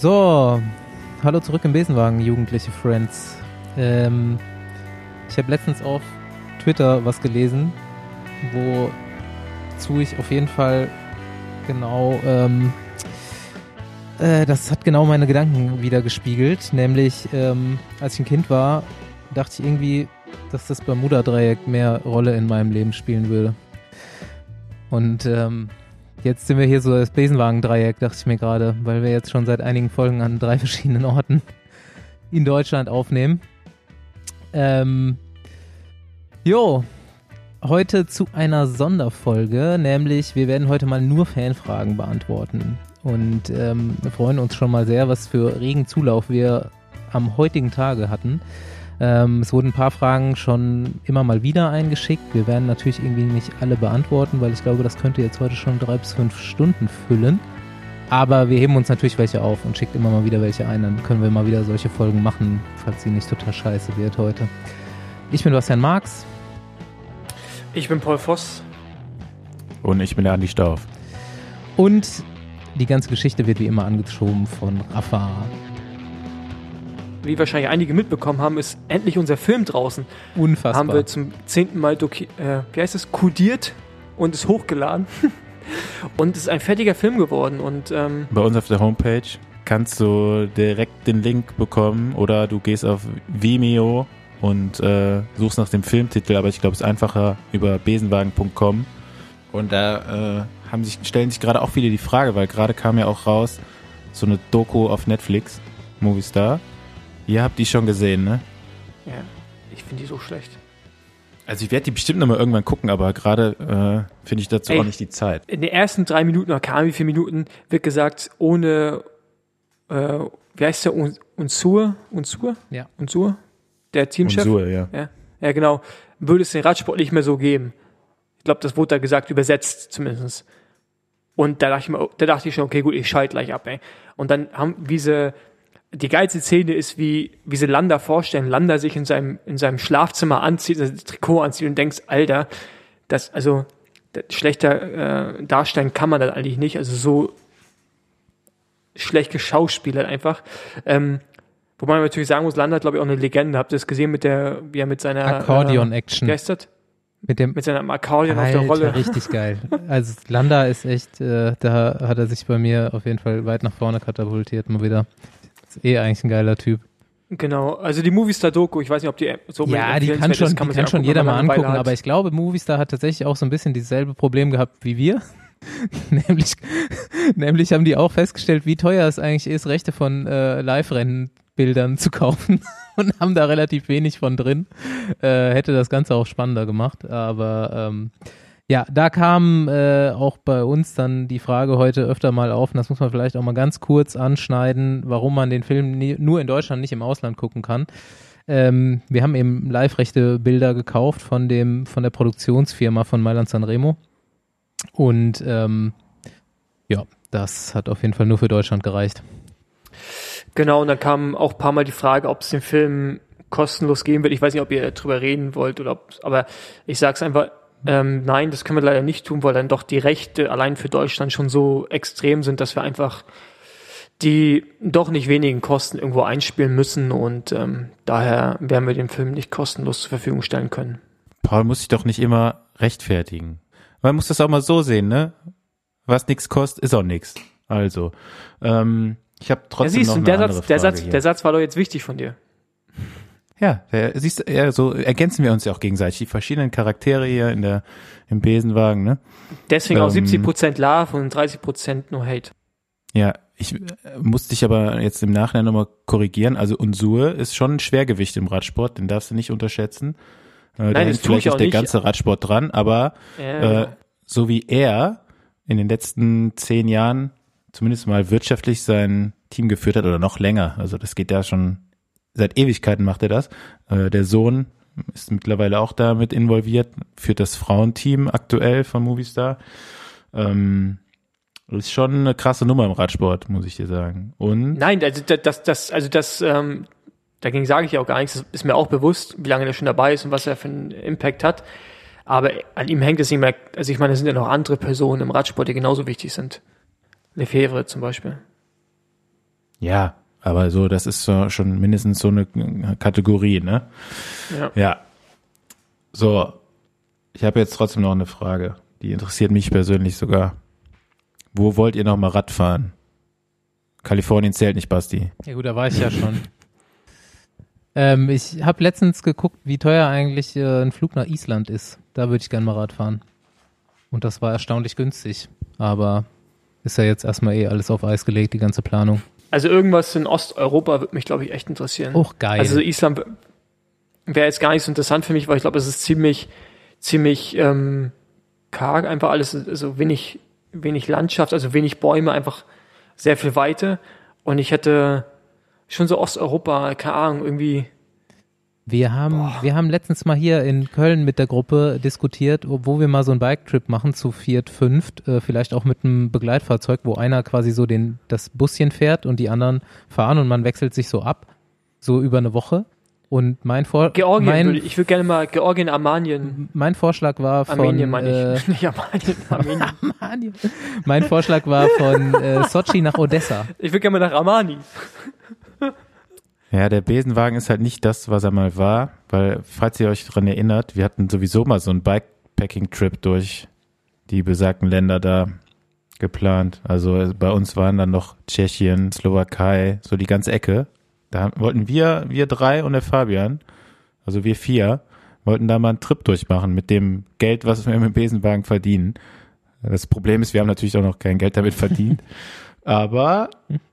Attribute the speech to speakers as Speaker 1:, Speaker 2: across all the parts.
Speaker 1: So, hallo zurück im Besenwagen, jugendliche Friends. Ähm, ich habe letztens auf Twitter was gelesen, wozu ich auf jeden Fall genau, ähm, äh, das hat genau meine Gedanken wieder gespiegelt. Nämlich, ähm, als ich ein Kind war, dachte ich irgendwie, dass das Bermuda-Dreieck mehr Rolle in meinem Leben spielen würde. Und ähm, Jetzt sind wir hier so das Besenwagen-Dreieck, dachte ich mir gerade, weil wir jetzt schon seit einigen Folgen an drei verschiedenen Orten in Deutschland aufnehmen. Ähm, jo, heute zu einer Sonderfolge, nämlich wir werden heute mal nur Fanfragen beantworten. Und ähm, freuen uns schon mal sehr, was für regen Zulauf wir am heutigen Tage hatten. Ähm, es wurden ein paar Fragen schon immer mal wieder eingeschickt. Wir werden natürlich irgendwie nicht alle beantworten, weil ich glaube, das könnte jetzt heute schon drei bis fünf Stunden füllen. Aber wir heben uns natürlich welche auf und schickt immer mal wieder welche ein. Dann können wir mal wieder solche Folgen machen, falls sie nicht total scheiße wird heute. Ich bin Bastian Marx.
Speaker 2: Ich bin Paul Voss.
Speaker 3: Und ich bin der Andi Stauf.
Speaker 1: Und die ganze Geschichte wird wie immer angeschoben von Rafa
Speaker 2: wie wahrscheinlich einige mitbekommen haben, ist endlich unser Film draußen.
Speaker 1: Unfassbar.
Speaker 2: Haben wir zum zehnten Mal, doki äh, wie heißt es, kodiert und ist hochgeladen. und es ist ein fertiger Film geworden. Und, ähm,
Speaker 3: Bei uns auf der Homepage kannst du direkt den Link bekommen oder du gehst auf Vimeo und äh, suchst nach dem Filmtitel, aber ich glaube, es ist einfacher über besenwagen.com. Und da äh, haben sich, stellen sich gerade auch viele die Frage, weil gerade kam ja auch raus so eine Doku auf Netflix, Movistar, Ihr habt die schon gesehen, ne?
Speaker 2: Ja, ich finde die so schlecht.
Speaker 3: Also ich werde die bestimmt nochmal irgendwann gucken, aber gerade äh, finde ich dazu Ey, auch nicht die Zeit.
Speaker 2: In den ersten drei Minuten, oder kam wie viele Minuten, wird gesagt, ohne, äh, wie heißt der, Unsur? Unsur?
Speaker 1: Ja.
Speaker 2: Unsur? Der Teamchef?
Speaker 3: Unsur, ja.
Speaker 2: ja. Ja, genau. Würde es den Radsport nicht mehr so geben. Ich glaube, das wurde da gesagt, übersetzt zumindest. Und da dachte ich mir, da dachte ich schon, okay, gut, ich schalte gleich ab, ey. Und dann haben, wie sie die geilste Szene ist, wie, wie sie Landa vorstellen. Landa sich in seinem, in seinem Schlafzimmer anzieht, das Trikot anzieht und denkst, Alter, das, also, das schlechter äh, darstellen kann man das eigentlich nicht. Also so schlecht geschauspielert einfach. Ähm, wobei man natürlich sagen muss, Landa hat, glaube ich, auch eine Legende. Habt ihr das gesehen mit der, wie er mit seiner
Speaker 1: Akkordeon-Action.
Speaker 2: Äh, geistert?
Speaker 1: Mit dem
Speaker 2: mit seinem Akkordeon
Speaker 1: Alter,
Speaker 2: auf der Rolle.
Speaker 1: richtig geil. Also Landa ist echt, äh, da hat er sich bei mir auf jeden Fall weit nach vorne katapultiert mal wieder. Ist eh eigentlich ein geiler Typ.
Speaker 2: Genau, also die Movistar Doku, ich weiß nicht, ob die so
Speaker 1: Ja, die kann schon, kann, die kann schon jeder mal angucken, aber ich glaube, Movistar hat tatsächlich auch so ein bisschen dieselbe Problem gehabt wie wir. nämlich, nämlich haben die auch festgestellt, wie teuer es eigentlich ist, Rechte von äh, Live-Rennbildern zu kaufen und haben da relativ wenig von drin. Äh, hätte das Ganze auch spannender gemacht, aber ähm, ja, da kam äh, auch bei uns dann die Frage heute öfter mal auf, und das muss man vielleicht auch mal ganz kurz anschneiden, warum man den Film nie, nur in Deutschland nicht im Ausland gucken kann. Ähm, wir haben eben live-rechte Bilder gekauft von dem, von der Produktionsfirma von Mailand Sanremo. Und ähm, ja, das hat auf jeden Fall nur für Deutschland gereicht.
Speaker 2: Genau, und dann kam auch ein paar Mal die Frage, ob es den Film kostenlos geben wird. Ich weiß nicht, ob ihr drüber reden wollt oder ob, aber ich sag's einfach, ähm, nein, das können wir leider nicht tun, weil dann doch die Rechte allein für Deutschland schon so extrem sind, dass wir einfach die doch nicht wenigen Kosten irgendwo einspielen müssen und ähm, daher werden wir den Film nicht kostenlos zur Verfügung stellen können.
Speaker 3: Paul muss sich doch nicht immer rechtfertigen. Man muss das auch mal so sehen, ne? Was nichts kostet, ist auch nichts. Also, ähm, ich habe trotzdem ja, siehst, noch eine
Speaker 2: der
Speaker 3: andere
Speaker 2: Satz,
Speaker 3: Frage
Speaker 2: der Satz, der Satz war doch jetzt wichtig von dir.
Speaker 3: Ja, der, siehst du, ja, so ergänzen wir uns ja auch gegenseitig. Die verschiedenen Charaktere hier in der, im Besenwagen, ne?
Speaker 2: Deswegen ähm, auch 70 Prozent Love und 30 Prozent nur Hate.
Speaker 3: Ja, ich äh, muss dich aber jetzt im Nachhinein nochmal korrigieren. Also Unsur ist schon ein Schwergewicht im Radsport, den darfst du nicht unterschätzen. Äh,
Speaker 2: Nein,
Speaker 3: da ist vielleicht
Speaker 2: ich
Speaker 3: auch der
Speaker 2: nicht.
Speaker 3: ganze Radsport dran, aber
Speaker 2: Ja,
Speaker 3: äh,
Speaker 2: genau.
Speaker 3: so wie er in den letzten zehn Jahren zumindest mal wirtschaftlich sein Team geführt hat oder noch länger, also das geht ja schon seit Ewigkeiten macht er das. Äh, der Sohn ist mittlerweile auch damit involviert, führt das Frauenteam aktuell von Movistar. Ähm, ist schon eine krasse Nummer im Radsport, muss ich dir sagen. Und
Speaker 2: Nein, also das, das, also das, ähm, dagegen sage ich ja auch gar nichts. Das ist mir auch bewusst, wie lange der schon dabei ist und was er für einen Impact hat. Aber an ihm hängt es nicht mehr. Also ich meine, es sind ja noch andere Personen im Radsport, die genauso wichtig sind. Lefebvre zum Beispiel.
Speaker 3: Ja, aber so, das ist so, schon mindestens so eine Kategorie, ne?
Speaker 2: Ja.
Speaker 3: Ja. So, ich habe jetzt trotzdem noch eine Frage, die interessiert mich persönlich sogar. Wo wollt ihr noch mal Rad fahren? Kalifornien zählt nicht, Basti.
Speaker 1: Ja gut, da war ich ja schon. ähm, ich habe letztens geguckt, wie teuer eigentlich äh, ein Flug nach Island ist. Da würde ich gerne mal Rad fahren. Und das war erstaunlich günstig. Aber ist ja jetzt erstmal eh alles auf Eis gelegt, die ganze Planung.
Speaker 2: Also irgendwas in Osteuropa würde mich, glaube ich, echt interessieren.
Speaker 1: Och, geil.
Speaker 2: Also Island wäre jetzt gar nicht so interessant für mich, weil ich glaube, es ist ziemlich, ziemlich ähm, karg, einfach alles, also wenig, wenig Landschaft, also wenig Bäume, einfach sehr viel Weite. Und ich hätte schon so Osteuropa, keine Ahnung, irgendwie.
Speaker 1: Wir haben, wir haben letztens mal hier in Köln mit der Gruppe diskutiert, wo wir mal so einen Bike-Trip machen zu viert, fünft, äh, vielleicht auch mit einem Begleitfahrzeug, wo einer quasi so den, das Buschen fährt und die anderen fahren und man wechselt sich so ab, so über eine Woche. Und mein Vor
Speaker 2: Georgien,
Speaker 1: mein,
Speaker 2: würde, ich würde gerne mal Georgien, Armenien,
Speaker 1: mein Vorschlag war von
Speaker 2: Armenien meine
Speaker 1: äh,
Speaker 2: ich. Nicht Armenien, Armenien.
Speaker 1: Armenien. mein Vorschlag war von äh, Sochi nach Odessa.
Speaker 2: Ich würde gerne mal nach Armani.
Speaker 3: Ja, der Besenwagen ist halt nicht das, was er mal war, weil, falls ihr euch dran erinnert, wir hatten sowieso mal so einen Bikepacking-Trip durch die besagten Länder da geplant. Also bei uns waren dann noch Tschechien, Slowakei, so die ganze Ecke. Da wollten wir, wir drei und der Fabian, also wir vier, wollten da mal einen Trip durchmachen mit dem Geld, was wir mit dem Besenwagen verdienen. Das Problem ist, wir haben natürlich auch noch kein Geld damit verdient. Aber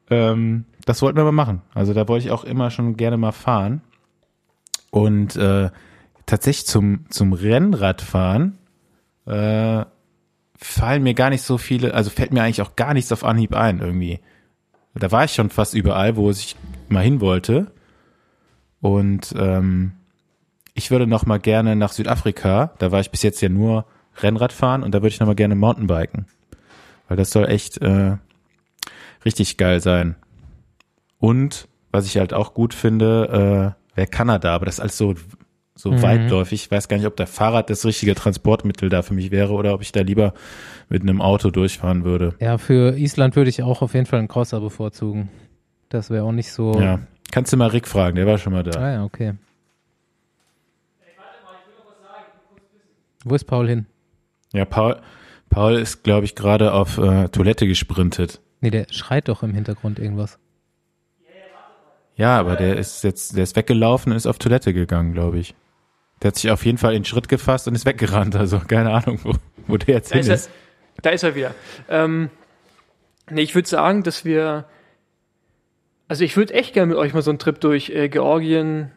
Speaker 3: ähm, das wollten wir mal machen. Also da wollte ich auch immer schon gerne mal fahren. Und äh, tatsächlich zum, zum Rennradfahren äh, fallen mir gar nicht so viele, also fällt mir eigentlich auch gar nichts auf Anhieb ein irgendwie. Da war ich schon fast überall, wo ich mal hin wollte. Und ähm, ich würde noch mal gerne nach Südafrika. Da war ich bis jetzt ja nur Rennradfahren und da würde ich noch mal gerne Mountainbiken. Weil das soll echt äh, richtig geil sein. Und was ich halt auch gut finde, äh, wäre Kanada, aber das ist alles so, so
Speaker 1: Mhm.
Speaker 3: weitläufig. Ich weiß gar nicht, ob der Fahrrad das richtige Transportmittel da für mich wäre oder ob ich da lieber mit einem Auto durchfahren würde.
Speaker 1: Ja, für Island würde ich auch auf jeden Fall einen Crosser bevorzugen. Das wäre auch nicht so.
Speaker 3: Ja. Kannst du mal Rick fragen, der war schon mal da.
Speaker 1: Ah ja, okay. Wo ist Paul hin?
Speaker 3: Ja, Paul, Paul ist, glaube ich, gerade auf äh, Toilette gesprintet.
Speaker 1: Nee, der schreit doch im Hintergrund irgendwas.
Speaker 3: Ja, aber der ist jetzt, der ist weggelaufen und ist auf Toilette gegangen, glaube ich. Der hat sich auf jeden Fall in den Schritt gefasst und ist weggerannt. Also keine Ahnung, wo, wo der jetzt
Speaker 2: Da
Speaker 3: hin
Speaker 2: ist er,
Speaker 3: ist.
Speaker 2: da ist er wieder. Ähm, nee, ich würde sagen, dass wir, also ich würde echt gerne mit euch mal so einen Trip durch äh, Georgien,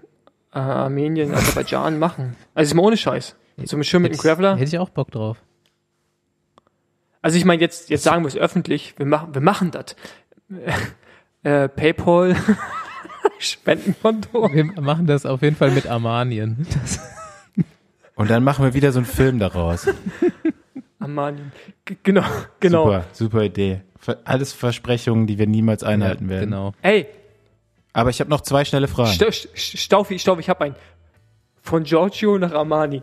Speaker 2: äh, Armenien, Aserbaidschan machen. Also ist mal ohne Scheiß. So schön mit dem Graveler.
Speaker 1: Hätte ich auch Bock drauf.
Speaker 2: Also ich meine, jetzt, jetzt sagen wir es öffentlich, wir machen, wir machen das. Äh, PayPal, Spendenkonto.
Speaker 1: Wir machen das auf jeden Fall mit Armanien. Das,
Speaker 3: Und dann machen wir wieder so einen Film daraus.
Speaker 2: Armanien. G genau, genau.
Speaker 3: Super, super Idee. Alles Versprechungen, die wir niemals einhalten
Speaker 1: ja,
Speaker 3: werden.
Speaker 1: Genau.
Speaker 2: Ey,
Speaker 3: Aber ich habe noch zwei schnelle Fragen.
Speaker 2: Sta- Sta- Staufi, Staufi, ich habe einen. Von Giorgio nach Armani.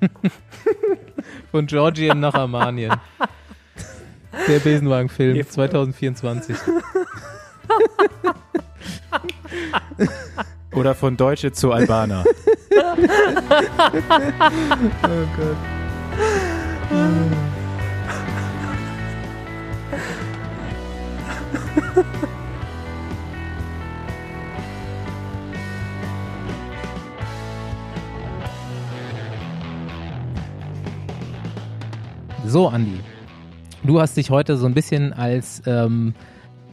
Speaker 1: Von Georgien nach Armanien. Der Besenwagen-Film
Speaker 2: Nee,
Speaker 1: 2024.
Speaker 3: Oder von Deutsche zu Albaner.
Speaker 1: Oh Gott. So, Andi. Du hast dich heute so ein bisschen als ähm,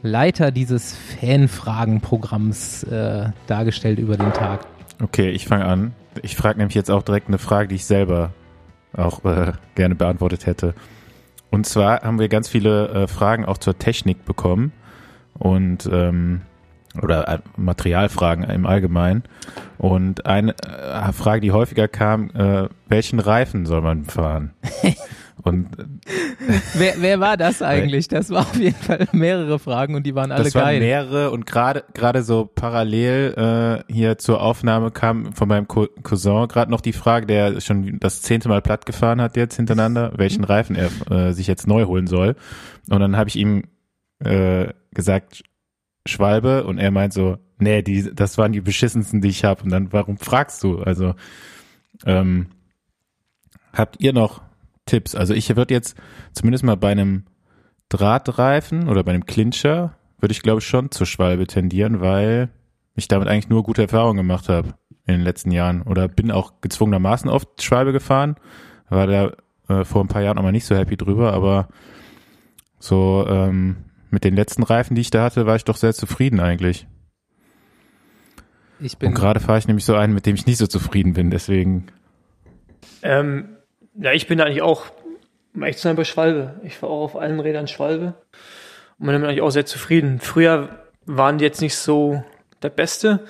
Speaker 1: Leiter dieses Fanfragenprogramms äh, dargestellt über den Tag.
Speaker 3: Okay, ich fange an. Ich frage nämlich jetzt auch direkt eine Frage, die ich selber auch äh, gerne beantwortet hätte. Und zwar haben wir ganz viele äh, Fragen auch zur Technik bekommen und ähm, oder äh, Materialfragen im Allgemeinen. Und eine äh, Frage, die häufiger kam, äh, welchen Reifen soll man fahren? und
Speaker 1: Wer, wer war das eigentlich? Das war auf jeden Fall mehrere Fragen und die waren alle
Speaker 3: das waren
Speaker 1: geil.
Speaker 3: mehrere und gerade gerade so parallel äh, hier zur Aufnahme kam von meinem Co Cousin gerade noch die Frage, der schon das zehnte Mal platt gefahren hat jetzt hintereinander, welchen Reifen er äh, sich jetzt neu holen soll. Und dann habe ich ihm äh, gesagt, Schwalbe und er meint so, nee, die, das waren die beschissensten, die ich habe. Und dann, warum fragst du? Also, ähm, habt ihr noch Tipps? Also ich würde jetzt zumindest mal bei einem Drahtreifen oder bei einem Clincher würde ich glaube ich schon zur Schwalbe tendieren, weil ich damit eigentlich nur gute Erfahrungen gemacht habe in den letzten Jahren oder bin auch gezwungenermaßen oft Schwalbe gefahren, war da äh, vor ein paar Jahren auch mal nicht so happy drüber, aber so ähm, mit den letzten Reifen, die ich da hatte, war ich doch sehr zufrieden eigentlich.
Speaker 1: Ich bin
Speaker 3: Und gerade fahre ich nämlich so einen, mit dem ich nicht so zufrieden bin, deswegen.
Speaker 2: Ähm, ja, ich bin eigentlich auch, um echt zu sein, bei Schwalbe. Ich fahre auch auf allen Rädern Schwalbe. Und bin damit eigentlich auch sehr zufrieden. Früher waren die jetzt nicht so der Beste,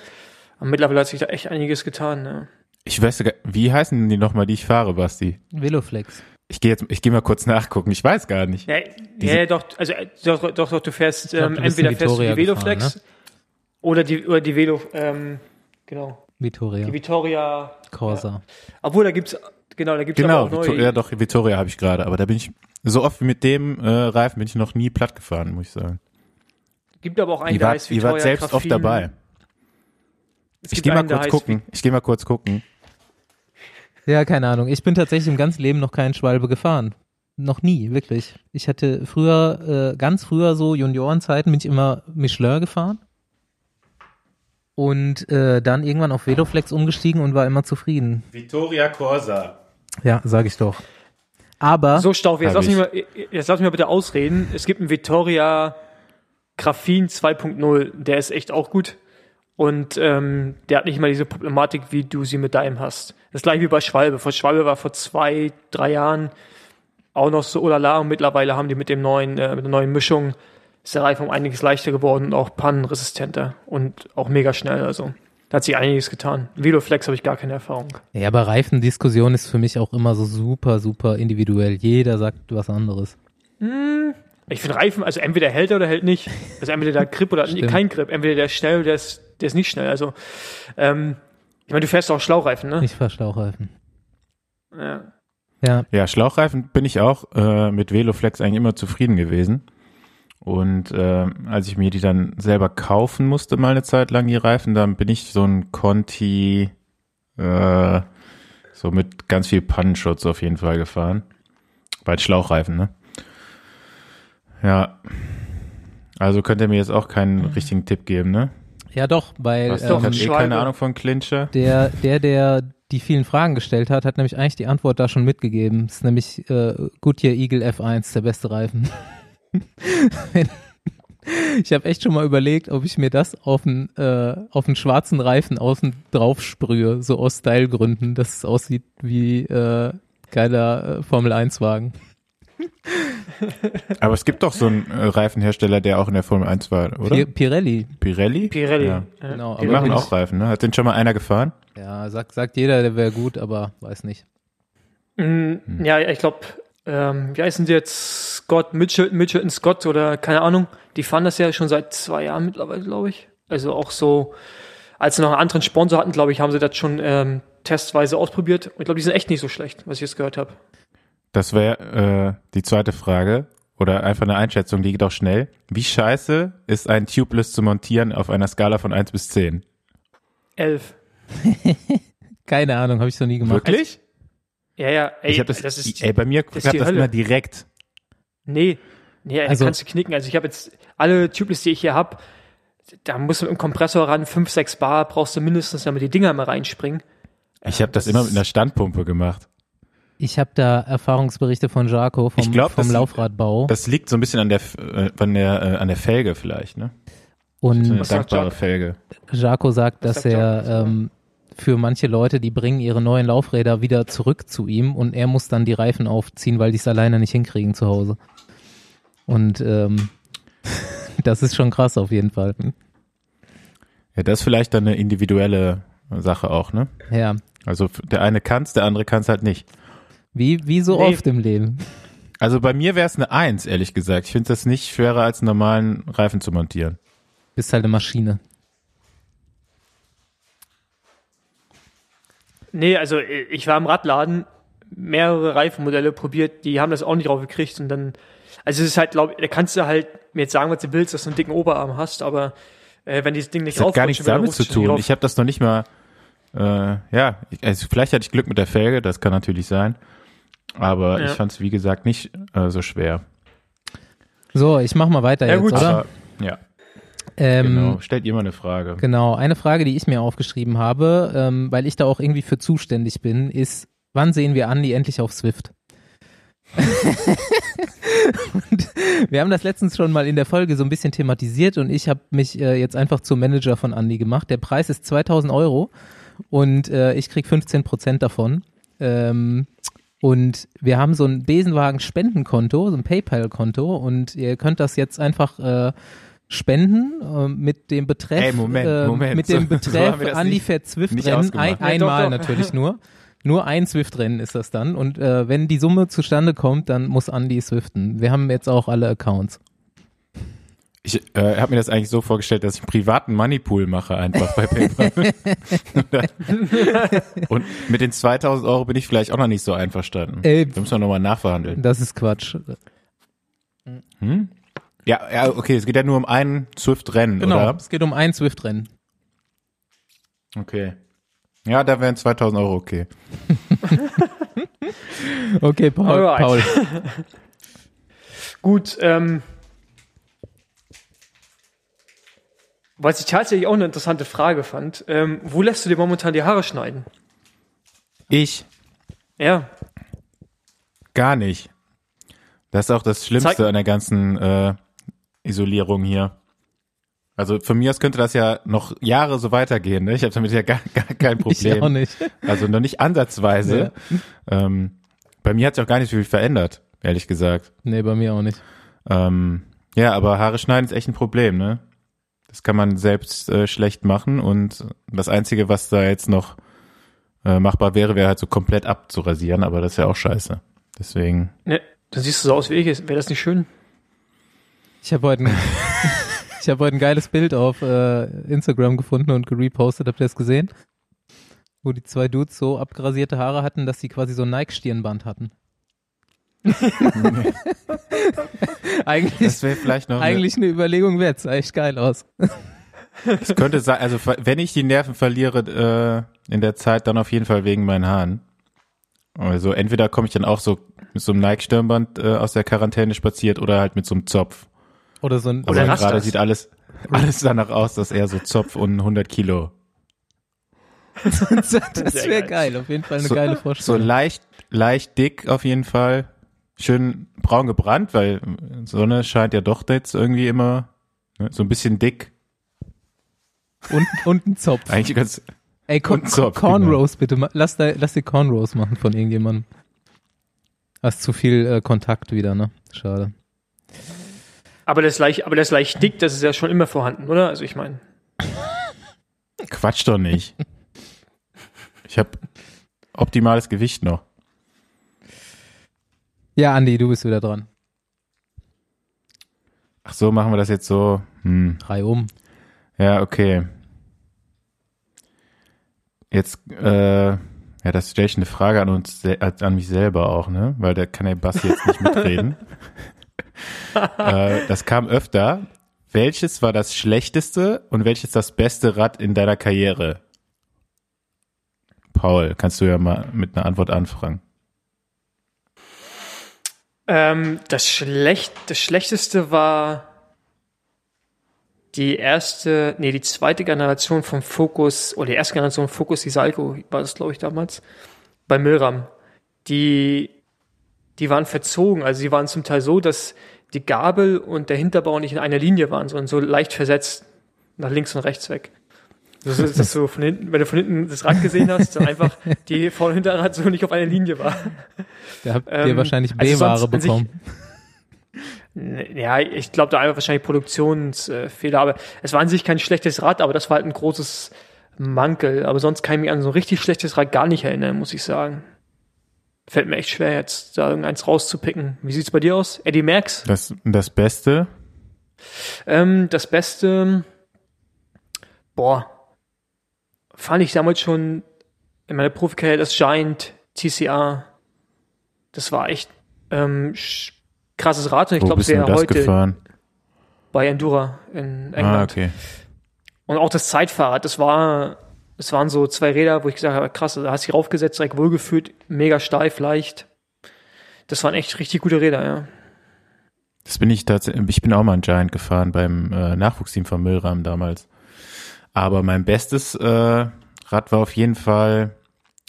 Speaker 2: aber mittlerweile hat sich da echt einiges getan. Ne?
Speaker 3: Ich weiß sogar, wie heißen denn die nochmal, die ich fahre, Basti?
Speaker 1: Veloflex.
Speaker 3: Ich gehe jetzt, ich gehe mal kurz nachgucken. Ich weiß gar nicht.
Speaker 2: Ja, ja, doch, also äh, doch, doch, doch du fährst
Speaker 1: glaub,
Speaker 2: ähm,
Speaker 1: du
Speaker 2: entweder fährst du die Veloflex
Speaker 1: gefahren,
Speaker 2: oder die oder die Velo, ähm, genau,
Speaker 1: Vittoria.
Speaker 2: die Vittoria.
Speaker 1: Corsa.
Speaker 2: Obwohl da gibt's genau, da gibt's
Speaker 3: Genau,
Speaker 2: aber auch neue.
Speaker 3: Vito- ja doch, Vittoria habe ich gerade, aber da bin ich so oft wie mit dem äh, Reifen bin ich noch nie platt gefahren, muss ich sagen.
Speaker 2: Gibt aber auch einen,
Speaker 3: Ihr
Speaker 2: der
Speaker 3: wart,
Speaker 2: heißt
Speaker 3: ihr
Speaker 2: Vittoria
Speaker 3: wart selbst oft dabei.
Speaker 2: Es
Speaker 3: Ich
Speaker 2: gibt
Speaker 3: gehe mal kurz gucken. Ich gehe mal kurz gucken.
Speaker 1: Ja, keine Ahnung. Ich bin tatsächlich im ganzen Leben noch keinen Schwalbe gefahren. Noch nie, wirklich. Ich hatte früher, äh, ganz früher so Juniorenzeiten, bin ich immer Michelin gefahren. Und äh, dann irgendwann auf Veloflex umgestiegen und war immer zufrieden.
Speaker 3: Vittoria Corsa.
Speaker 1: Ja, sag ich doch. Aber
Speaker 2: So Staufe, jetzt lass, mich mal, jetzt lass mich mal bitte ausreden. Es gibt einen Vittoria Graphene 2.0, der ist echt auch gut. Und ähm, der hat nicht mal diese Problematik, wie du sie mit deinem hast. Das gleiche wie bei Schwalbe. Vor Schwalbe war vor zwei, drei Jahren auch noch so olala und mittlerweile haben die mit dem neuen, äh, mit der neuen Mischung ist der Reifen um einiges leichter geworden und auch pannenresistenter und auch mega schnell. Also da hat sich einiges getan. Veloflex habe ich gar keine Erfahrung.
Speaker 1: ja, aber Reifendiskussion ist für mich auch immer so super, super individuell. Jeder sagt was anderes.
Speaker 2: Ich finde Reifen, also entweder hält er oder hält nicht. Also entweder der Grip oder kein Grip. Entweder der ist schnell oder der ist, der ist nicht schnell. Also, ähm, ich meine, du fährst auch Schlauchreifen, ne?
Speaker 1: Ich fahr Schlauchreifen.
Speaker 2: Ja.
Speaker 1: Ja,
Speaker 3: Ja, Schlauchreifen bin ich auch äh, mit Veloflex eigentlich immer zufrieden gewesen. Und äh, als ich mir die dann selber kaufen musste, mal eine Zeit lang die Reifen, dann bin ich so ein Conti äh, so mit ganz viel Pannenschutz auf jeden Fall gefahren. Bei Schlauchreifen, ne? Ja. Also könnt ihr mir jetzt auch keinen richtigen Tipp geben, ne?
Speaker 1: ja doch, weil
Speaker 3: Was,
Speaker 2: doch,
Speaker 3: ich hab
Speaker 1: ähm,
Speaker 3: eh keine Ahnung von Clincher.
Speaker 1: der, der, der die vielen Fragen gestellt hat, hat nämlich eigentlich die Antwort da schon mitgegeben. Das ist nämlich äh, Goodyear Eagle F1, der beste Reifen. Ich habe echt schon mal überlegt, ob ich mir das auf einen, äh, auf einen schwarzen Reifen außen drauf sprühe, so aus Stylegründen, dass es aussieht wie äh, geiler äh, Formel 1 Wagen.
Speaker 3: Aber es gibt doch so einen äh, Reifenhersteller, der auch in der Formel 1 war, oder?
Speaker 1: Pi- Pirelli.
Speaker 3: Pirelli?
Speaker 2: Pirelli.
Speaker 3: Ja.
Speaker 1: Genau,
Speaker 3: Die
Speaker 1: aber
Speaker 3: machen auch Reifen, ne? Hat den schon mal einer gefahren?
Speaker 1: Ja, sagt, sagt jeder, der wäre gut, aber weiß nicht.
Speaker 2: Mm, Ja, ich glaube, ähm, wie heißen die jetzt? Scott, Mitchell, Mitchell Scott oder keine Ahnung. Die fahren das ja schon seit zwei Jahren mittlerweile, glaube ich. Also auch so, als sie noch einen anderen Sponsor hatten, glaube ich, haben sie das schon ähm, testweise ausprobiert. Und ich glaube, die sind echt nicht so schlecht, was ich jetzt gehört habe.
Speaker 3: Das wäre äh, die zweite Frage. Oder einfach eine Einschätzung, die geht auch schnell. Wie scheiße ist ein Tubeless zu montieren auf einer Skala von 1 bis 10?
Speaker 2: Elf.
Speaker 1: Keine Ahnung, habe ich so nie gemacht.
Speaker 3: Wirklich?
Speaker 2: Ja, ja, ey,
Speaker 3: ich hab das,
Speaker 2: das ist,
Speaker 3: ey, bei mir
Speaker 2: das
Speaker 3: klappt das
Speaker 2: Hölle.
Speaker 3: immer direkt.
Speaker 2: Nee, nee,
Speaker 1: Also-
Speaker 2: also, kannst du knicken. Also ich habe jetzt alle Tubeless, die ich hier habe, da musst du mit dem Kompressor ran, 5, 6 Bar brauchst du mindestens, damit die Dinger mal reinspringen.
Speaker 3: Ich habe das,
Speaker 2: das
Speaker 3: immer mit einer Standpumpe gemacht.
Speaker 1: Ich habe da Erfahrungsberichte von Jaco vom,
Speaker 3: Ich glaub,
Speaker 1: vom
Speaker 3: das-
Speaker 1: Laufradbau.
Speaker 3: Das liegt so ein bisschen an der, F- äh, an der, äh, an der Felge vielleicht, ne?
Speaker 1: Und
Speaker 3: eine
Speaker 2: Was sagt
Speaker 3: dankbare? Felge.
Speaker 1: Jaco sagt,
Speaker 2: Was
Speaker 1: dass
Speaker 2: sagt
Speaker 1: er
Speaker 2: Jaco?
Speaker 1: ähm, für manche Leute, die bringen ihre neuen Laufräder wieder zurück zu ihm und er muss dann die Reifen aufziehen, weil die es alleine nicht hinkriegen zu Hause. Und ähm, das ist schon krass auf jeden Fall.
Speaker 3: Ja, das ist vielleicht dann eine individuelle Sache auch, ne?
Speaker 1: Ja,
Speaker 3: Also der eine kann's, der andere kann's halt nicht.
Speaker 1: wie, wie so
Speaker 2: Nee.
Speaker 1: oft im Leben.
Speaker 3: Also bei mir wäre es eine Eins, ehrlich gesagt. Ich finde das nicht schwerer als einen normalen Reifen zu montieren.
Speaker 1: Bist halt eine Maschine.
Speaker 2: Nee, also äh, ich war im Radladen, mehrere Reifenmodelle probiert, die haben das auch nicht drauf gekriegt und dann Also es ist halt, glaube da kannst du halt mir jetzt sagen, was du willst, dass du einen dicken Oberarm hast, aber äh, wenn dieses Ding nicht
Speaker 3: Das hat gar nichts
Speaker 2: dann
Speaker 3: damit zu tun. Ich habe das noch nicht mal, äh, ja, ich, also vielleicht hatte ich Glück mit der Felge, das kann natürlich sein. Aber
Speaker 2: Ja.
Speaker 3: ich fand es, wie gesagt, nicht äh, so schwer.
Speaker 1: So, ich mach mal weiter
Speaker 2: Ja,
Speaker 1: jetzt,
Speaker 2: gut.
Speaker 1: oder?
Speaker 3: Aber, ja,
Speaker 1: ähm,
Speaker 3: genau. Stellt ihr mal eine Frage.
Speaker 1: Genau, eine Frage, die ich mir aufgeschrieben habe, ähm, weil ich da auch irgendwie für zuständig bin, ist, wann sehen wir Andi endlich auf Swift? und wir haben das letztens schon mal in der Folge so ein bisschen thematisiert und ich habe mich äh, jetzt einfach zum Manager von Andi gemacht. Der Preis ist 2000 Euro und äh, ich krieg 15 Prozent davon. Ähm, und wir haben so ein Besenwagen-Spendenkonto, so ein PayPal-Konto und ihr könnt das jetzt einfach äh, spenden äh, mit dem Betreff,
Speaker 3: Ey, Moment,
Speaker 1: äh,
Speaker 3: Moment.
Speaker 1: mit dem
Speaker 3: So- so
Speaker 1: Betreff Andi
Speaker 3: nicht-
Speaker 1: fährt Swift
Speaker 3: nicht
Speaker 1: Rennen, ein,
Speaker 2: Ja, doch,
Speaker 1: einmal
Speaker 2: doch.
Speaker 1: natürlich nur. Nur ein Swift-Rennen ist das dann und äh, wenn die Summe zustande kommt, dann muss Andi swiften. Wir haben jetzt auch alle Accounts.
Speaker 3: Ich äh, habe mir das eigentlich so vorgestellt, dass ich einen privaten Moneypool mache einfach bei PayPal. Und mit den 2000 Euro bin ich vielleicht auch noch nicht so einverstanden.
Speaker 1: Äh,
Speaker 3: da müssen wir nochmal nachverhandeln.
Speaker 1: Das ist Quatsch.
Speaker 3: Hm? Ja, ja, okay, es geht ja nur um ein Swift-Rennen,
Speaker 1: Genau,
Speaker 3: oder?
Speaker 1: es geht um ein Swift-Rennen.
Speaker 3: Okay. Ja, da wären 2000 Euro okay.
Speaker 1: Okay, Paul.
Speaker 2: Alright.
Speaker 1: Paul.
Speaker 2: Gut, ähm, was ich tatsächlich auch eine interessante Frage fand, ähm, wo lässt du dir momentan die Haare schneiden?
Speaker 3: Ich
Speaker 2: Ja,
Speaker 3: gar nicht. Das ist auch das Schlimmste
Speaker 2: Zeig-
Speaker 3: an der ganzen äh, Isolierung hier. Also von mir aus könnte das ja noch Jahre so weitergehen. Ne? Ich habe damit ja gar, gar kein
Speaker 1: Ich auch
Speaker 3: Problem.
Speaker 1: nicht.
Speaker 3: Also noch nicht ansatzweise. Ähm, bei mir hat sich auch gar nicht viel verändert, ehrlich gesagt.
Speaker 1: Nee, bei mir auch nicht.
Speaker 3: Ähm, ja, aber Haare schneiden ist echt ein Problem, ne? Das kann man selbst äh, schlecht machen und das Einzige, was da jetzt noch äh, machbar wäre, wäre halt so komplett abzurasieren, aber das ist ja auch scheiße. Deswegen.
Speaker 2: ne, dann siehst du so aus wie ich. Wäre das nicht schön?
Speaker 1: Ich habe heute, ein- ich habe heute ein geiles Bild auf äh, Instagram gefunden und gerepostet. Habt ihr das gesehen? Wo die zwei Dudes so abgerasierte Haare hatten, dass sie quasi so ein Nike-Stirnband hatten. eigentlich,
Speaker 3: Das wäre vielleicht noch.
Speaker 1: eigentlich eine Überlegung wert. Sah echt geil aus.
Speaker 3: Eine, es könnte sein, also wenn ich die Nerven verliere äh, in der Zeit, dann auf jeden Fall wegen meinen Haaren. Also entweder komme ich dann auch so mit so einem Nike-Stirnband äh, aus der Quarantäne spaziert oder halt mit so einem Zopf.
Speaker 1: Oder so ein,
Speaker 3: Aber
Speaker 2: Oder
Speaker 3: gerade sieht alles, alles danach aus, dass er so Zopf und 100 Kilo
Speaker 1: das wäre
Speaker 2: geil.
Speaker 1: geil. Auf jeden Fall eine
Speaker 3: So-
Speaker 1: geile
Speaker 3: So
Speaker 1: Vorstellung.
Speaker 3: leicht, leicht dick auf jeden Fall. Schön braun gebrannt, weil Sonne scheint ja doch jetzt irgendwie immer ne, so ein bisschen dick.
Speaker 1: und, und ein Zopf.
Speaker 3: Eigentlich ganz,
Speaker 1: Ey, Con
Speaker 3: und Zopf,
Speaker 1: Cornrows bitte. ma- Lass, da, lass dir Cornrows machen von irgendjemandem. Hast zu viel äh, Kontakt wieder, ne? Schade.
Speaker 2: Aber das leicht, aber das leicht dick, das ist ja schon immer vorhanden, oder? Also ich meine,
Speaker 3: Quatsch doch nicht. Ich habe optimales Gewicht noch.
Speaker 1: Ja, Andi, du bist wieder dran.
Speaker 3: Ach so, machen wir das jetzt so. Hm.
Speaker 1: Drei um.
Speaker 3: Ja, okay. Jetzt, äh, ja, das stelle ich eine Frage an uns, an mich selber auch, ne? Weil da kann der Basti jetzt nicht mitreden. äh, das kam öfter. Welches war das schlechteste und welches das beste Rad in deiner Karriere? Paul, kannst du ja mal mit einer Antwort anfangen.
Speaker 2: ähm, das schlecht, das schlechteste war die erste, nee, die zweite Generation vom Focus, oder die erste Generation Focus Isalco, war das, glaube ich, damals, bei Milram. Die, die waren verzogen, also sie waren zum Teil so, dass die Gabel und der Hinterbau nicht in einer Linie waren, sondern so leicht versetzt nach links und rechts weg. Das ist, dass du von hinten, wenn du von hinten das Rad gesehen hast, dann einfach die Vor- und Hinterrad so nicht auf einer Linie war.
Speaker 1: Da habt ihr
Speaker 2: Ähm,
Speaker 1: wahrscheinlich
Speaker 2: also
Speaker 1: B-Ware
Speaker 2: sich-
Speaker 1: bekommen.
Speaker 2: Ja, ich glaube, da einfach wahrscheinlich Produktionsfehler, aber es war an sich kein schlechtes Rad, aber das war halt ein großes Mankel. Aber sonst kann ich mich an so ein richtig schlechtes Rad gar nicht erinnern, muss ich sagen. Fällt mir echt schwer, jetzt da irgendeins rauszupicken. Wie sieht's bei dir aus? Eddie Merckx?
Speaker 3: Das, das Beste?
Speaker 2: Ähm, das Beste, boah, fand ich damals schon in meiner Profikarriere das Giant TCR. Das war echt ähm, krasses Rad und ich glaube,
Speaker 3: das
Speaker 2: heute
Speaker 3: gefahren?
Speaker 2: bei Endura in England.
Speaker 3: Ah, okay.
Speaker 2: Und auch das Zeitfahrrad, das war, das waren so zwei Räder, wo ich gesagt habe, krass, da hast du raufgesetzt, direkt wohlgefühlt, mega steif, leicht. Das waren echt richtig gute Räder, ja.
Speaker 3: Das bin ich tatsächlich, ich bin auch mal ein Giant gefahren beim äh, Nachwuchsteam von Müllrahmen damals. Aber mein bestes äh, Rad war auf jeden Fall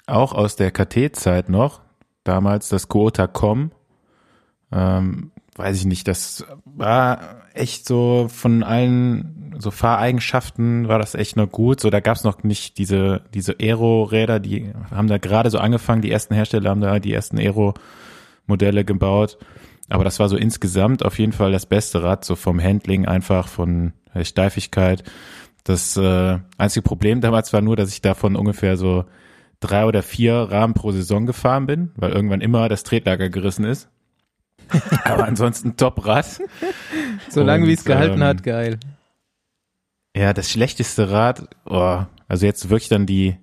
Speaker 3: auch aus der KT-Zeit noch. Damals das Kuota Com. Ähm, weiß ich nicht, das war echt so von allen so Fahreigenschaften war das echt noch gut. So, da gab's noch nicht diese, diese Aero-Räder, die haben da gerade so angefangen, die ersten Hersteller haben da die ersten Aero-Modelle gebaut. Aber das war so insgesamt auf jeden Fall das beste Rad, so vom Handling einfach, von Steifigkeit. Das äh, einzige Problem damals war nur, dass ich davon ungefähr so drei oder vier Rahmen pro Saison gefahren bin, weil irgendwann immer das Tretlager gerissen ist. Aber ansonsten Top-Rad.
Speaker 1: Solange
Speaker 3: Und,
Speaker 1: wie es gehalten
Speaker 3: ähm,
Speaker 1: hat, geil.
Speaker 3: Ja, das schlechteste Rad, oh, also jetzt wirklich dann die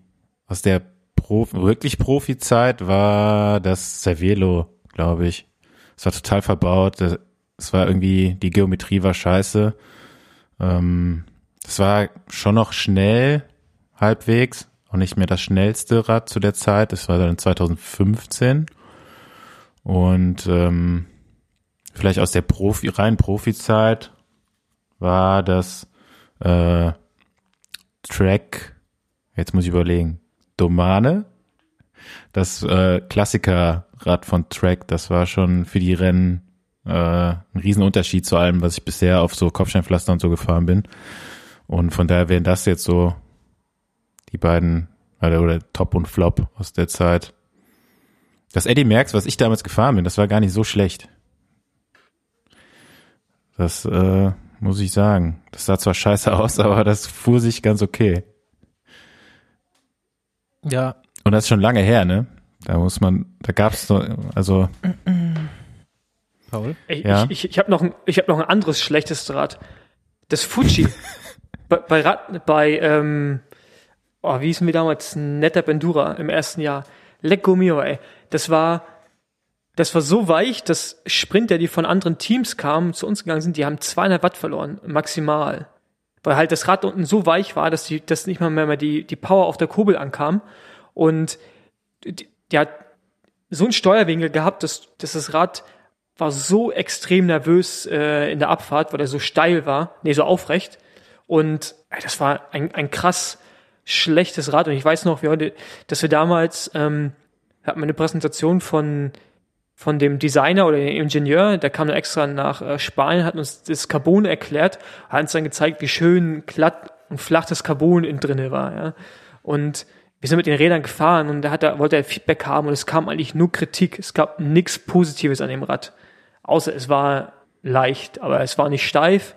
Speaker 3: aus der Prof wirklich Profi-Zeit war das Cervelo, glaube ich. Es war total verbaut. Es war irgendwie, die Geometrie war scheiße. Ähm, es war schon noch schnell, halbwegs. Auch nicht mehr das schnellste Rad zu der Zeit. Das war dann 2015. Und ähm, vielleicht aus der Profi, rein Profi-Zeit war das äh, Track, jetzt muss ich überlegen, Domane, das äh, Klassikerrad von Track, das war schon für die Rennen äh, ein Riesenunterschied zu allem, was ich bisher auf so Kopfsteinpflaster und so gefahren bin. Und von daher wären das jetzt so die beiden, oder, oder Top und Flop aus der Zeit. Das Eddie Merckx, was ich damals gefahren bin, das war gar nicht so schlecht. Das äh, muss ich sagen. Das sah zwar scheiße aus, aber das fuhr sich ganz okay.
Speaker 1: Ja,
Speaker 3: Und das ist schon lange her, ne? Da muss man, da gab's so, also
Speaker 1: Paul.
Speaker 2: Ich,
Speaker 3: Ja.
Speaker 2: ich, ich, ich habe noch, ein- ich hab noch ein anderes schlechtes Rad. Das Fuji. bei, bei, Rad, bei ähm, oh, wie hießen wir damals? Netter Endura im ersten Jahr. Lecco mio, ey. Das war, das war so weich, dass Sprinter, die von anderen Teams kamen, zu uns gegangen sind, die haben 200 Watt verloren, maximal. Weil halt das Rad unten so weich war, dass die, dass nicht mal mehr die, die Power auf der Kurbel ankam. Und die, hat so einen Steuerwinkel gehabt, dass, dass das Rad war so extrem nervös äh, in der Abfahrt, weil er so steil war, nee, so aufrecht. Und ey, das war ein, ein krass schlechtes Rad. Und ich weiß noch, wie heute, dass wir damals ähm, hatten wir eine Präsentation von von dem Designer oder dem Ingenieur, der kam dann extra nach äh, Spanien, hat uns das Carbon erklärt, hat uns dann gezeigt, wie schön glatt und flach das Carbon innen drinne war. Ja. Und wir sind mit den Rädern gefahren und da hat er, wollte er Feedback haben und es kam eigentlich nur Kritik. Es gab nichts Positives an dem Rad. Außer es war leicht, aber es war nicht steif,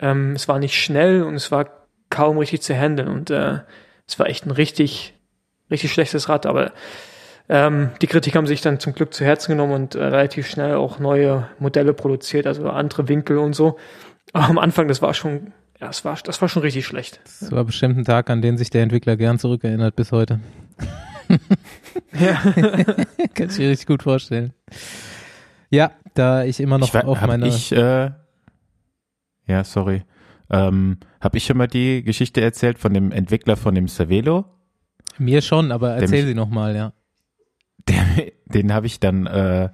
Speaker 2: ähm, es war nicht schnell und es war kaum richtig zu handeln. Und äh, es war echt ein richtig, richtig schlechtes Rad, aber ähm, die Kritik haben sich dann zum Glück zu Herzen genommen und äh, relativ schnell auch neue Modelle produziert, also andere Winkel und so. Aber am Anfang, das war schon, ja, das war, das war schon richtig schlecht.
Speaker 1: Das war bestimmt ein Tag, an den sich der Entwickler gern zurückerinnert bis heute.
Speaker 2: Ja.
Speaker 1: Kann ich mir richtig gut vorstellen. Ja, da ich immer noch
Speaker 3: ich,
Speaker 1: auf
Speaker 3: hab
Speaker 1: meine.
Speaker 3: ich, äh, ja, sorry. Ähm, habe ich schon mal die Geschichte erzählt von dem Entwickler von dem Cervelo?
Speaker 1: mir schon, aber erzähl sie nochmal, ja.
Speaker 3: Der, den habe ich dann äh,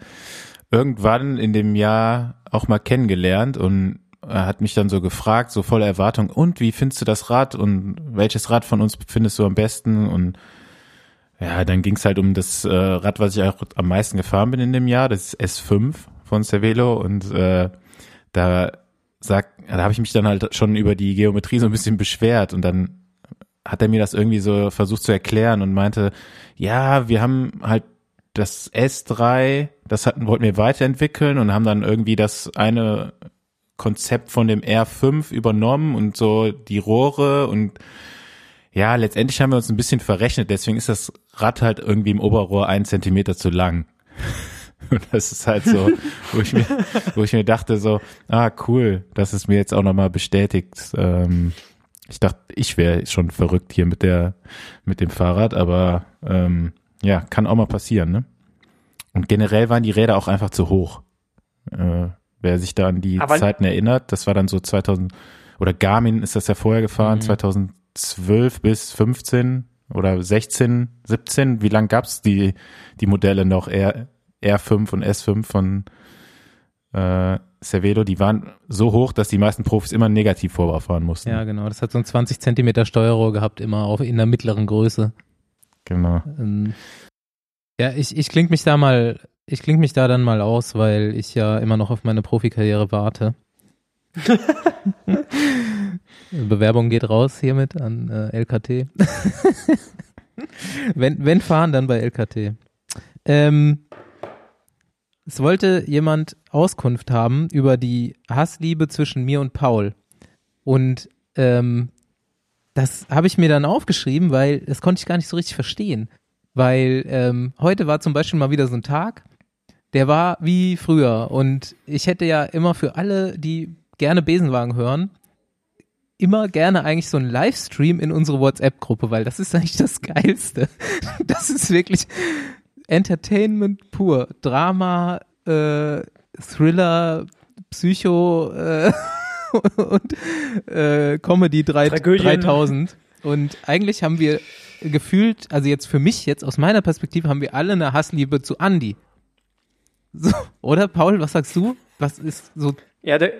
Speaker 3: irgendwann in dem Jahr auch mal kennengelernt und er hat mich dann so gefragt, so voller Erwartung, und wie findest du das Rad und welches Rad von uns findest du am besten? Und ja, dann ging es halt um das äh, Rad, was ich auch am meisten gefahren bin in dem Jahr, das ist S5 von Cervelo und äh, da sagt, da habe ich mich dann halt schon über die Geometrie so ein bisschen beschwert und dann hat er mir das irgendwie so versucht zu erklären und meinte, ja, wir haben halt das S3, das hatten, wollten wir weiterentwickeln und haben dann irgendwie das eine Konzept von dem R5 übernommen und so die Rohre und ja, letztendlich haben wir uns ein bisschen verrechnet, deswegen ist das Rad halt irgendwie im Oberrohr einen Zentimeter zu lang. Und das ist halt so, wo ich mir, wo ich mir dachte so, ah cool, dass es mir jetzt auch nochmal bestätigt. Ähm, ich dachte, ich wäre schon verrückt hier mit der, mit dem Fahrrad, aber ähm, ja, kann auch mal passieren, ne? Und generell waren die Räder auch einfach zu hoch. Äh, wer sich da an die
Speaker 2: Aber-
Speaker 3: Zeiten erinnert, das war dann so 2000, oder Garmin ist das ja vorher gefahren,
Speaker 1: Mhm.
Speaker 3: 2012 bis 15 oder 16, 17. Wie lang gab's die, die Modelle noch? R, R5 und S5 von äh, Cervelo, die waren so hoch, dass die meisten Profis immer negativ Vorbau fahren mussten.
Speaker 1: Ja, genau. Das hat so ein 20 Zentimeter Steuerrohr gehabt, immer auf in der mittleren Größe.
Speaker 3: Genau.
Speaker 1: Ähm, ja, ich, ich kling mich da mal, ich kling mich da dann mal aus, weil ich ja immer noch auf meine Profikarriere warte. Bewerbung geht raus hiermit an äh, LKT. wenn, wenn fahren, dann bei LKT. Ähm, es wollte jemand Auskunft haben über die Hassliebe zwischen mir und Paul. Und ähm, das habe ich mir dann aufgeschrieben, weil das konnte ich gar nicht so richtig verstehen. Weil ähm, heute war zum Beispiel mal wieder so ein Tag, der war wie früher. Und ich hätte ja immer für alle, die gerne Besenwagen hören, immer gerne eigentlich so einen Livestream in unsere WhatsApp-Gruppe, weil das ist eigentlich das Geilste. Das ist wirklich Entertainment pur. Drama, äh, Thriller, Psycho äh, und äh, Comedy drei,
Speaker 2: Tragödien.
Speaker 1: 3000. Und eigentlich haben wir gefühlt, also jetzt für mich, jetzt aus meiner Perspektive, haben wir alle eine Hassliebe zu Andy. So, oder Paul, was sagst du? Was ist so
Speaker 2: Ja, der,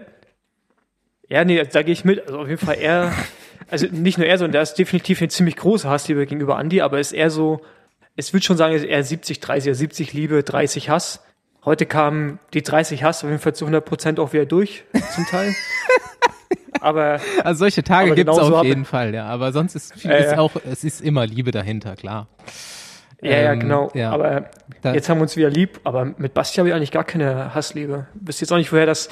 Speaker 2: ja, nee, da gehe ich mit. Also auf jeden Fall eher, also nicht nur er, sondern der ist definitiv eine ziemlich große Hassliebe gegenüber Andy, aber ist eher so, es würde schon sagen, eher 70, 30, oder 70 Liebe, 30 Hass. Heute kamen die 30 Hass auf jeden Fall zu 100 Prozent auch wieder durch, zum Teil. aber
Speaker 1: Also solche Tage gibt's
Speaker 2: genau
Speaker 1: auf jeden Fall, ja. Aber sonst ist, viel,
Speaker 2: Ja,
Speaker 1: ist
Speaker 2: ja.
Speaker 1: auch, es ist immer Liebe dahinter, klar.
Speaker 2: Ja, ja,
Speaker 1: Ähm,
Speaker 2: genau.
Speaker 1: ja.
Speaker 2: Aber
Speaker 1: Da-
Speaker 2: jetzt haben wir uns wieder lieb. Aber mit Basti habe ich eigentlich gar keine Hassliebe. Wisst jetzt auch nicht, woher das,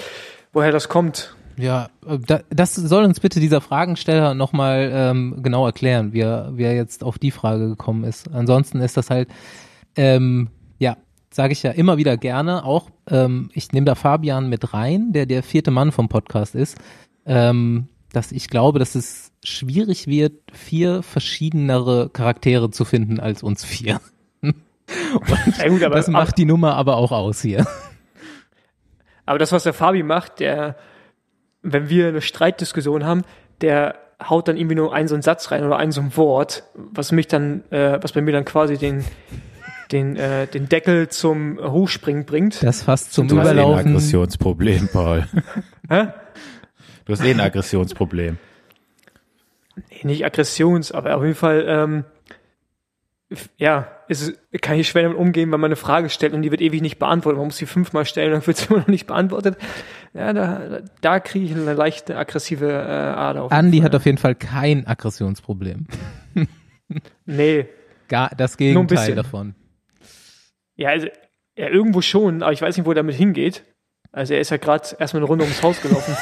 Speaker 2: woher das kommt.
Speaker 1: Ja, äh, da, das soll uns bitte dieser Fragensteller nochmal ähm, genau erklären, wie er, wie er jetzt auf die Frage gekommen ist. Ansonsten ist das halt, ähm, ja, sage ich ja immer wieder gerne. Auch ähm, ich nehme da Fabian mit rein, der der vierte Mann vom Podcast ist. Ähm, dass ich glaube, dass es schwierig wird, vier verschiedenere Charaktere zu finden als uns vier.
Speaker 2: Gut,
Speaker 1: das macht die Nummer aber auch aus hier.
Speaker 2: Aber das, was der Fabi macht, der, wenn wir eine Streitdiskussion haben, der haut dann irgendwie nur einen so einen Satz rein oder ein so ein Wort, was mich dann, äh, was bei mir dann quasi den, den, äh, den Deckel zum Hochspringen bringt.
Speaker 1: Das fast zum
Speaker 3: Du hast eh ein
Speaker 1: Überlaufen.
Speaker 3: Aggressionsproblem, Paul.
Speaker 2: Hä?
Speaker 3: Du hast eh ein Aggressionsproblem.
Speaker 2: Nee, nicht Aggressions, aber auf jeden Fall, ähm, ja, ist, kann ich schwer damit umgehen, wenn man eine Frage stellt und die wird ewig nicht beantwortet. Man muss sie fünfmal stellen, dann wird sie immer noch nicht beantwortet. Ja, da, da kriege ich eine leichte aggressive äh, Ader. Auf Fall.
Speaker 1: hat auf jeden Fall kein Aggressionsproblem.
Speaker 2: Nee,
Speaker 1: Gar das
Speaker 2: Nur ein
Speaker 1: Gegenteil
Speaker 2: bisschen.
Speaker 1: davon.
Speaker 2: Ja, also, ja, irgendwo schon, aber ich weiß nicht, wo er damit hingeht. Also er ist ja gerade erstmal eine Runde ums Haus gelaufen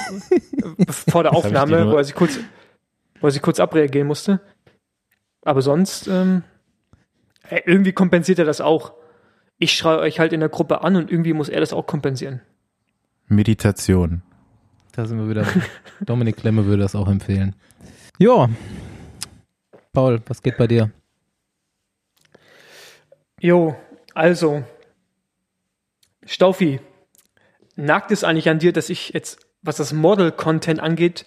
Speaker 2: vor der Aufnahme, wo er sich kurz, wo er sich kurz abreagieren musste. Aber sonst, ähm, äh, irgendwie kompensiert er das auch. Ich schreie euch halt in der Gruppe an und irgendwie muss er das auch kompensieren.
Speaker 3: Meditation.
Speaker 1: Da sind wir wieder. Dominik Klemme würde das auch empfehlen. Ja. Paul, was geht bei dir?
Speaker 2: Jo, also, Staufi, nagt es eigentlich an dir, dass ich jetzt, was das Model-Content angeht,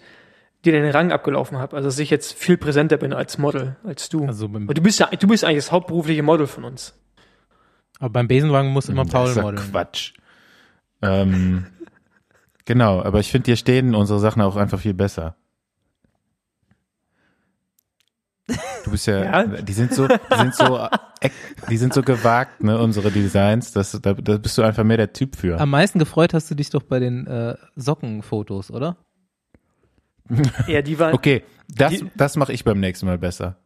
Speaker 2: dir den Rang abgelaufen habe? Also, dass ich jetzt viel präsenter bin als Model, als du.
Speaker 1: Also
Speaker 2: du bist ja, du bist eigentlich das hauptberufliche Model von uns.
Speaker 1: aber beim Besenwagen muss immer
Speaker 3: Das
Speaker 1: Paul
Speaker 3: ist ja
Speaker 1: modeln.
Speaker 3: Quatsch. Ähm, genau, aber ich finde, dir stehen unsere Sachen auch einfach viel besser. Du bist ja,
Speaker 2: Ja.
Speaker 3: die sind so, die sind so, die sind so gewagt, ne, unsere Designs, das, da, da bist du einfach mehr der Typ für.
Speaker 1: Am meisten gefreut hast du dich doch bei den äh, Sockenfotos, oder?
Speaker 2: Ja, die waren,
Speaker 3: Okay, das,
Speaker 2: Die-
Speaker 3: das mache ich beim nächsten Mal besser.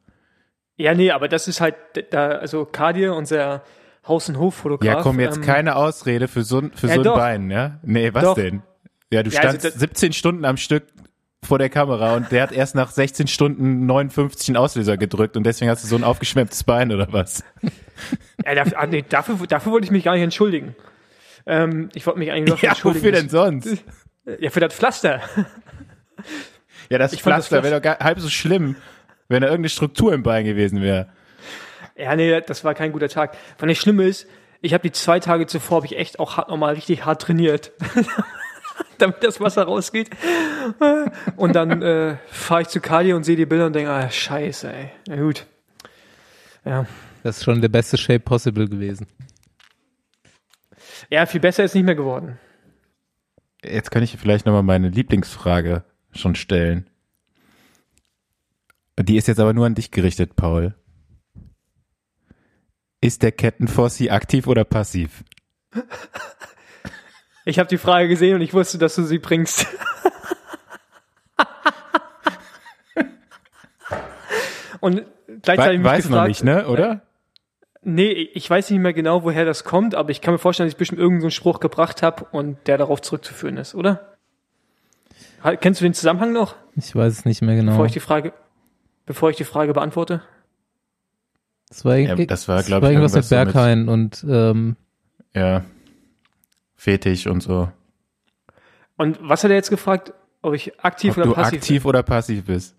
Speaker 2: ja, nee, aber das ist halt, da, also Kadir, unser Haus- und Hoffotograf.
Speaker 3: Ja, komm, jetzt
Speaker 2: ähm,
Speaker 3: keine Ausrede für so, ein- für
Speaker 2: Ja,
Speaker 3: so ein
Speaker 2: doch.
Speaker 3: Bein, ja? Nee, was
Speaker 2: Doch.
Speaker 3: denn? Ja, du
Speaker 2: Ja, also
Speaker 3: standst
Speaker 2: das-
Speaker 3: 17 Stunden am Stück vor der Kamera und der hat erst nach 16 Stunden 59 einen Auslöser gedrückt und deswegen hast du so ein aufgeschwemmtes Bein oder was?
Speaker 2: Ja, dafür, ah, nee, dafür, dafür wollte ich mich gar nicht entschuldigen. Ähm, ich wollte mich eigentlich nur
Speaker 3: Ja,
Speaker 2: entschuldigen.
Speaker 3: wofür denn sonst?
Speaker 2: Ja, für das Pflaster.
Speaker 3: Ja, das
Speaker 2: Ich
Speaker 3: Pflaster wäre doch gar, halb so schlimm, wenn da irgendeine Struktur im Bein gewesen wäre.
Speaker 2: Ja, nee, das war kein guter Tag. Was nicht schlimm ist, ich habe die zwei Tage zuvor, habe ich echt auch hart, nochmal richtig hart trainiert. damit das Wasser rausgeht. Und dann äh, fahre ich zu Kali und sehe die Bilder und denke, ah, scheiße, ey. Na gut. Ja.
Speaker 1: Das ist schon der beste Shape possible gewesen.
Speaker 2: Ja, viel besser ist nicht mehr geworden.
Speaker 3: Jetzt kann ich vielleicht nochmal meine Lieblingsfrage schon stellen. Die ist jetzt aber nur an dich gerichtet, Paul. Ist der Kettenfossi aktiv oder passiv?
Speaker 2: Ich habe die Frage gesehen und ich wusste, dass du sie bringst. und gleichzeitig
Speaker 3: We weiß gefragt, noch nicht, ne? Oder?
Speaker 2: Nee, ich weiß nicht mehr genau, woher das kommt, aber ich kann mir vorstellen, dass ich bestimmt irgendeinen so Spruch gebracht habe und der darauf zurückzuführen ist, oder? Kennst du den Zusammenhang noch?
Speaker 1: Ich weiß es nicht mehr genau.
Speaker 2: Bevor ich die Frage, bevor ich die Frage beantworte.
Speaker 1: Das war, ja, das war, glaube ich, irgendwas mit Berghain so und ähm,
Speaker 3: ja. Fetisch und so.
Speaker 2: Und was hat er jetzt gefragt? Ob ich aktiv
Speaker 3: ob
Speaker 2: oder
Speaker 3: du
Speaker 2: passiv
Speaker 3: aktiv bin? oder passiv bist.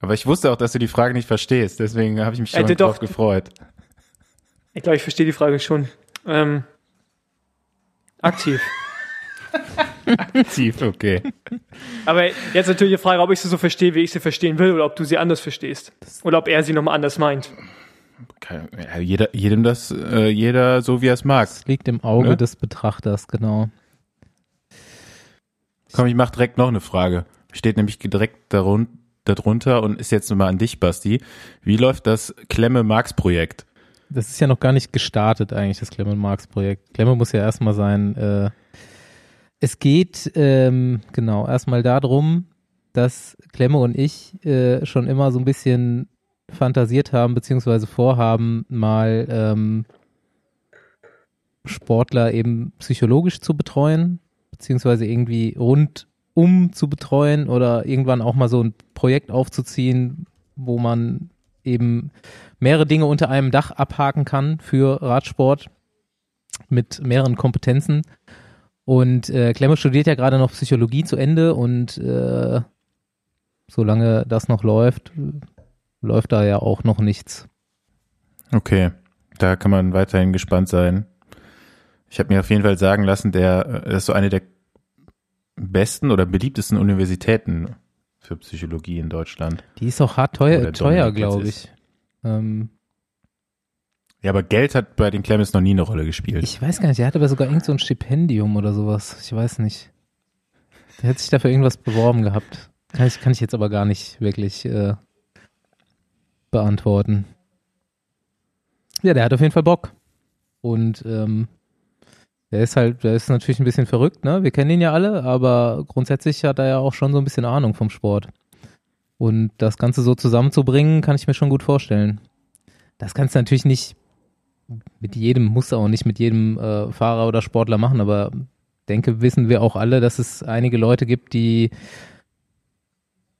Speaker 3: Aber ich wusste auch, dass du die Frage nicht verstehst, deswegen habe ich mich schon äh, drauf gefreut.
Speaker 2: Ich glaube, ich verstehe die Frage schon. Ähm, aktiv.
Speaker 3: aktiv, okay.
Speaker 2: Aber jetzt natürlich die Frage, ob ich sie so verstehe, wie ich sie verstehen will, oder ob du sie anders verstehst. Oder ob er sie nochmal anders meint
Speaker 3: jeder, jedem das, äh, jeder so wie er es mag. Das
Speaker 1: liegt im Auge ne? des Betrachters, genau.
Speaker 3: Komm, ich mach direkt noch eine Frage. Steht nämlich direkt darunter und ist jetzt mal an dich, Basti. Wie läuft das Klemme-Marx-Projekt?
Speaker 1: Das ist ja noch gar nicht gestartet eigentlich, das Klemme-Marx-Projekt. Klemme muss ja erstmal sein, äh, es geht ähm, genau erstmal darum, dass Klemme und ich äh, schon immer so ein bisschen fantasiert haben, beziehungsweise vorhaben, mal ähm, Sportler eben psychologisch zu betreuen, beziehungsweise irgendwie rundum zu betreuen oder irgendwann auch mal so ein Projekt aufzuziehen, wo man eben mehrere Dinge unter einem Dach abhaken kann für Radsport mit mehreren Kompetenzen. Und äh, Klemme studiert ja gerade noch Psychologie zu Ende und äh, solange das noch läuft, läuft da ja auch noch nichts.
Speaker 3: Okay, da kann man weiterhin gespannt sein. Ich habe mir auf jeden Fall sagen lassen, der das äh, ist so eine der besten oder beliebtesten Universitäten für Psychologie in Deutschland.
Speaker 1: Die ist auch hart teuer, teuer glaube ich. Ähm,
Speaker 3: ja, aber Geld hat bei den Clemens noch nie eine Rolle gespielt.
Speaker 1: Ich weiß gar nicht, er hatte aber sogar irgend so ein Stipendium oder sowas. Ich weiß nicht. Der hat sich dafür irgendwas beworben gehabt. Kann ich, kann ich jetzt aber gar nicht wirklich äh, beantworten. Ja, der hat auf jeden Fall Bock. Und ähm, der ist halt, der ist natürlich ein bisschen verrückt, ne? Wir kennen ihn ja alle, aber grundsätzlich hat er ja auch schon so ein bisschen Ahnung vom Sport. Und das Ganze so zusammenzubringen, kann ich mir schon gut vorstellen. Das kannst du natürlich nicht mit jedem, muss auch nicht mit jedem äh, Fahrer oder Sportler machen, aber denke, wissen wir auch alle, dass es einige Leute gibt, die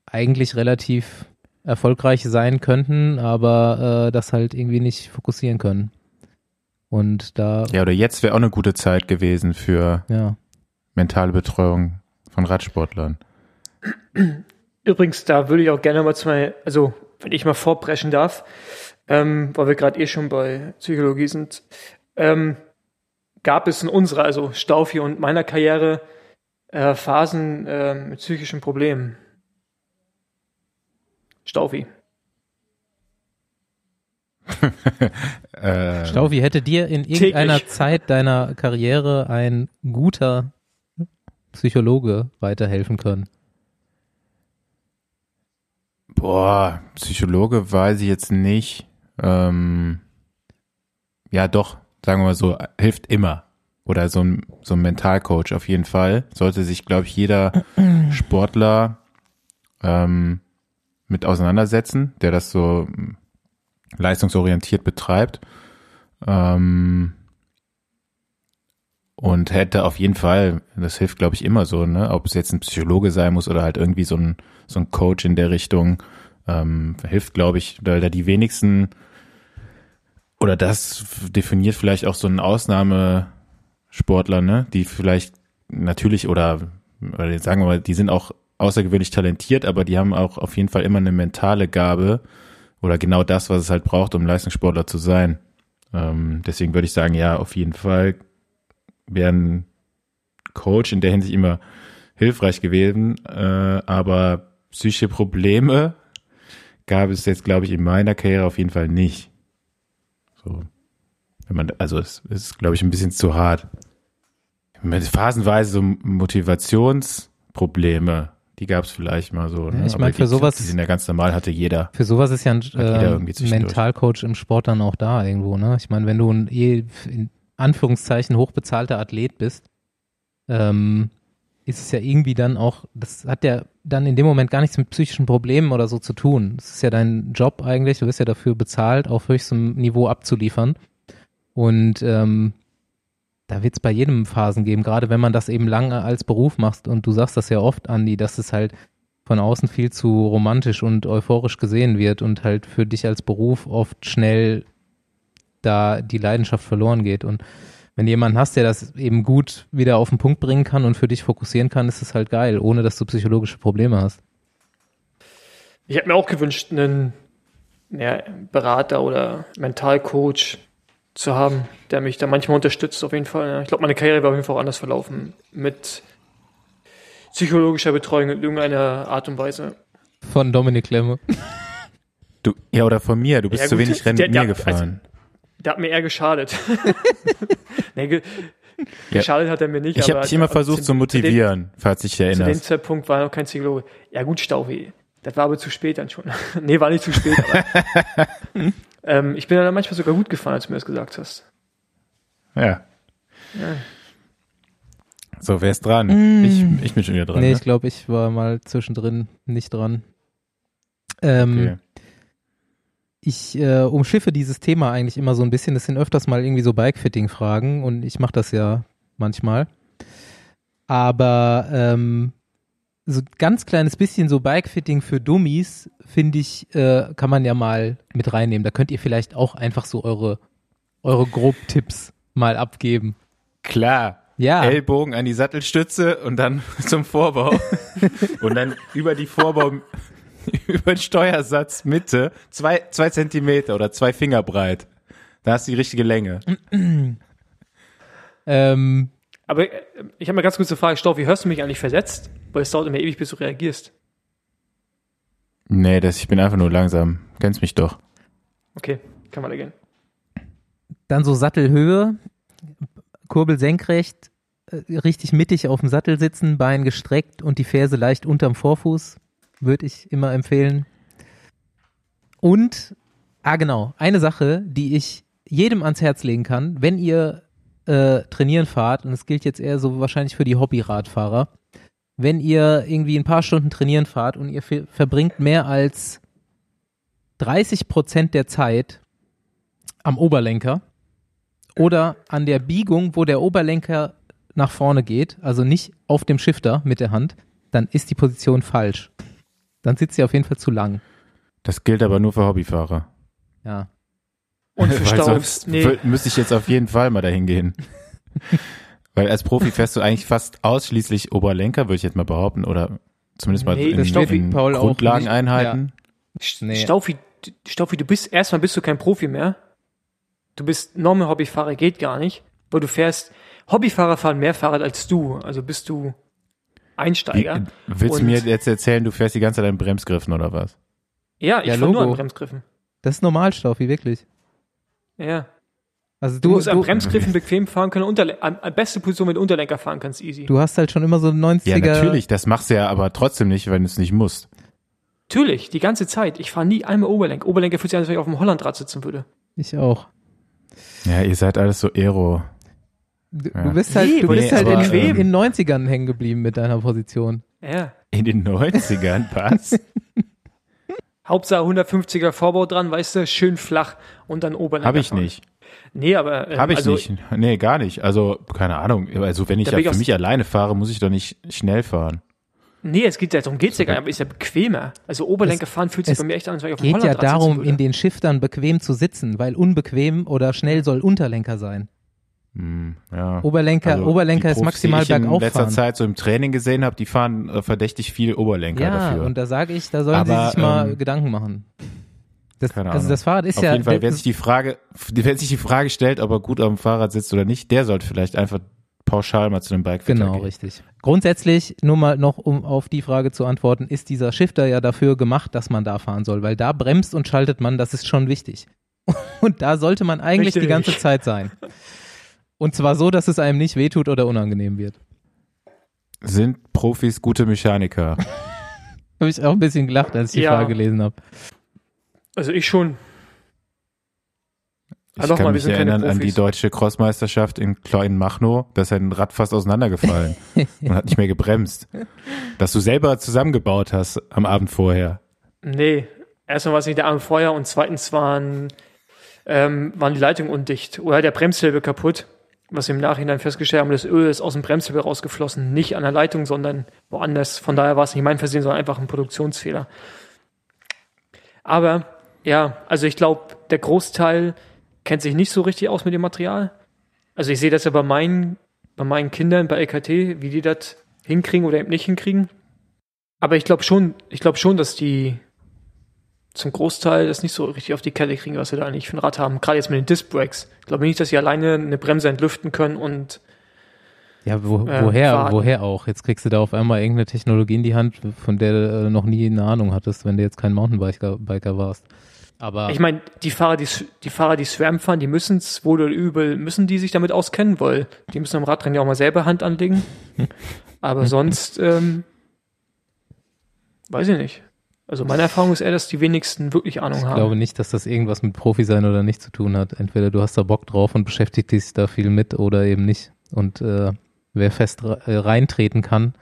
Speaker 1: eigentlich relativ erfolgreich sein könnten, aber äh, das halt irgendwie nicht fokussieren können. Und da.
Speaker 3: Ja, oder jetzt wäre auch eine gute Zeit gewesen für
Speaker 1: ja.
Speaker 3: mentale Betreuung von Radsportlern.
Speaker 2: Übrigens, da würde ich auch gerne mal zwei, also wenn ich mal vorpreschen darf, ähm, weil wir gerade eh schon bei Psychologie sind, ähm, gab es in unserer, also Staufi und meiner Karriere, äh, Phasen äh, mit psychischen Problemen. Staufi.
Speaker 1: äh, Staufi, hätte dir in irgendeiner täglich. Zeit deiner Karriere ein guter Psychologe weiterhelfen können?
Speaker 3: Boah, Psychologe weiß ich jetzt nicht. Ähm, ja, doch, sagen wir mal so, hilft immer. Oder so ein, so ein Mentalcoach auf jeden Fall. Sollte sich, glaube ich, jeder Sportler ähm, mit auseinandersetzen, der das so hm, leistungsorientiert betreibt. Ähm, und hätte auf jeden Fall, das hilft glaube ich immer so, ne, ob es jetzt ein Psychologe sein muss oder halt irgendwie so ein, so ein Coach in der Richtung, ähm, hilft glaube ich, weil da die wenigsten oder das definiert vielleicht auch so einen Ausnahmesportler, ne, die vielleicht natürlich oder, oder sagen wir mal, die sind auch außergewöhnlich talentiert, aber die haben auch auf jeden Fall immer eine mentale Gabe oder genau das, was es halt braucht, um Leistungssportler zu sein. Ähm, deswegen würde ich sagen, ja, auf jeden Fall wäre ein Coach in der Hinsicht immer hilfreich gewesen, äh, aber psychische Probleme gab es jetzt, glaube ich, in meiner Karriere auf jeden Fall nicht. So. Wenn man, also es ist, glaube ich, ein bisschen zu hart. Phasenweise so Motivationsprobleme, die gab es vielleicht mal so. Ne?
Speaker 1: ich
Speaker 3: Aber
Speaker 1: mein,
Speaker 3: die-
Speaker 1: für sowas-
Speaker 3: Die sind ja ganz normal, hatte jeder.
Speaker 1: Für sowas ist ja ein äh. Mentalcoach im Sport dann auch da irgendwo, ne? Ich meine, wenn du ein eh in Anführungszeichen hochbezahlter Athlet bist, ähm, ist es ja irgendwie dann auch, das hat ja dann in dem Moment gar nichts mit psychischen Problemen oder so zu tun. Das ist ja dein Job eigentlich, du wirst ja dafür bezahlt, auf höchstem Niveau abzuliefern. Und ähm, da wird es bei jedem Phasen geben, gerade wenn man das eben lange als Beruf macht und du sagst das ja oft, Andi, dass es halt von außen viel zu romantisch und euphorisch gesehen wird und halt für dich als Beruf oft schnell da die Leidenschaft verloren geht. Und wenn du jemanden hast, der das eben gut wieder auf den Punkt bringen kann und für dich fokussieren kann, ist es halt geil, ohne dass du psychologische Probleme hast.
Speaker 2: Ich hätte mir auch gewünscht, einen ja, Berater oder Mentalcoach zu haben, der mich da manchmal unterstützt, auf jeden Fall. Ich glaube, meine Karriere wäre auf jeden Fall auch anders verlaufen. Mit psychologischer Betreuung in irgendeiner Art und Weise.
Speaker 1: Von Dominik Klemme.
Speaker 3: Du, ja, oder von mir, du bist
Speaker 2: Ja,
Speaker 3: zu
Speaker 2: gut,
Speaker 3: wenig Rennen
Speaker 2: der-
Speaker 3: mit mir
Speaker 2: der-
Speaker 3: gefahren.
Speaker 2: Der hat mir eher geschadet. nee, ge
Speaker 3: Ja.
Speaker 2: geschadet hat er mir nicht.
Speaker 3: ich habe dich immer
Speaker 2: aber
Speaker 3: versucht zu motivieren, falls du dich
Speaker 2: Zu dem, zu dem. Zeitpunkt war noch kein Psychologe. Ja gut, Staufi. Das war aber zu spät dann schon. nee, war nicht zu spät. Aber, ähm, ich bin dann manchmal sogar gut gefahren, als du mir das gesagt hast.
Speaker 3: Ja. So, wer ist dran?
Speaker 1: Mm.
Speaker 3: Ich, ich bin schon wieder dran.
Speaker 1: nee,
Speaker 3: ne?
Speaker 1: ich glaube, ich war mal zwischendrin nicht dran. Ähm,
Speaker 3: okay.
Speaker 1: Ich äh, umschiffe dieses Thema eigentlich immer so ein bisschen. Das sind öfters mal irgendwie so Bikefitting-Fragen und ich mache das ja manchmal. Aber ähm, so ein ganz kleines bisschen so Bikefitting für Dummies, finde ich, äh, kann man ja mal mit reinnehmen. Da könnt ihr vielleicht auch einfach so eure, eure Grob-Tipps mal abgeben.
Speaker 3: Klar.
Speaker 1: Ja.
Speaker 3: Ellbogen an die Sattelstütze und dann zum Vorbau. und dann über die Vorbau, über den Steuersatz Mitte, zwei, zwei Zentimeter oder zwei Finger breit. Da hast du die richtige Länge.
Speaker 1: Ähm,
Speaker 2: Aber äh, ich habe mal ganz kurze Frage, Staufi, hörst du mich eigentlich versetzt? Weil es dauert immer ewig, bis du reagierst.
Speaker 3: Nee, das, ich bin einfach nur langsam. Kennst mich doch.
Speaker 2: Okay, kann weitergehen.
Speaker 1: Dann so Sattelhöhe, Kurbel senkrecht, äh, richtig mittig auf dem Sattel sitzen, Bein gestreckt und die Ferse leicht unterm Vorfuß, würde ich immer empfehlen. Und, ah genau, eine Sache, die ich jedem ans Herz legen kann, wenn ihr äh, trainieren fahrt, und es gilt jetzt eher so wahrscheinlich für die Hobbyradfahrer, wenn ihr irgendwie ein paar Stunden trainieren fahrt und ihr ver- verbringt mehr als 30 Prozent der Zeit am Oberlenker oder an der Biegung, wo der Oberlenker nach vorne geht, also nicht auf dem Shifter mit der Hand, dann ist die Position falsch. Dann sitzt sie auf jeden Fall zu lang.
Speaker 3: Das gilt aber nur für Hobbyfahrer.
Speaker 1: Ja.
Speaker 2: Und
Speaker 3: sonst
Speaker 2: Nee,
Speaker 3: müsste ich jetzt auf jeden Fall mal dahin gehen. Weil als Profi fährst du eigentlich fast ausschließlich Oberlenker, würde ich jetzt mal behaupten, oder zumindest mal
Speaker 2: Nee,
Speaker 3: in, in
Speaker 1: Paul auch
Speaker 3: Grundlageneinheiten.
Speaker 1: Nee.
Speaker 2: Staufi, Staufi, du bist, erstmal bist du kein Profi mehr. Du bist normal Hobbyfahrer, geht gar nicht. Weil du fährst, Hobbyfahrer fahren mehr Fahrrad als du. Also bist du Einsteiger.
Speaker 3: Wie- Willst du mir jetzt erzählen, du fährst die ganze Zeit an Bremsgriffen oder was?
Speaker 2: Ja, ich
Speaker 1: Ja,
Speaker 2: fahr nur an Bremsgriffen.
Speaker 1: Das ist normal, Staufi, wirklich.
Speaker 2: Ja.
Speaker 1: Also
Speaker 2: Du,
Speaker 1: du,
Speaker 2: musst an
Speaker 1: du,
Speaker 2: Bremsgriffen bequem fahren können, Unterle an, an beste Position mit Unterlenker fahren kannst, easy.
Speaker 1: du hast halt schon immer so 90er.
Speaker 3: Ja, natürlich, das machst du ja aber trotzdem nicht, wenn du es nicht musst.
Speaker 2: Natürlich, die ganze Zeit. Ich fahre nie einmal Oberlenk. Oberlenker fühlt sich an, als wenn ich auf dem Hollandrad sitzen würde.
Speaker 1: Ich auch.
Speaker 3: Ja, ihr seid alles so Aero.
Speaker 1: Du,
Speaker 3: Ja.
Speaker 1: du bist halt,
Speaker 2: Nee,
Speaker 1: du
Speaker 3: nee,
Speaker 1: bist halt
Speaker 3: aber,
Speaker 1: in,
Speaker 3: ähm,
Speaker 1: in 90ern hängen geblieben mit deiner Position.
Speaker 2: Ja.
Speaker 3: In den 90ern, was?
Speaker 2: Hauptsache 150er Vorbau dran, weißt du, schön flach und dann Oberlenker.
Speaker 3: Habe ich
Speaker 2: fahren.
Speaker 3: nicht.
Speaker 2: Nee, aber ähm,
Speaker 3: Habe ich
Speaker 2: also,
Speaker 3: nicht. Nee, gar nicht. Also, keine Ahnung. Also, wenn ich ja für mich alleine fahre, muss ich doch nicht schnell fahren.
Speaker 2: Nee, es geht ja darum geht's ja gar nicht, aber ist ja bequemer. Also Oberlenker fahren fühlt sich bei mir echt an, als wenn ich auf dem
Speaker 1: Geht ja darum, in den Shiftern bequem zu sitzen, weil unbequem oder schnell soll Unterlenker sein.
Speaker 3: Hm, ja.
Speaker 1: Oberlenker,
Speaker 3: Also,
Speaker 1: Oberlenker
Speaker 3: die
Speaker 1: ist maximal
Speaker 3: die ich in
Speaker 1: bergauf
Speaker 3: letzter
Speaker 1: fahren.
Speaker 3: Zeit so im Training gesehen habe, die fahren äh, verdächtig viel Oberlenker
Speaker 1: Ja,
Speaker 3: dafür.
Speaker 1: und da sage ich, da sollen
Speaker 3: Aber,
Speaker 1: sie sich mal
Speaker 3: ähm,
Speaker 1: Gedanken machen. Das,
Speaker 3: Keine
Speaker 1: also das Fahrrad ist
Speaker 3: Auf
Speaker 1: ja.
Speaker 3: jeden Fall, wer sich die Frage, wer sich die Frage stellt, ob er gut auf dem Fahrrad sitzt oder nicht, der sollte vielleicht einfach pauschal mal zu einem bike
Speaker 1: Genau,
Speaker 3: gehen.
Speaker 1: richtig. Grundsätzlich, nur mal noch, um auf die Frage zu antworten, ist dieser Shifter ja dafür gemacht, dass man da fahren soll, weil da bremst und schaltet man, das ist schon wichtig. Und da sollte man eigentlich die
Speaker 2: Richtig.
Speaker 1: ganze Zeit sein. Und zwar so, dass es einem nicht wehtut oder unangenehm wird.
Speaker 3: Sind Profis gute Mechaniker?
Speaker 1: Habe ich auch ein bisschen gelacht, als ich die
Speaker 2: Ja.
Speaker 1: Frage gelesen habe.
Speaker 2: Also ich schon.
Speaker 3: Ich
Speaker 2: doch
Speaker 3: kann
Speaker 2: mal,
Speaker 3: mich erinnern an die deutsche Crossmeisterschaft in Klein-Machnow, da ist ein Rad fast auseinandergefallen und hat nicht mehr gebremst. Dass du selber zusammengebaut hast am Abend vorher.
Speaker 2: Nee, erstmal war es nicht der Abend vorher und zweitens waren, ähm, waren die Leitungen undicht oder der Bremshilbe kaputt. Was wir im Nachhinein festgestellt haben, das Öl ist aus dem Bremshilbe rausgeflossen. Nicht an der Leitung, sondern woanders. Von daher war es nicht mein Versehen, sondern einfach ein Produktionsfehler. Aber ja, also ich glaube, der Großteil kennt sich nicht so richtig aus mit dem Material. Also ich sehe das ja bei meinen, bei meinen Kindern bei LKT, wie die das hinkriegen oder eben nicht hinkriegen. Aber ich glaube schon, ich glaube schon, dass die zum Großteil das nicht so richtig auf die Kette kriegen, was sie da eigentlich für ein Rad haben. Gerade jetzt mit den Disc Brakes. Ich glaube nicht, dass sie alleine eine Bremse entlüften können und
Speaker 1: Ja, wo,
Speaker 2: Äh,
Speaker 1: woher,
Speaker 2: Fahrrad.
Speaker 1: woher auch? Jetzt kriegst du da auf einmal irgendeine Technologie in die Hand, von der du äh, noch nie eine Ahnung hattest, wenn du jetzt kein Mountainbiker Biker warst. Aber
Speaker 2: ich meine, die Fahrer, die, die Fahrer, die SRAM fahren, die müssen es wohl oder übel, müssen die sich damit auskennen, weil die müssen am Radrennen ja auch mal selber Hand anlegen. Aber sonst, ähm, weiß ich nicht. Also meine Erfahrung ist eher, dass die wenigsten wirklich Ahnung
Speaker 1: ich
Speaker 2: haben.
Speaker 1: glaube nicht, dass das irgendwas mit Profi sein oder nicht zu tun hat. Entweder du hast da Bock drauf und beschäftigst dich da viel mit oder eben nicht. Und äh, wer fest re- äh, reintreten kann,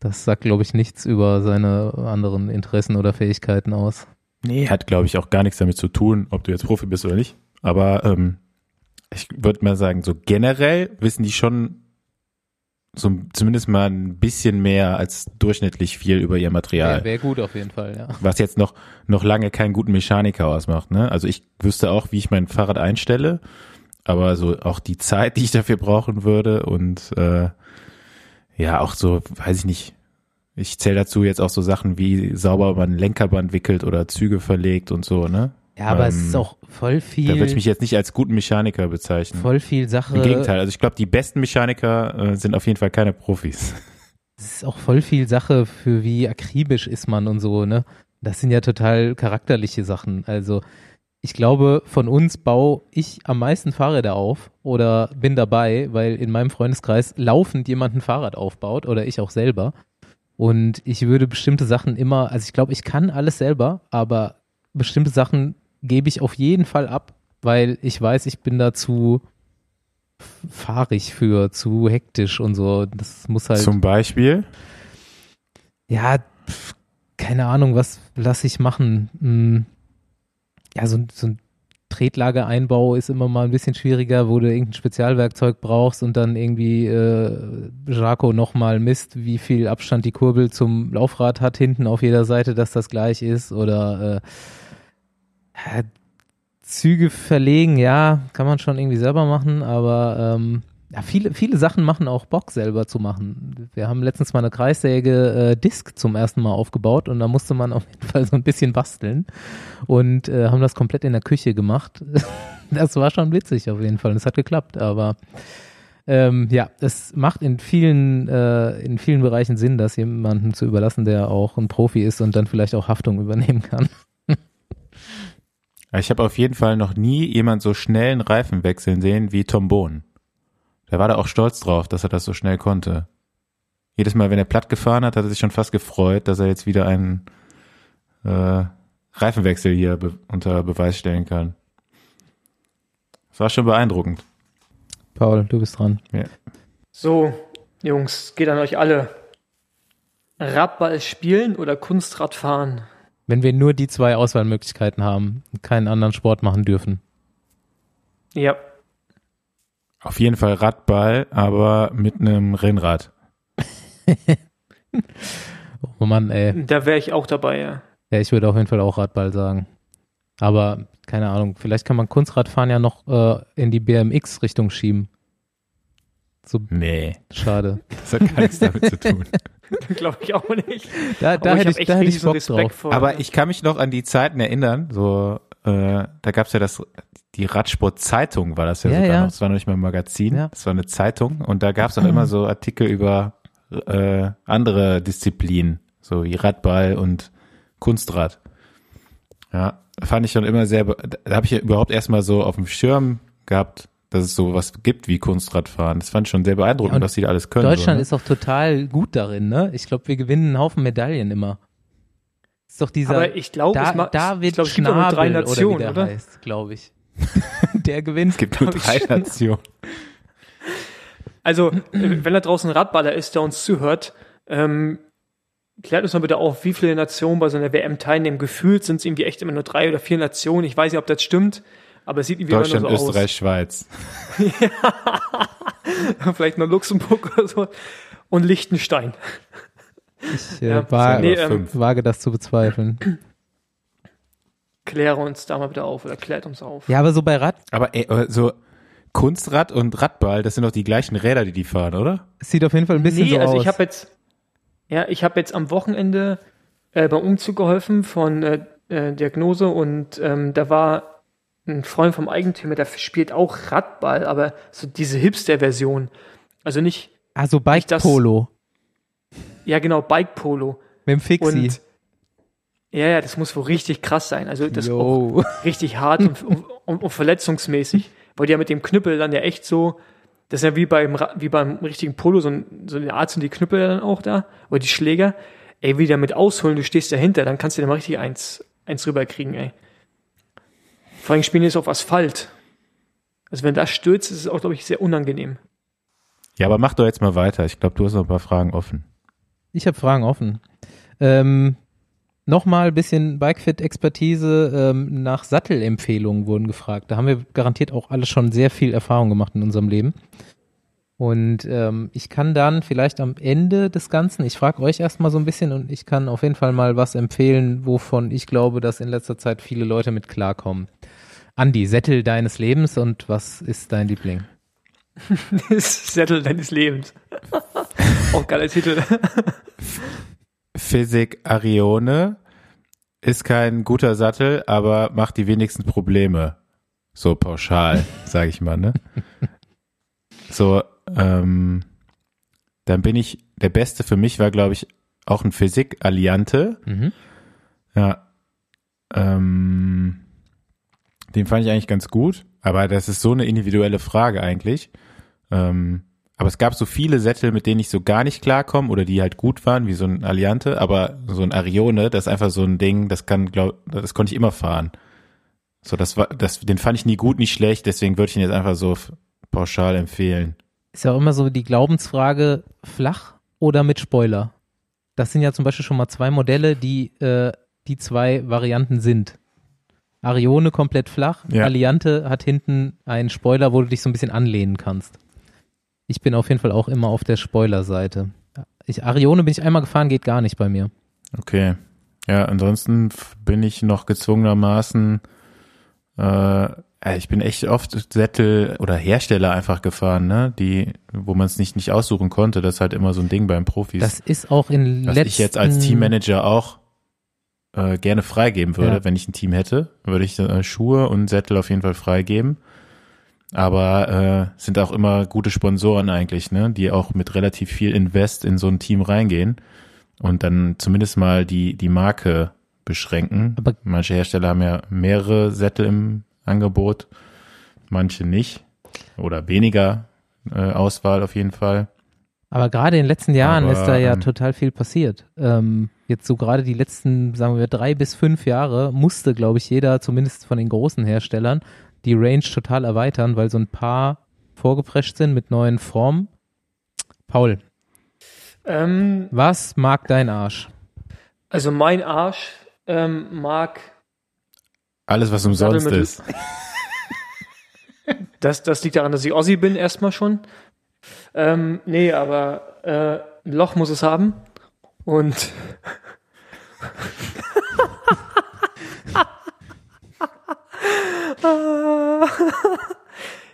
Speaker 1: das sagt, glaube ich, nichts über seine anderen Interessen oder Fähigkeiten aus.
Speaker 3: Nee, hat glaube ich auch gar nichts damit zu tun, ob du jetzt Profi bist oder nicht. Aber ähm, ich würde mal sagen, so generell wissen die schon so zumindest mal ein bisschen mehr als durchschnittlich viel über ihr Material.
Speaker 1: Wäre wär gut auf jeden Fall, ja.
Speaker 3: was jetzt noch, noch lange keinen guten Mechaniker ausmacht. Ne? Also ich wüsste auch, wie ich mein Fahrrad einstelle, aber so auch die Zeit, die ich dafür brauchen würde und äh, ja, auch so, weiß ich nicht, ich zähle dazu jetzt auch so Sachen wie sauber man Lenkerband wickelt oder Züge verlegt und so, ne?
Speaker 1: Ja, aber es
Speaker 3: Ähm,
Speaker 1: ist auch voll
Speaker 3: Da würde ich
Speaker 1: viel,
Speaker 3: mich jetzt nicht als guten Mechaniker bezeichnen.
Speaker 1: voll viel Sache.
Speaker 3: Im Gegenteil, also ich glaube, die besten Mechaniker äh, sind auf jeden Fall keine Profis.
Speaker 1: Es ist auch voll viel Sache für wie akribisch ist man und so, ne? Das sind ja total charakterliche Sachen. Also ich glaube, von uns baue ich am meisten Fahrräder auf oder bin dabei, weil in meinem Freundeskreis laufend jemand ein Fahrrad aufbaut oder ich auch selber. Und ich würde bestimmte Sachen immer, also ich glaube, ich kann alles selber, aber bestimmte Sachen gebe ich auf jeden Fall ab, weil ich weiß, ich bin da zu fahrig für, zu hektisch und so. Das muss halt.
Speaker 3: Zum Beispiel,
Speaker 1: Ja, pf, keine Ahnung, was lasse ich machen? Hm, ja, so, ein- so ein Tretlagereinbau ist immer mal ein bisschen schwieriger, wo du irgendein Spezialwerkzeug brauchst und dann irgendwie äh, Jaco nochmal misst, wie viel Abstand die Kurbel zum Laufrad hat, hinten auf jeder Seite, dass das gleich ist. Oder äh, Züge verlegen, ja, kann man schon irgendwie selber machen, aber ähm, ja, viele, viele Sachen machen auch Bock selber zu machen. Wir haben letztens mal eine Kreissäge äh, Disk zum ersten Mal aufgebaut und da musste man auf jeden Fall so ein bisschen basteln und äh, haben das komplett in der Küche gemacht. das war schon witzig auf jeden Fall. und Es hat geklappt, aber ähm, ja, es macht in vielen, äh, in vielen Bereichen Sinn, das jemandem zu überlassen, der auch ein Profi ist und dann vielleicht auch Haftung übernehmen kann.
Speaker 3: Ich habe auf jeden Fall noch nie jemand so schnell einen Reifen wechseln sehen wie Tom Bohn. Der war da auch stolz drauf, dass er das so schnell konnte. Jedes Mal, wenn er platt gefahren hat, hat er sich schon fast gefreut, dass er jetzt wieder einen äh, Reifenwechsel hier be unter Beweis stellen kann. Das war schon beeindruckend.
Speaker 1: Paul, du bist dran.
Speaker 2: So, Jungs, geht an euch alle. Radball spielen oder Kunstrad fahren?
Speaker 1: Wenn wir nur die zwei Auswahlmöglichkeiten haben und keinen anderen Sport machen dürfen.
Speaker 2: Ja,
Speaker 3: Auf jeden Fall Radball, aber mit einem Rennrad.
Speaker 1: Oh Mann, ey.
Speaker 2: da wäre ich auch dabei, ja.
Speaker 1: Ja, ich würde auf jeden Fall auch Radball sagen. Aber keine Ahnung, vielleicht kann man Kunstradfahren ja noch äh, in die BMX-Richtung schieben. So
Speaker 3: Nee,
Speaker 1: schade.
Speaker 3: das hat gar nichts damit zu tun.
Speaker 2: Glaube ich auch nicht.
Speaker 1: Da, da
Speaker 2: Aber
Speaker 1: hätte
Speaker 2: hab
Speaker 1: ich, da hätte ich Bock
Speaker 2: Respekt
Speaker 1: drauf.
Speaker 2: vor.
Speaker 3: Aber ich kann mich noch an die Zeiten erinnern, so, äh, da gab's ja das, die Radsport-Zeitung war das ja,
Speaker 1: Ja,
Speaker 3: sogar
Speaker 1: ja.
Speaker 3: noch, das war noch nicht mal ein Magazin,
Speaker 1: Ja.
Speaker 3: das war eine Zeitung und da gab's dann immer so Artikel über äh, andere Disziplinen, so wie Radball und Kunstrad. Ja, fand ich schon immer sehr, da habe ich ja überhaupt erstmal so auf dem Schirm gehabt, dass es so was gibt wie Kunstradfahren. Das fand ich schon sehr beeindruckend,
Speaker 1: Ja,
Speaker 3: was die da alles können.
Speaker 1: Deutschland
Speaker 3: so, ne?
Speaker 1: ist auch total gut darin, ne? Ich glaube, wir gewinnen einen Haufen Medaillen immer. Ist doch dieser,
Speaker 2: Aber ich glaube,
Speaker 1: da,
Speaker 2: es ma-
Speaker 1: David
Speaker 2: ich glaube, es gibt auch nur drei
Speaker 1: Schnabel
Speaker 2: Nationen,
Speaker 1: oder wie der
Speaker 2: oder?
Speaker 1: heißt, glaube ich. der gewinnt.
Speaker 3: es gibt nur
Speaker 2: glaub
Speaker 3: drei. Nationen.
Speaker 2: Also, äh, wenn da draußen ein Radballer ist, der uns zuhört, ähm, klärt uns mal bitte auf, wie viele Nationen bei so einer WM teilnehmen. Gefühlt sind es irgendwie echt immer nur drei oder vier Nationen. Ich weiß nicht, ob das stimmt, aber es sieht irgendwie
Speaker 3: Deutschland,
Speaker 2: so
Speaker 3: Österreich, Schweiz.
Speaker 2: aus. Vielleicht noch Luxemburg oder so. Und Liechtenstein.
Speaker 1: Ich äh,
Speaker 2: Ja.
Speaker 1: wa
Speaker 2: Nee, ähm,
Speaker 1: wage das zu bezweifeln.
Speaker 2: Kläre uns da mal bitte auf oder klärt uns auf.
Speaker 1: Ja, aber so bei Rad
Speaker 3: Aber ey, so Kunstrad und Radball, das sind doch die gleichen Räder, die die fahren, oder?
Speaker 1: es sieht auf jeden Fall ein bisschen
Speaker 2: nee,
Speaker 1: so
Speaker 2: also
Speaker 1: aus.
Speaker 2: ich habe jetzt, ja, ich habe jetzt am Wochenende äh, beim Umzug geholfen von äh, äh, Diagnose und ähm, da war ein Freund vom Eigentümer, der spielt auch Radball, aber so diese Hipster-Version. Also nicht,
Speaker 1: also Bike
Speaker 2: nicht das-
Speaker 1: Polo
Speaker 2: ja genau, Bike Polo.
Speaker 1: mit dem Fixie.
Speaker 2: Und ja, ja, das muss wohl richtig krass sein. Also das auch
Speaker 1: Yo.
Speaker 2: richtig hart und, und, und, verletzungsmäßig. Weil die ja mit dem Knüppel dann ja echt so, das ist ja wie beim, wie beim richtigen Polo, so, ein, so eine Art sind die Knüppel dann auch da, oder die Schläger. Ey, wie damit ausholen, du stehst dahinter, dann kannst du dir mal richtig eins, eins rüberkriegen, ey. Vor allem spielen die es auf Asphalt. Also wenn das stürzt, ist es auch, glaube ich, sehr unangenehm.
Speaker 3: Ja, aber mach doch jetzt mal weiter. Ich glaube, du hast noch ein paar Fragen offen.
Speaker 1: Ich habe Fragen offen. Ähm, Nochmal ein bisschen Bikefit-Expertise ähm, nach Sattelempfehlungen wurden gefragt. Da haben wir garantiert auch alle schon sehr viel Erfahrung gemacht in unserem Leben. Und ähm, ich kann dann vielleicht am Ende des Ganzen, ich frage euch erstmal so ein bisschen und ich kann auf jeden Fall mal was empfehlen, wovon ich glaube, dass in letzter Zeit viele Leute mit klarkommen. Andi, Sättel deines Lebens und was ist dein Liebling?
Speaker 2: Sättel deines Lebens. auch geiler Titel.
Speaker 3: Physik Arione ist kein guter Sattel, aber macht die wenigsten Probleme. So pauschal, sage ich mal, ne? So, ähm, dann bin ich, der beste für mich war, glaube ich, auch ein Physik Alliante.
Speaker 1: Mhm.
Speaker 3: Ja. Ähm, den fand ich eigentlich ganz gut, aber das ist so eine individuelle Frage eigentlich. Ähm, aber es gab so viele Sättel, mit denen ich so gar nicht klarkomme oder die halt gut waren, wie so ein Alliante, aber so ein Arione, das ist einfach so ein Ding, das kann, glaub, das konnte ich immer fahren. So, das war, das, den fand ich nie gut, nicht schlecht, deswegen würde ich ihn jetzt einfach so pauschal empfehlen.
Speaker 1: Ist ja auch immer so die Glaubensfrage, flach oder mit Spoiler? Das sind ja zum Beispiel schon mal zwei Modelle, die äh, die zwei Varianten sind. Arione komplett flach,
Speaker 3: Ja.
Speaker 1: Alliante hat hinten einen Spoiler, wo du dich so ein bisschen anlehnen kannst. Ich bin auf jeden Fall auch immer auf der Spoiler-Seite. Ich, Arione bin ich einmal gefahren, geht gar nicht bei mir.
Speaker 3: Okay. Ja, ansonsten bin ich noch gezwungenermaßen, äh, ich bin echt oft Sättel oder Hersteller einfach gefahren, ne, die, wo man es nicht, nicht aussuchen konnte. Das ist halt immer so ein Ding beim Profis.
Speaker 1: Das ist auch in
Speaker 3: was
Speaker 1: letzten...
Speaker 3: ich jetzt als Teammanager auch äh, gerne freigeben würde,
Speaker 1: Ja.
Speaker 3: wenn ich ein Team hätte, würde ich äh, Schuhe und Sättel auf jeden Fall freigeben. Aber äh, sind auch immer gute Sponsoren eigentlich, ne, die auch mit relativ viel Invest in so ein Team reingehen und dann zumindest mal die die Marke beschränken.
Speaker 1: Aber-
Speaker 3: manche Hersteller haben ja mehrere Sättel im Angebot, manche nicht oder weniger äh, Auswahl auf jeden Fall.
Speaker 1: Aber gerade in den letzten Jahren
Speaker 3: Aber,
Speaker 1: ist da ja
Speaker 3: ähm,
Speaker 1: total viel passiert. Ähm, jetzt so gerade die letzten, sagen wir, drei bis fünf Jahre musste, glaube ich, jeder, zumindest von den großen Herstellern, die Range total erweitern, weil so ein paar vorgeprescht sind mit neuen Formen. Paul,
Speaker 2: Ähm,
Speaker 1: was mag dein Arsch?
Speaker 2: also mein Arsch ähm, mag
Speaker 3: Alles, was umsonst ist.
Speaker 2: Das, das liegt daran, dass ich Ossi bin, erstmal schon. Ähm, nee, aber äh, ein Loch muss es haben. Und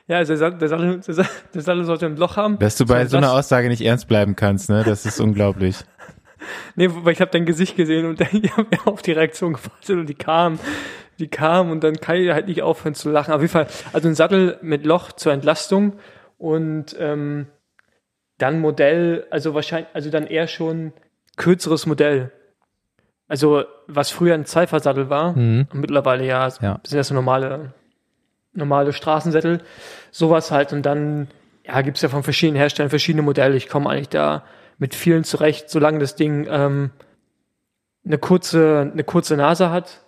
Speaker 2: Ja, also der Sattel, der Sattel, der Sattel- sollte ein Loch haben.
Speaker 3: Dass du bei
Speaker 2: So,
Speaker 3: so einer Aussage nicht ernst bleiben kannst, ne? Das ist unglaublich.
Speaker 2: Nee, weil ich habe dein Gesicht gesehen und dann, ich habe auf die Reaktion gewartet und die kam, die kam und dann kann ich halt nicht aufhören zu lachen. Auf jeden Fall, also ein Sattel mit Loch zur Entlastung und ähm, dann Modell, also wahrscheinlich, also dann eher schon kürzeres Modell. Also was früher ein Zeifersattel war,
Speaker 1: Mhm.
Speaker 2: und mittlerweile ja,
Speaker 1: Ja.
Speaker 2: sind das so normale, normale Straßensättel, sowas halt und dann, ja, gibt's ja von verschiedenen Herstellern verschiedene Modelle. Ich komme eigentlich da mit vielen zurecht, solange das Ding ähm, eine kurze, eine kurze Nase hat,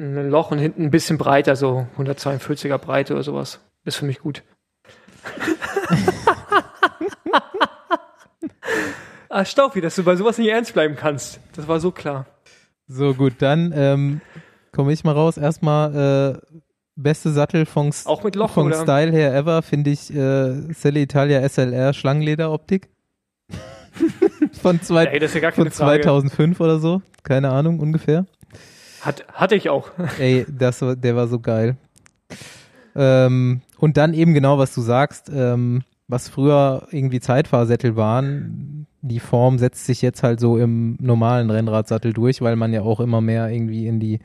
Speaker 2: ein Loch und hinten ein bisschen breiter, so 142er Breite oder sowas. Ist für mich gut. ah, Staufi, dass du bei sowas nicht ernst bleiben kannst. Das war so klar.
Speaker 1: So, gut, dann ähm, komme ich mal raus. Erstmal äh, beste Sattel von,
Speaker 2: Auch mit Loch,
Speaker 1: von
Speaker 2: oder?
Speaker 1: Style her ever, finde ich äh, Selle Italia SLR Schlangenlederoptik. von, zwei,
Speaker 2: Ey, das ist ja gar
Speaker 1: von
Speaker 2: keine Frage.
Speaker 1: 2005 oder so. Keine Ahnung, ungefähr.
Speaker 2: Hat, hatte ich auch.
Speaker 1: Ey, das der war so geil. Ähm, und dann eben genau, was du sagst, ähm, was früher irgendwie Zeitfahrsättel waren, die Form setzt sich jetzt halt so im normalen Rennradsattel durch, weil man ja auch immer mehr irgendwie in die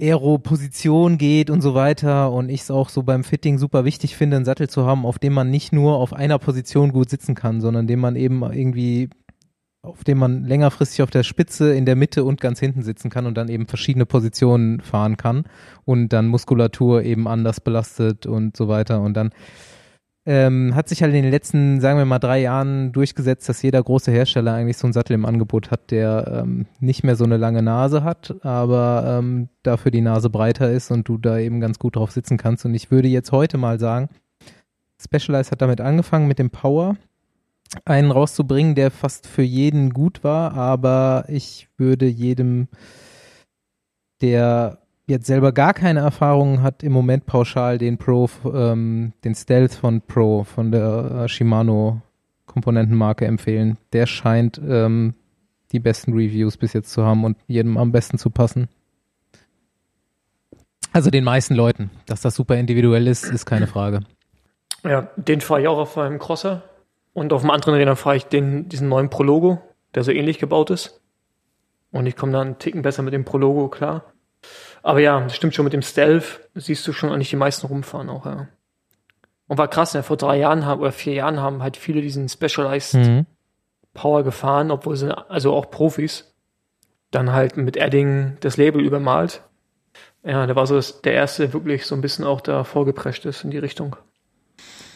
Speaker 1: Aero-Position geht und so weiter und ich es auch so beim Fitting super wichtig finde, einen Sattel zu haben, auf dem man nicht nur auf einer Position gut sitzen kann, sondern dem man eben irgendwie auf dem man längerfristig auf der Spitze, in der Mitte und ganz hinten sitzen kann und dann eben verschiedene Positionen fahren kann und dann Muskulatur eben anders belastet und so weiter. Und dann ähm, hat sich halt in den letzten, sagen wir mal, drei Jahren durchgesetzt, dass jeder große Hersteller eigentlich so einen Sattel im Angebot hat, der ähm, nicht mehr so eine lange Nase hat, aber ähm, dafür die Nase breiter ist und du da eben ganz gut drauf sitzen kannst. Und ich würde jetzt heute mal sagen, Specialized hat damit angefangen mit dem Power einen rauszubringen, der fast für jeden gut war, aber ich würde jedem, der jetzt selber gar keine Erfahrungen hat, im Moment pauschal den Pro, ähm, den Stealth von Pro, von der äh, Shimano Komponentenmarke empfehlen. Der scheint ähm, die besten Reviews bis jetzt zu haben und jedem am besten zu passen. Also den meisten Leuten. Dass das super individuell ist, ist keine Frage.
Speaker 2: Ja, den fahre ich auch auf meinem Crosser. Und auf dem anderen Rädern fahre ich den, diesen neuen Prologo, der so ähnlich gebaut ist. Und ich komme dann einen Ticken besser mit dem Prologo klar. Aber ja, das stimmt schon mit dem Stealth. Siehst du schon eigentlich die meisten rumfahren auch, ja. Und war krass, ne? vor drei Jahren haben, oder vier Jahren haben halt viele diesen Specialized
Speaker 1: Mhm.
Speaker 2: Power gefahren, obwohl sie, also auch Profis, dann halt mit Edding das Label übermalt. Ja, der war so das, der erste, der wirklich so ein bisschen auch da vorgeprescht ist in die Richtung.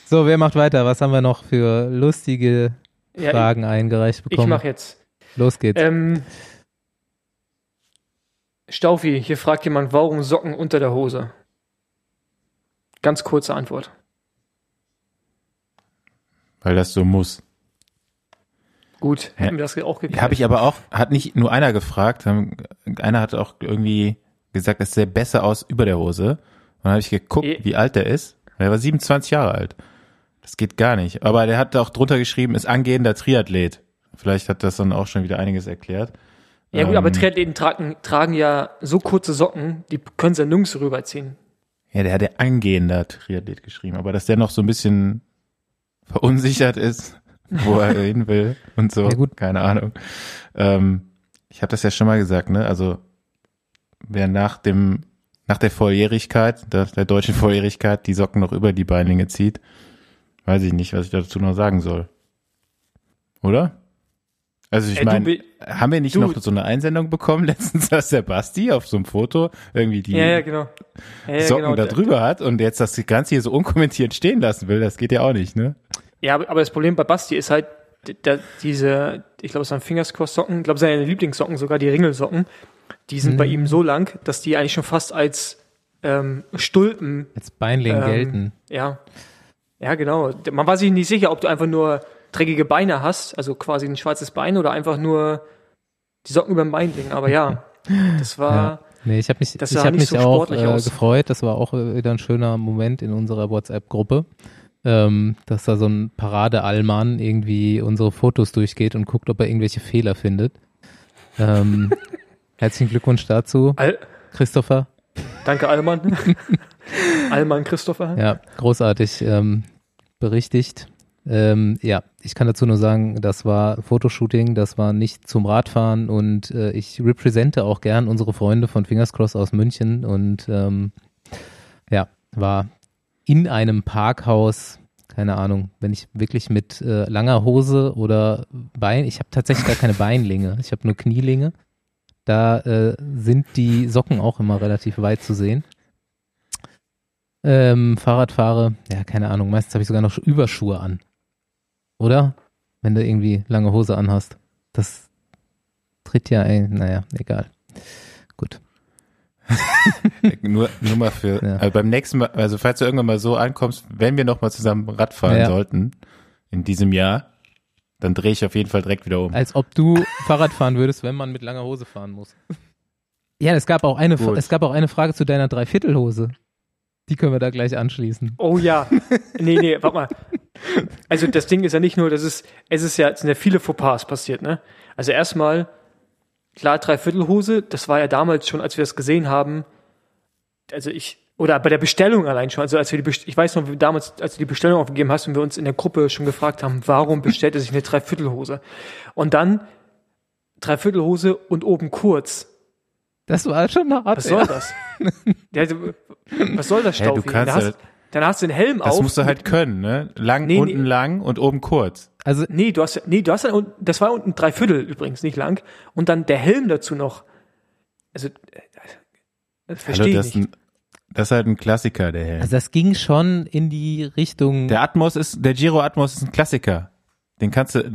Speaker 1: So, wer macht weiter? Was haben wir noch für lustige
Speaker 2: Ja,
Speaker 1: Fragen eingereicht
Speaker 2: ich,
Speaker 1: bekommen?
Speaker 2: ich mache jetzt.
Speaker 1: Los geht's.
Speaker 2: Ähm, Staufi, hier fragt jemand, warum Socken unter der Hose? Ganz kurze Antwort.
Speaker 3: Weil das so muss.
Speaker 2: Gut,
Speaker 3: Hä?
Speaker 2: hätten wir das auch geklärt.
Speaker 3: Habe ich aber auch, hat nicht nur einer gefragt, haben- einer hat auch irgendwie gesagt, es sähe besser aus über der Hose. Und dann habe ich geguckt,
Speaker 2: Eh.
Speaker 3: wie alt der ist. Er war 27 Jahre alt. Das geht gar nicht. Aber der hat auch drunter geschrieben, ist angehender Triathlet. Vielleicht hat das dann auch schon wieder einiges erklärt.
Speaker 2: ja gut, aber
Speaker 3: Ähm,
Speaker 2: Triathleten tragen, tragen ja so kurze Socken, die können sie ja nirgends rüberziehen.
Speaker 3: Ja, der hat ja angehender Triathlet geschrieben, aber dass der noch so ein bisschen verunsichert ist, wo er hin will und so,
Speaker 1: Ja, gut.
Speaker 3: keine Ahnung. Ähm, ich habe das ja schon mal gesagt, ne? Also wer nach dem nach der Volljährigkeit, der, der deutschen Volljährigkeit, die Socken noch über die Beinlinge zieht, weiß ich nicht, was ich dazu noch sagen soll. Oder? Also ich
Speaker 2: du
Speaker 3: meine, haben wir nicht
Speaker 2: du-
Speaker 3: noch so eine Einsendung bekommen letztens, dass der Basti auf so einem Foto irgendwie die
Speaker 2: Ja, ja, genau. Ja, ja,
Speaker 3: Socken
Speaker 2: genau.
Speaker 3: da drüber hat und jetzt das Ganze hier so unkommentiert stehen lassen will, das geht ja auch nicht, ne?
Speaker 2: Ja, aber das Problem bei Basti ist halt, da, diese, ich glaube, es waren Fingerscross-Socken, ich glaube, seine Lieblingssocken, sogar die Ringelsocken, die sind
Speaker 1: Mhm.
Speaker 2: bei ihm so lang, dass die eigentlich schon fast als ähm, Stulpen
Speaker 1: Als Beinling
Speaker 2: ähm,
Speaker 1: gelten.
Speaker 2: Ja. Ja, genau. Man war sich nicht sicher, ob du einfach nur dreckige Beine hast, also quasi ein schwarzes Bein oder einfach nur die Socken über dem Bein liegen. Aber ja, das war,
Speaker 1: Ja. Nee, ich habe mich,
Speaker 2: das
Speaker 1: ich hab mich
Speaker 2: so
Speaker 1: auch
Speaker 2: sportlich
Speaker 1: äh, gefreut. Das war auch äh, wieder ein schöner Moment in unserer WhatsApp-Gruppe, ähm, dass da so ein Parade-Allmann irgendwie unsere Fotos durchgeht und guckt, ob er irgendwelche Fehler findet. Ähm, herzlichen Glückwunsch dazu,
Speaker 2: Al
Speaker 1: Christopher.
Speaker 2: danke Allmann. Allmann Christopher.
Speaker 1: Ja, großartig ähm, berichtigt. Ähm, ja, ich kann dazu nur sagen, das war Fotoshooting, das war nicht zum Radfahren und äh, ich represente auch gern unsere Freunde von Fingers Cross aus München und ähm, ja, war in einem Parkhaus, keine Ahnung, wenn ich wirklich mit äh, langer Hose oder Bein, ich habe tatsächlich gar keine Beinlinge, ich habe nur Knielinge. Da äh, sind die Socken auch immer relativ weit zu sehen. Ähm, Fahrrad fahre, ja, keine Ahnung, meistens habe ich sogar noch Überschuhe an. Oder? Wenn du irgendwie lange Hose anhast. Das tritt ja ein, naja, egal. Gut.
Speaker 3: nur, nur mal für,
Speaker 1: Ja.
Speaker 3: also beim nächsten Mal, also falls du irgendwann mal so ankommst, wenn wir nochmal zusammen Rad fahren
Speaker 1: Ja.
Speaker 3: sollten, in diesem Jahr, dann drehe ich auf jeden Fall direkt wieder um.
Speaker 1: Als ob du Fahrrad fahren würdest, wenn man mit langer Hose fahren muss. Ja, es gab auch eine,
Speaker 3: Gut.
Speaker 1: es gab auch eine Frage zu deiner Dreiviertelhose. Die können wir da gleich anschließen.
Speaker 2: Oh ja. Nee, nee, warte mal. Also das Ding ist ja nicht nur, das ist, es ist ja, es sind ja viele Fauxpas passiert, ne? Also erstmal, klar, Dreiviertelhose, das war ja damals schon, als wir das gesehen haben, also ich, oder bei der Bestellung allein schon, also als wir die, Best- ich weiß noch, damals, als du die Bestellung aufgegeben hast und wir uns in der Gruppe schon gefragt haben, warum bestellt er sich eine Dreiviertelhose? Und dann Dreiviertelhose und oben kurz.
Speaker 1: Das war schon hart.
Speaker 2: Was soll
Speaker 1: ja.
Speaker 2: das? Ja, also, was soll das,
Speaker 3: Hä, du
Speaker 2: Staufi?
Speaker 3: kannst
Speaker 2: dann, hast, dann hast du den Helm
Speaker 3: Das
Speaker 2: auf.
Speaker 3: musst du halt können, ne? Lang,
Speaker 2: Nee,
Speaker 3: unten
Speaker 2: nee.
Speaker 3: lang und oben kurz.
Speaker 1: Also,
Speaker 2: Nee, du hast, nee, du hast dann, das war unten drei Viertel übrigens, nicht lang. Und dann der Helm dazu noch. Also, äh, das verstehe
Speaker 3: Hallo,
Speaker 2: ich
Speaker 3: das, ist
Speaker 2: nicht.
Speaker 3: ein, das ist halt ein Klassiker, der Helm.
Speaker 1: also das ging schon in die Richtung.
Speaker 3: Der Atmos ist, der Giro Atmos ist ein Klassiker. Den kannst du, äh,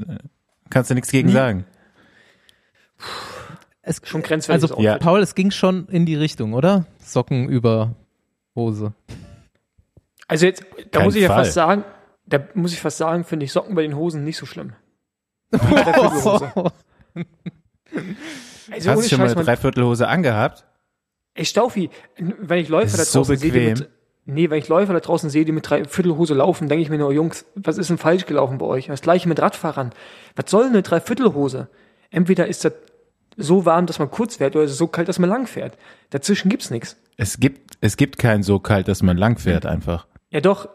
Speaker 3: kannst du nichts gegen
Speaker 1: Hm.
Speaker 3: sagen.
Speaker 1: Es,
Speaker 2: Schon grenzwertiges
Speaker 1: also,
Speaker 3: Ja.
Speaker 1: Paul, es ging schon in die Richtung, oder? Socken über Hose.
Speaker 2: Also jetzt, da
Speaker 3: Kein
Speaker 2: muss ich ja
Speaker 3: Fall.
Speaker 2: fast sagen, da muss ich fast sagen, finde ich Socken bei den Hosen nicht so schlimm. Dreiviertelhose. Also
Speaker 3: Hast du schon mal eine Dreiviertelhose angehabt?
Speaker 2: ey Staufi, wenn ich Läufer da
Speaker 3: ist so
Speaker 2: draußen sehe, die
Speaker 3: bequem.
Speaker 2: mit, nee, wenn ich Läufer da draußen sehe, die mit Dreiviertelhose laufen, denke ich mir nur, Jungs, was ist denn falsch gelaufen bei euch? Das gleiche mit Radfahrern. Was soll eine Dreiviertelhose? Entweder ist das so warm, dass man kurz fährt, oder ist es so kalt, dass man lang fährt. Dazwischen gibt's nichts.
Speaker 3: Es gibt, es gibt keinen so kalt, dass man lang fährt einfach.
Speaker 2: Ja doch.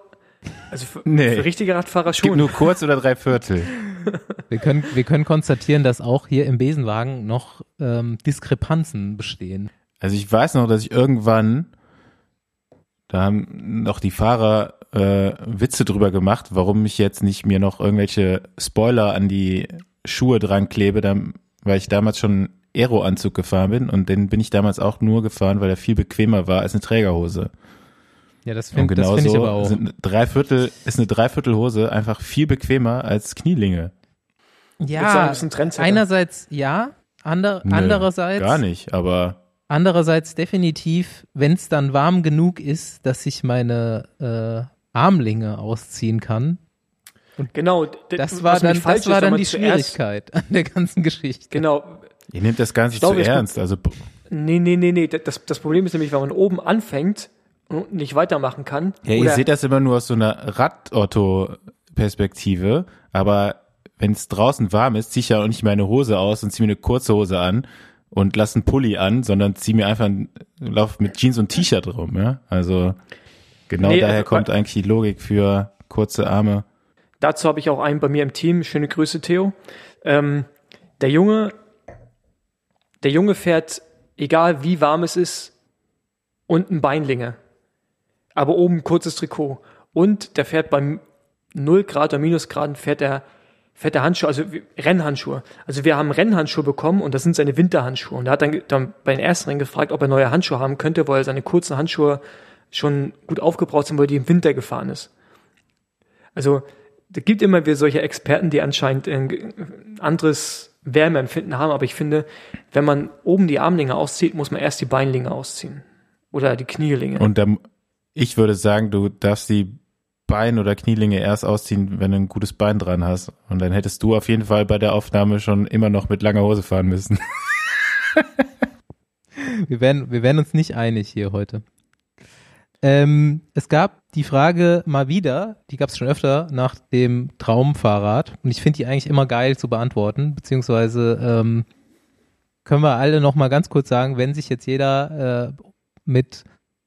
Speaker 2: Also für,
Speaker 3: Nee.
Speaker 2: für richtige Radfahrer
Speaker 3: Es gibt
Speaker 2: schon.
Speaker 3: nur kurz oder Dreiviertel.
Speaker 1: Wir können, wir können konstatieren, dass auch hier im Besenwagen noch ähm, Diskrepanzen bestehen.
Speaker 3: Also ich weiß noch, dass ich irgendwann, da haben noch die Fahrer äh, Witze drüber gemacht, warum ich jetzt nicht mir noch irgendwelche Spoiler an die Schuhe dran klebe, dann, weil ich damals schon einen Aero-Anzug gefahren bin und den bin ich damals auch nur gefahren, weil er viel bequemer war als eine Trägerhose.
Speaker 1: Ja, das finde
Speaker 3: genau
Speaker 1: find ich aber auch.
Speaker 3: sind eine Dreiviertel, ist eine Dreiviertelhose einfach viel bequemer als Knielinge.
Speaker 2: Sagen,
Speaker 1: Ja,
Speaker 2: bist ein
Speaker 1: einerseits ja, ander,
Speaker 3: Nö,
Speaker 1: andererseits,
Speaker 3: Gar nicht, aber
Speaker 1: andererseits definitiv, wenn es dann warm genug ist, dass ich meine äh, Armlinge ausziehen kann.
Speaker 2: Genau. d-
Speaker 1: Das
Speaker 2: was
Speaker 1: war dann, das war dann die Schwierigkeit an der ganzen Geschichte.
Speaker 2: Genau.
Speaker 3: ihr nehmt das gar nicht zu ernst. Also
Speaker 2: Nee, nee, nee, nee. Das, das Problem ist nämlich, wenn man oben anfängt und nicht weitermachen kann.
Speaker 3: Ja, ihr seht das immer nur aus so einer Rad-Otto-Perspektive, aber wenn es draußen warm ist, zieh ich ja auch nicht meine Hose aus und zieh mir eine kurze Hose an und lass einen Pulli an, sondern zieh mir einfach einen Lauf mit Jeans und T-Shirt rum, ja. Also genau
Speaker 2: Nee,
Speaker 3: daher
Speaker 2: also,
Speaker 3: kommt eigentlich die Logik für kurze Arme.
Speaker 2: Dazu habe ich auch einen bei mir im Team. Schöne Grüße, Theo. Ähm, der Junge, der Junge fährt, egal wie warm es ist, unten Beinlinge. Aber oben kurzes Trikot. Und der fährt beim 0 Grad oder Minusgraden fährt er, er Handschuhe, also Rennhandschuhe. Also wir haben Rennhandschuhe bekommen und das sind seine Winterhandschuhe. Und er hat dann, dann bei den ersten Rennen gefragt, ob er neue Handschuhe haben könnte, weil seine kurzen Handschuhe schon gut aufgebraucht sind, weil die im Winter gefahren ist. Also, da gibt immer wieder solche Experten, die anscheinend ein anderes Wärmeempfinden haben, aber ich finde, wenn man oben die Armlinge auszieht, muss man erst die Beinlinge ausziehen. Oder die Knielinge.
Speaker 3: Und dann, ich würde sagen, du darfst die Bein- oder Knielinge erst ausziehen, wenn du ein gutes Bein dran hast. Und dann hättest du auf jeden Fall bei der Aufnahme schon immer noch mit langer Hose fahren müssen.
Speaker 1: Wir werden, wir werden uns nicht einig hier heute. Ähm, es gab die Frage mal wieder, die gab es schon öfter, nach dem Traumfahrrad. Und ich finde die eigentlich immer geil zu beantworten, beziehungsweise ähm, können wir alle noch mal ganz kurz sagen, wenn sich jetzt jeder äh, mit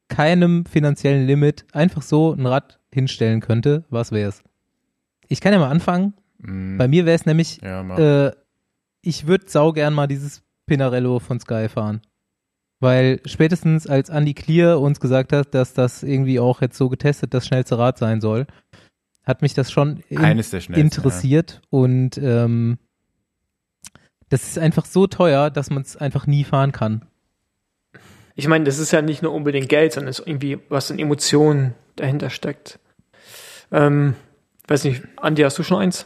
Speaker 1: keinem finanziellen Limit einfach so ein Rad hinstellen könnte, was wäre es? Ich kann ja mal anfangen.
Speaker 3: Mm,
Speaker 1: Bei mir wäre es nämlich,
Speaker 3: ja,
Speaker 1: äh, ich würde sau gern mal dieses Pinarello von Sky fahren. Weil spätestens als Andy Clear uns gesagt hat, dass das irgendwie auch jetzt so getestet das schnellste Rad sein soll, hat mich das schon in, interessiert und ähm, das ist einfach so teuer, dass man es einfach nie fahren kann.
Speaker 2: Ich meine, das ist ja nicht nur unbedingt Geld, sondern es ist irgendwie, was in Emotionen dahinter steckt. Ähm, weiß nicht, Andi, hast du schon eins?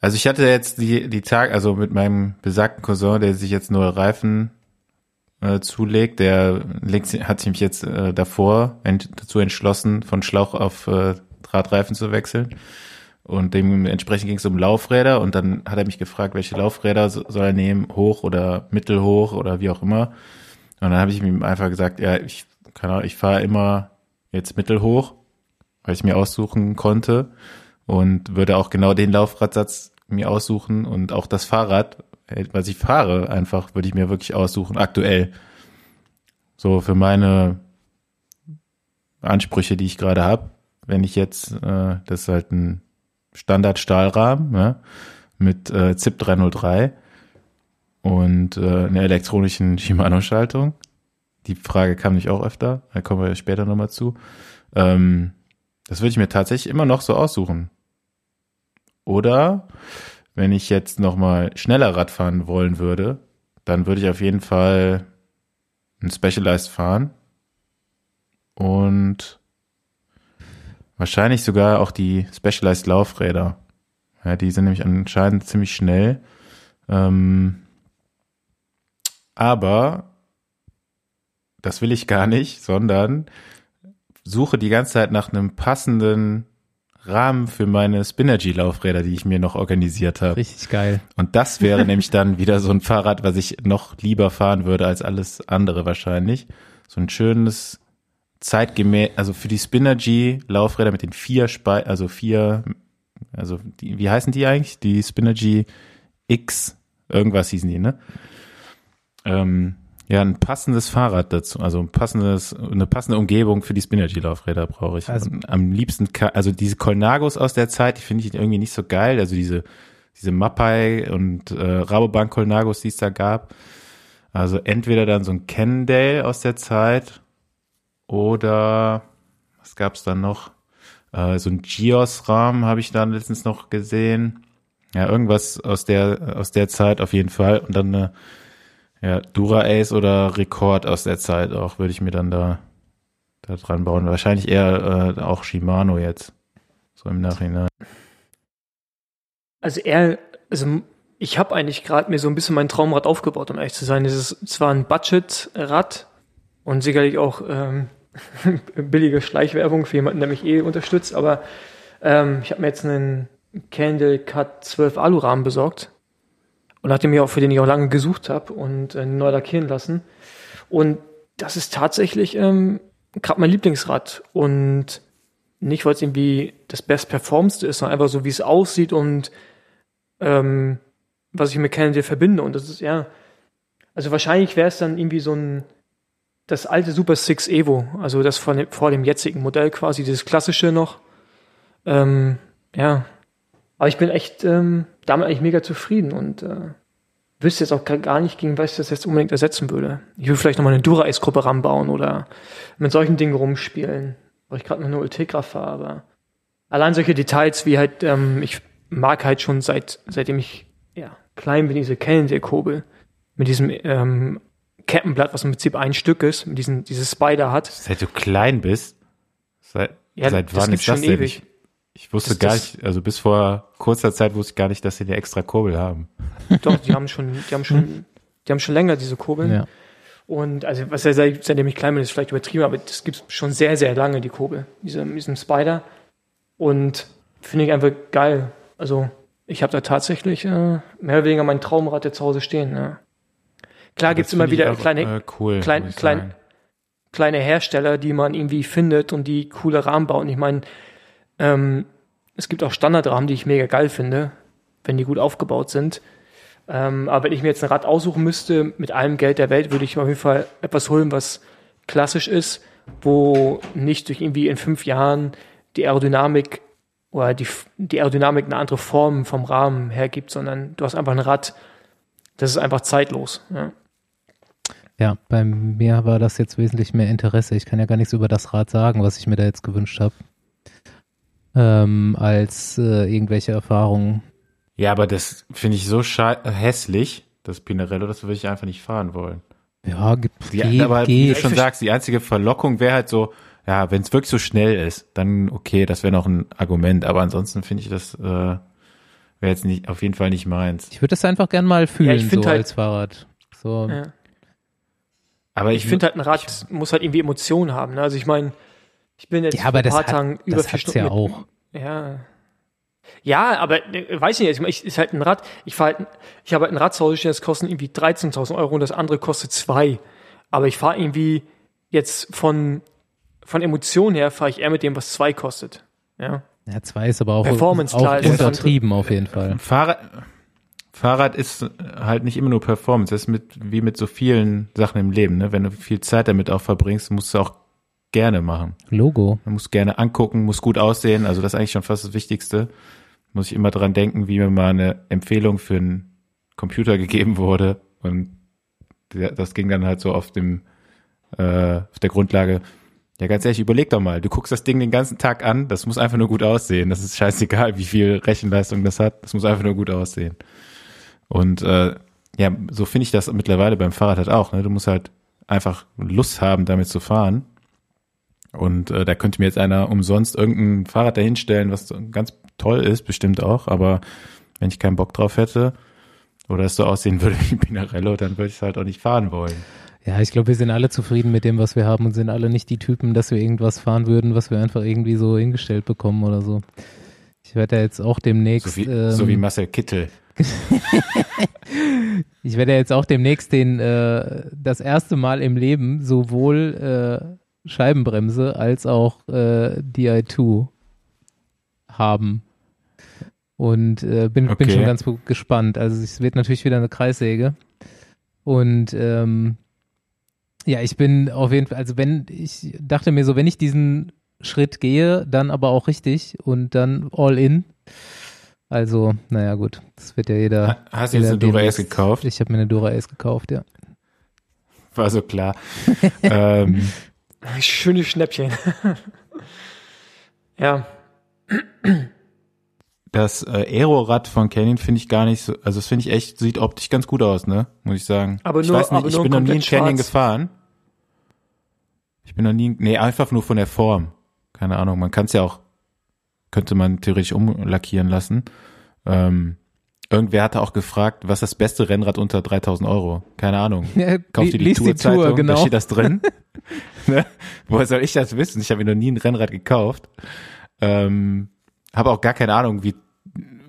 Speaker 3: Also ich hatte jetzt die, die Tag, also mit meinem besagten Cousin, der sich jetzt neue Reifen äh, zulegt, der legt, hat sich jetzt äh, davor ent, dazu entschlossen, von Schlauch auf äh, Drahtreifen zu wechseln. Und dementsprechend ging es um Laufräder und dann hat er mich gefragt, welche Laufräder so- soll er nehmen, hoch oder mittelhoch oder wie auch immer. Und dann habe ich ihm einfach gesagt, ja, ich kann auch, ich fahre immer jetzt mittelhoch, weil ich mir aussuchen konnte und würde auch genau den Laufradsatz mir aussuchen und auch das Fahrrad, was ich fahre, einfach würde ich mir wirklich aussuchen, aktuell. So für meine Ansprüche, die ich gerade habe. Wenn ich jetzt, äh, das ist halt ein Standard-Stahlrahmen ne, mit äh, ZIP 303 und äh, einer elektronischen Shimano-Schaltung. Die Frage kam nicht auch öfter, da kommen wir später nochmal zu. Ähm, das würde ich mir tatsächlich immer noch so aussuchen. Oder wenn ich jetzt nochmal schneller Rad fahren wollen würde, dann würde ich auf jeden Fall ein Specialized fahren. Und wahrscheinlich sogar auch die Specialized Laufräder. Ja, die sind nämlich anscheinend ziemlich schnell. Ähm, aber das will ich gar nicht, sondern suche die ganze Zeit nach einem passenden Rahmen für meine Spinergy-Laufräder, die ich mir noch organisiert habe.
Speaker 1: Richtig geil.
Speaker 3: Und das wäre nämlich dann wieder so ein Fahrrad, was ich noch lieber fahren würde als alles andere wahrscheinlich. So ein schönes zeitgemäß, also für die Spinergy Laufräder mit den vier Spe also vier, also die, wie heißen die eigentlich? Die Spinergy X, irgendwas hießen die, ne? Ähm, ja, ein passendes Fahrrad dazu, also ein passendes, eine passende Umgebung für die Spinergy-Laufräder brauche ich.
Speaker 1: Also-
Speaker 3: Und am liebsten, also diese Colnagos aus der Zeit, die finde ich irgendwie nicht so geil. Also diese, diese Mappai und äh, Rabobank Colnagos, die es da gab. Also entweder dann so ein Cannondale aus der Zeit oder was gab's dann noch? Äh, so ein Gios-Rahmen habe ich dann letztens noch gesehen. Ja, irgendwas aus der aus der Zeit auf jeden Fall und dann eine ja, Dura Ace oder Rekord aus der Zeit auch würde ich mir dann da da dran bauen. Wahrscheinlich eher äh, auch Shimano jetzt so im Nachhinein.
Speaker 2: Also er, also ich habe eigentlich gerade mir so ein bisschen mein Traumrad aufgebaut, um ehrlich zu sein. Es ist zwar ein Budget-Rad und sicherlich auch ähm, billige Schleichwerbung für jemanden, der mich eh unterstützt, aber ähm, ich habe mir jetzt einen Candle Cut 12 Alurahmen besorgt und nachdem ich auch für den ich auch lange gesucht habe und äh, neu lackieren lassen. Und das ist tatsächlich ähm, gerade mein Lieblingsrad und nicht, weil es irgendwie das best performste ist, sondern einfach so, wie es aussieht und ähm, was ich mit Cannondale verbinde. Und das ist ja, also wahrscheinlich wäre es dann irgendwie so ein, das alte Super Six Evo, also das dem, vor dem jetzigen Modell quasi, dieses klassische noch. Ähm, ja, aber ich bin echt ähm, damit eigentlich mega zufrieden und äh, wüsste jetzt auch gar- nicht, gegen was ich das jetzt unbedingt ersetzen würde. Ich will vielleicht nochmal eine Dura-Ace-Gruppe ranbauen oder mit solchen Dingen rumspielen, weil ich gerade noch eine Ultegra fahre, aber allein solche Details wie halt, ähm, ich mag halt schon seit, seitdem ich ja, klein bin, diese Cannondale-Kurbel mit diesem ähm, Kettenblatt, was im Prinzip ein Stück ist, mit diesem, dieses Spider hat.
Speaker 3: Seit du klein bist? Seit,
Speaker 2: Ja,
Speaker 3: seit wann ist das
Speaker 2: schon
Speaker 3: denn?
Speaker 2: ewig.
Speaker 3: Ich, wusste
Speaker 2: Das-
Speaker 3: gar
Speaker 2: das-
Speaker 3: nicht, also bis vor kurzer Zeit wusste ich gar nicht, dass sie eine extra Kurbel haben.
Speaker 2: Doch, die haben schon, die haben schon, die haben schon länger diese Kurbeln.
Speaker 1: Ja.
Speaker 2: Und also was er seit, seitdem ich klein bin, ist vielleicht übertrieben, aber das gibt schon sehr, sehr lange, die Kurbel, diese, diesem Spider. Und finde ich einfach geil. Also ich habe da tatsächlich äh, mehr oder weniger mein Traumrad jetzt zu Hause stehen. Ja. Klar gibt's immer wieder
Speaker 3: auch,
Speaker 2: kleine,
Speaker 3: äh, cool,
Speaker 2: klein- klein- kleine Hersteller, die man irgendwie findet und die coole Rahmen bauen. Ich meine, ähm, es gibt auch Standardrahmen, die ich mega geil finde, wenn die gut aufgebaut sind. Ähm, aber wenn ich mir jetzt ein Rad aussuchen müsste, mit allem Geld der Welt, würde ich auf jeden Fall etwas holen, was klassisch ist wo nicht durch irgendwie in fünf Jahren die Aerodynamik oder die, die Aerodynamik eine andere Form vom Rahmen hergibt, sondern du hast einfach ein Rad, das ist einfach zeitlos. Ja.
Speaker 1: Ja, bei mir war das jetzt wesentlich mehr Interesse. Ich kann ja gar nichts über das Rad sagen, was ich mir da jetzt gewünscht habe, ähm, als äh, irgendwelche Erfahrungen.
Speaker 3: Ja, aber das finde ich so hässlich, das Pinarello, das würde ich einfach nicht fahren wollen.
Speaker 1: Ja, gibt
Speaker 3: die, aber wie du schon sagst, die einzige Verlockung wäre halt so, ja, wenn es wirklich so schnell ist, dann okay, das wäre noch ein Argument. Aber ansonsten finde ich das äh, wäre jetzt nicht auf jeden Fall nicht meins.
Speaker 1: Ich würde das einfach gern mal fühlen, ja, so halt, als Fahrrad. So.
Speaker 2: Ja. Aber ich, ich finde halt, ein Rad ich, muss halt irgendwie Emotionen haben. Ne? Also ich meine, ich bin jetzt
Speaker 1: ja, aber ein paar Tagen über das vier Stunden. Ja, auch.
Speaker 2: ja. Ja, aber äh, weiß ich nicht, ich, ist halt ein Rad, ich fahre halt, ich habe halt ein Rad zu Hause stehen, das kostet irgendwie 13.000 Euro und das andere kostet zwei. Aber ich fahre irgendwie jetzt von, von Emotionen her fahre ich eher mit dem, was zwei kostet. Ja.
Speaker 1: Ja, zwei ist aber auch,
Speaker 2: Performance,
Speaker 1: auch klar, untertrieben auf jeden Fall.
Speaker 3: Fahrrad, Fahrrad ist halt nicht immer nur Performance, das ist mit, wie mit so vielen Sachen im Leben, ne? Wenn du viel Zeit damit auch verbringst, musst du auch gerne machen.
Speaker 1: Logo.
Speaker 3: Man muss gerne angucken, muss gut aussehen, also das ist eigentlich schon fast das Wichtigste. Muss ich immer dran denken, wie mir mal eine Empfehlung für einen Computer gegeben wurde und das ging dann halt so auf dem, äh, auf der Grundlage, ja, ganz ehrlich, überleg doch mal. Du guckst das Ding den ganzen Tag an, das muss einfach nur gut aussehen. Das ist scheißegal, wie viel Rechenleistung das hat. Das muss einfach nur gut aussehen. Und äh, ja, so finde ich das mittlerweile beim Fahrrad halt auch. Ne? Du musst halt einfach Lust haben, damit zu fahren. Und äh, da könnte mir jetzt einer umsonst irgendein Fahrrad dahinstellen, was ganz toll ist, bestimmt auch. Aber wenn ich keinen Bock drauf hätte oder es so aussehen würde wie Pinarello, dann würde ich es halt auch nicht fahren wollen.
Speaker 1: Ja, ich glaube, wir sind alle zufrieden mit dem, was wir haben und sind alle nicht die Typen, dass wir irgendwas fahren würden, was wir einfach irgendwie so hingestellt bekommen oder so. Ich werde ja jetzt auch demnächst.
Speaker 3: So wie, ähm, so wie Marcel Kittel.
Speaker 1: ich werde jetzt auch demnächst den äh, das erste Mal im Leben sowohl äh, Scheibenbremse als auch äh, DI2 haben. Und äh, bin, okay. bin schon ganz gespannt. Also es wird natürlich wieder eine Kreissäge. Und ähm, ja, ich bin auf jeden Fall, also wenn, ich dachte mir so, wenn ich diesen Schritt gehe, dann aber auch richtig und dann all in. Also, naja, gut. Das wird ja jeder.
Speaker 3: Hast du jetzt eine Dura Ace gekauft?
Speaker 1: Ich habe mir eine Dura Ace gekauft, ja.
Speaker 3: War so klar. ähm.
Speaker 2: Schönes Schnäppchen. ja.
Speaker 3: Das äh, Aerorad von Canyon finde ich gar nicht so, also das finde ich echt, sieht optisch ganz gut aus, ne? Muss ich sagen.
Speaker 2: Aber
Speaker 3: ich
Speaker 2: nur,
Speaker 3: weiß nicht, ich bin noch nie in Canyon gefahren. Ich bin noch nie, nee, einfach nur von der Form. Keine Ahnung, man kann es ja auch könnte man theoretisch umlackieren lassen. Ähm, irgendwer hatte auch gefragt, was ist das beste Rennrad unter 3000 Euro? Keine Ahnung. Ja,
Speaker 1: Kauft ihr die Tourzeitung, Tour, genau.
Speaker 3: da steht das drin. ne? Woher soll ich das wissen? Ich habe mir noch nie ein Rennrad gekauft. Ähm, habe auch gar keine Ahnung, wie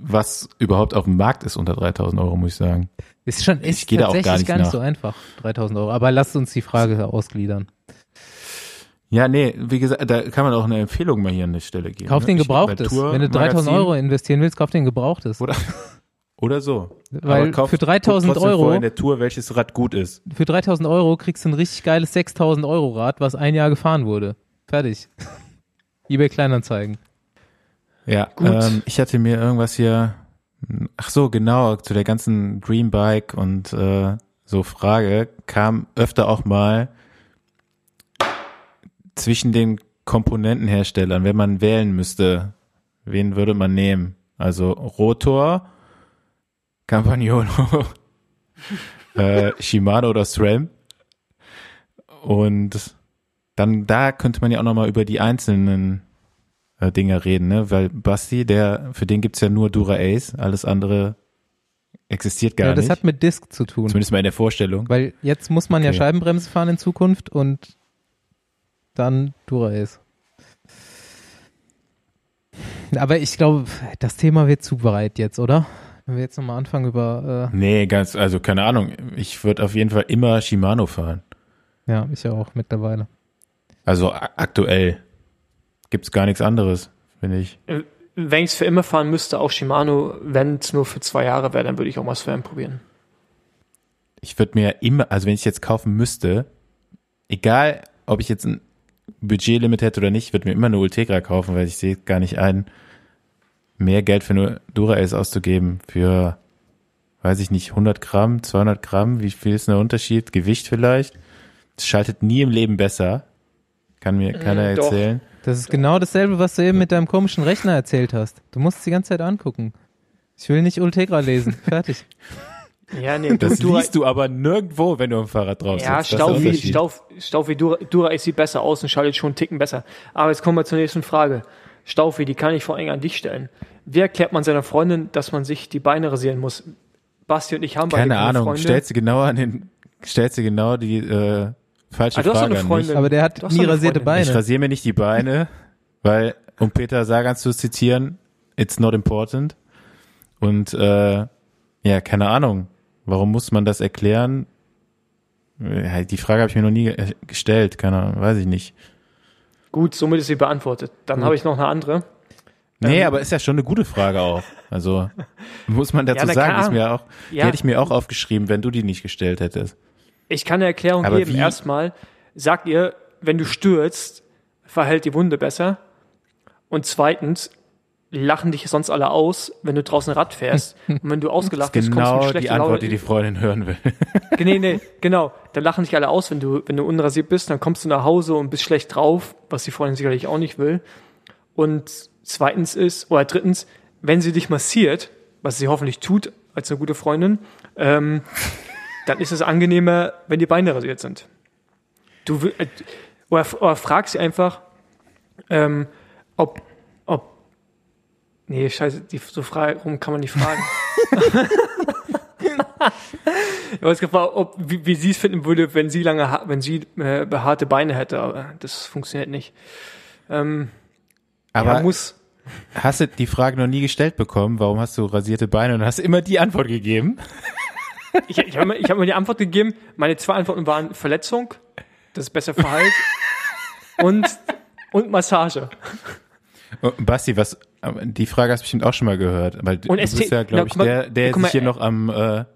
Speaker 3: was überhaupt auf dem Markt ist unter 3000 Euro, muss ich sagen.
Speaker 1: Ist schon, ist ich gehe da auch gar nicht, gar nicht so einfach, 3000 Euro. Aber lasst uns die Frage ausgliedern.
Speaker 3: Ja, nee, wie gesagt, da kann man auch eine Empfehlung mal hier an der Stelle geben.
Speaker 1: Kauf ne? den Gebrauchtes. Wenn du 3000 Euro investieren willst, kauf den Gebrauchtes.
Speaker 3: Oder, oder so.
Speaker 1: Weil kauf, für 3000 Euro
Speaker 3: in der Tour, welches Rad gut ist.
Speaker 1: Für 3000 Euro kriegst du ein richtig geiles 6000 Euro Rad, was ein Jahr gefahren wurde. Fertig. eBay Kleinanzeigen.
Speaker 3: Ja, gut. Ähm, ich hatte mir irgendwas hier, ach so, genau, zu der ganzen Dream Bike und äh, so Frage kam öfter auch mal, zwischen den Komponentenherstellern, wenn man wählen müsste, wen würde man nehmen? Also Rotor, Campagnolo, äh, Shimano oder SRAM. Und dann da könnte man ja auch nochmal über die einzelnen äh, Dinge reden, ne? Weil Basti, der, für den gibt's ja nur Dura Ace, alles andere existiert gar
Speaker 1: ja, das
Speaker 3: nicht.
Speaker 1: Das hat mit Disk zu tun.
Speaker 3: Zumindest mal in der Vorstellung.
Speaker 1: Weil jetzt muss man okay. ja Scheibenbremse fahren in Zukunft und dann Dura-Ace. Aber ich glaube, das Thema wird zu breit jetzt, oder? Wenn wir jetzt nochmal anfangen über.
Speaker 3: Äh nee, ganz, also keine Ahnung. Ich würde auf jeden Fall immer Shimano fahren.
Speaker 1: Ja, ich ja auch mittlerweile.
Speaker 3: Also aktuell gibt's gar nichts anderes, finde ich.
Speaker 2: Äh, wenn ich es für immer fahren müsste, auch Shimano, wenn es nur für zwei Jahre wäre, dann würde ich auch mal Sven probieren.
Speaker 3: Ich würde mir immer, also wenn ich jetzt kaufen müsste, egal ob ich jetzt ein Budgetlimit hätte oder nicht, würde mir immer eine Ultegra kaufen, weil ich sehe gar nicht ein, mehr Geld für eine Dura-Ace auszugeben für, weiß ich nicht, 100 Gramm, 200 Gramm, wie viel ist der Unterschied? Gewicht vielleicht? Es schaltet nie im Leben besser. Kann mir keiner
Speaker 2: Mm, doch.
Speaker 3: erzählen.
Speaker 1: Das ist genau dasselbe, was du eben mit deinem komischen Rechner erzählt hast. Du musst es die ganze Zeit angucken. Ich will nicht Ultegra lesen. Fertig.
Speaker 2: Ja, nee,
Speaker 3: Das
Speaker 2: Dura-
Speaker 3: liest du aber nirgendwo, wenn du am Fahrrad drauf
Speaker 2: Ja,
Speaker 3: sitzt. Das
Speaker 2: Staufi,
Speaker 3: Unterschied.
Speaker 2: Stauf, Staufi Dura, Dura Ace sieht besser aus und schaltet schon einen Ticken besser. Aber jetzt kommen wir zur nächsten Frage. Staufi, die kann ich vor allem an dich stellen. Wie erklärt man seiner Freundin, dass man sich die Beine rasieren muss? Basti und ich haben beide
Speaker 3: Keine
Speaker 2: keine
Speaker 3: Ahnung,
Speaker 2: Freunde.
Speaker 3: stellst du genau an den, stellst du genau die äh, falsche
Speaker 2: Ah, du hast
Speaker 3: Frage
Speaker 2: eine
Speaker 3: an mich.
Speaker 2: Freundin.
Speaker 1: Aber der hat
Speaker 2: hast
Speaker 1: nie rasierte
Speaker 2: Freundin.
Speaker 3: Ich
Speaker 1: Beine.
Speaker 3: rasiere mir nicht die Beine, weil, um Peter Sagan zu zitieren, it's not important. Und äh, ja, keine Ahnung. Warum muss man das erklären? Ja, Die Frage habe ich mir noch nie ge- gestellt, keine Ahnung, weiß ich nicht.
Speaker 2: Gut, somit ist sie beantwortet. Dann habe ich noch eine andere.
Speaker 3: Nee,
Speaker 2: Ähm,
Speaker 3: aber ist ja schon eine gute Frage auch. Also muss man dazu
Speaker 2: Ja,
Speaker 3: sagen, ist mir auch, die
Speaker 2: Ja.
Speaker 3: hätte ich mir auch aufgeschrieben, wenn du die nicht gestellt hättest.
Speaker 2: Ich kann eine Erklärung
Speaker 3: Aber
Speaker 2: geben.
Speaker 3: wie-
Speaker 2: Erstmal sagt ihr, wenn du stürzt, verhält die Wunde besser. Und zweitens, lachen dich sonst alle aus, wenn du draußen Rad fährst. Und wenn du ausgelacht bist, kommst du
Speaker 3: Genau
Speaker 2: mit
Speaker 3: die
Speaker 2: schlechter
Speaker 3: Antwort,
Speaker 2: Laune.
Speaker 3: die die Freundin hören will.
Speaker 2: Nee, nee, genau. Da lachen dich alle aus, wenn du, wenn du unrasiert bist, dann kommst du nach Hause und bist schlecht drauf, was die Freundin sicherlich auch nicht will. Und zweitens ist, oder drittens, wenn sie dich massiert, was sie hoffentlich tut, als eine gute Freundin, ähm, dann ist es angenehmer, wenn die Beine rasiert sind. Du äh, oder, oder frag sie einfach, ähm, ob, nee, scheiße, die, so frei rum kann man nicht fragen. Ich habe gefragt, ob, wie, wie sie es finden würde, wenn sie lange, wenn sie äh, behaarte Beine hätte, aber das funktioniert nicht. Ähm,
Speaker 3: Aber
Speaker 2: ja, muss.
Speaker 3: hast du die Frage noch nie gestellt bekommen? Warum hast du rasierte Beine? Und hast immer die Antwort gegeben?
Speaker 2: Ich, ich habe mir, ich hab mir die Antwort gegeben. Meine zwei Antworten waren Verletzung, das ist besser Verhalt und, und Massage.
Speaker 3: Basti, was, die Frage hast du bestimmt auch schon mal gehört, weil du
Speaker 2: Und
Speaker 3: bist
Speaker 2: Ästhet-
Speaker 3: ja, glaube ich,
Speaker 2: mal-
Speaker 3: der, der
Speaker 2: mal,
Speaker 3: sich hier
Speaker 2: äh,
Speaker 3: noch am, äh,
Speaker 2: Aber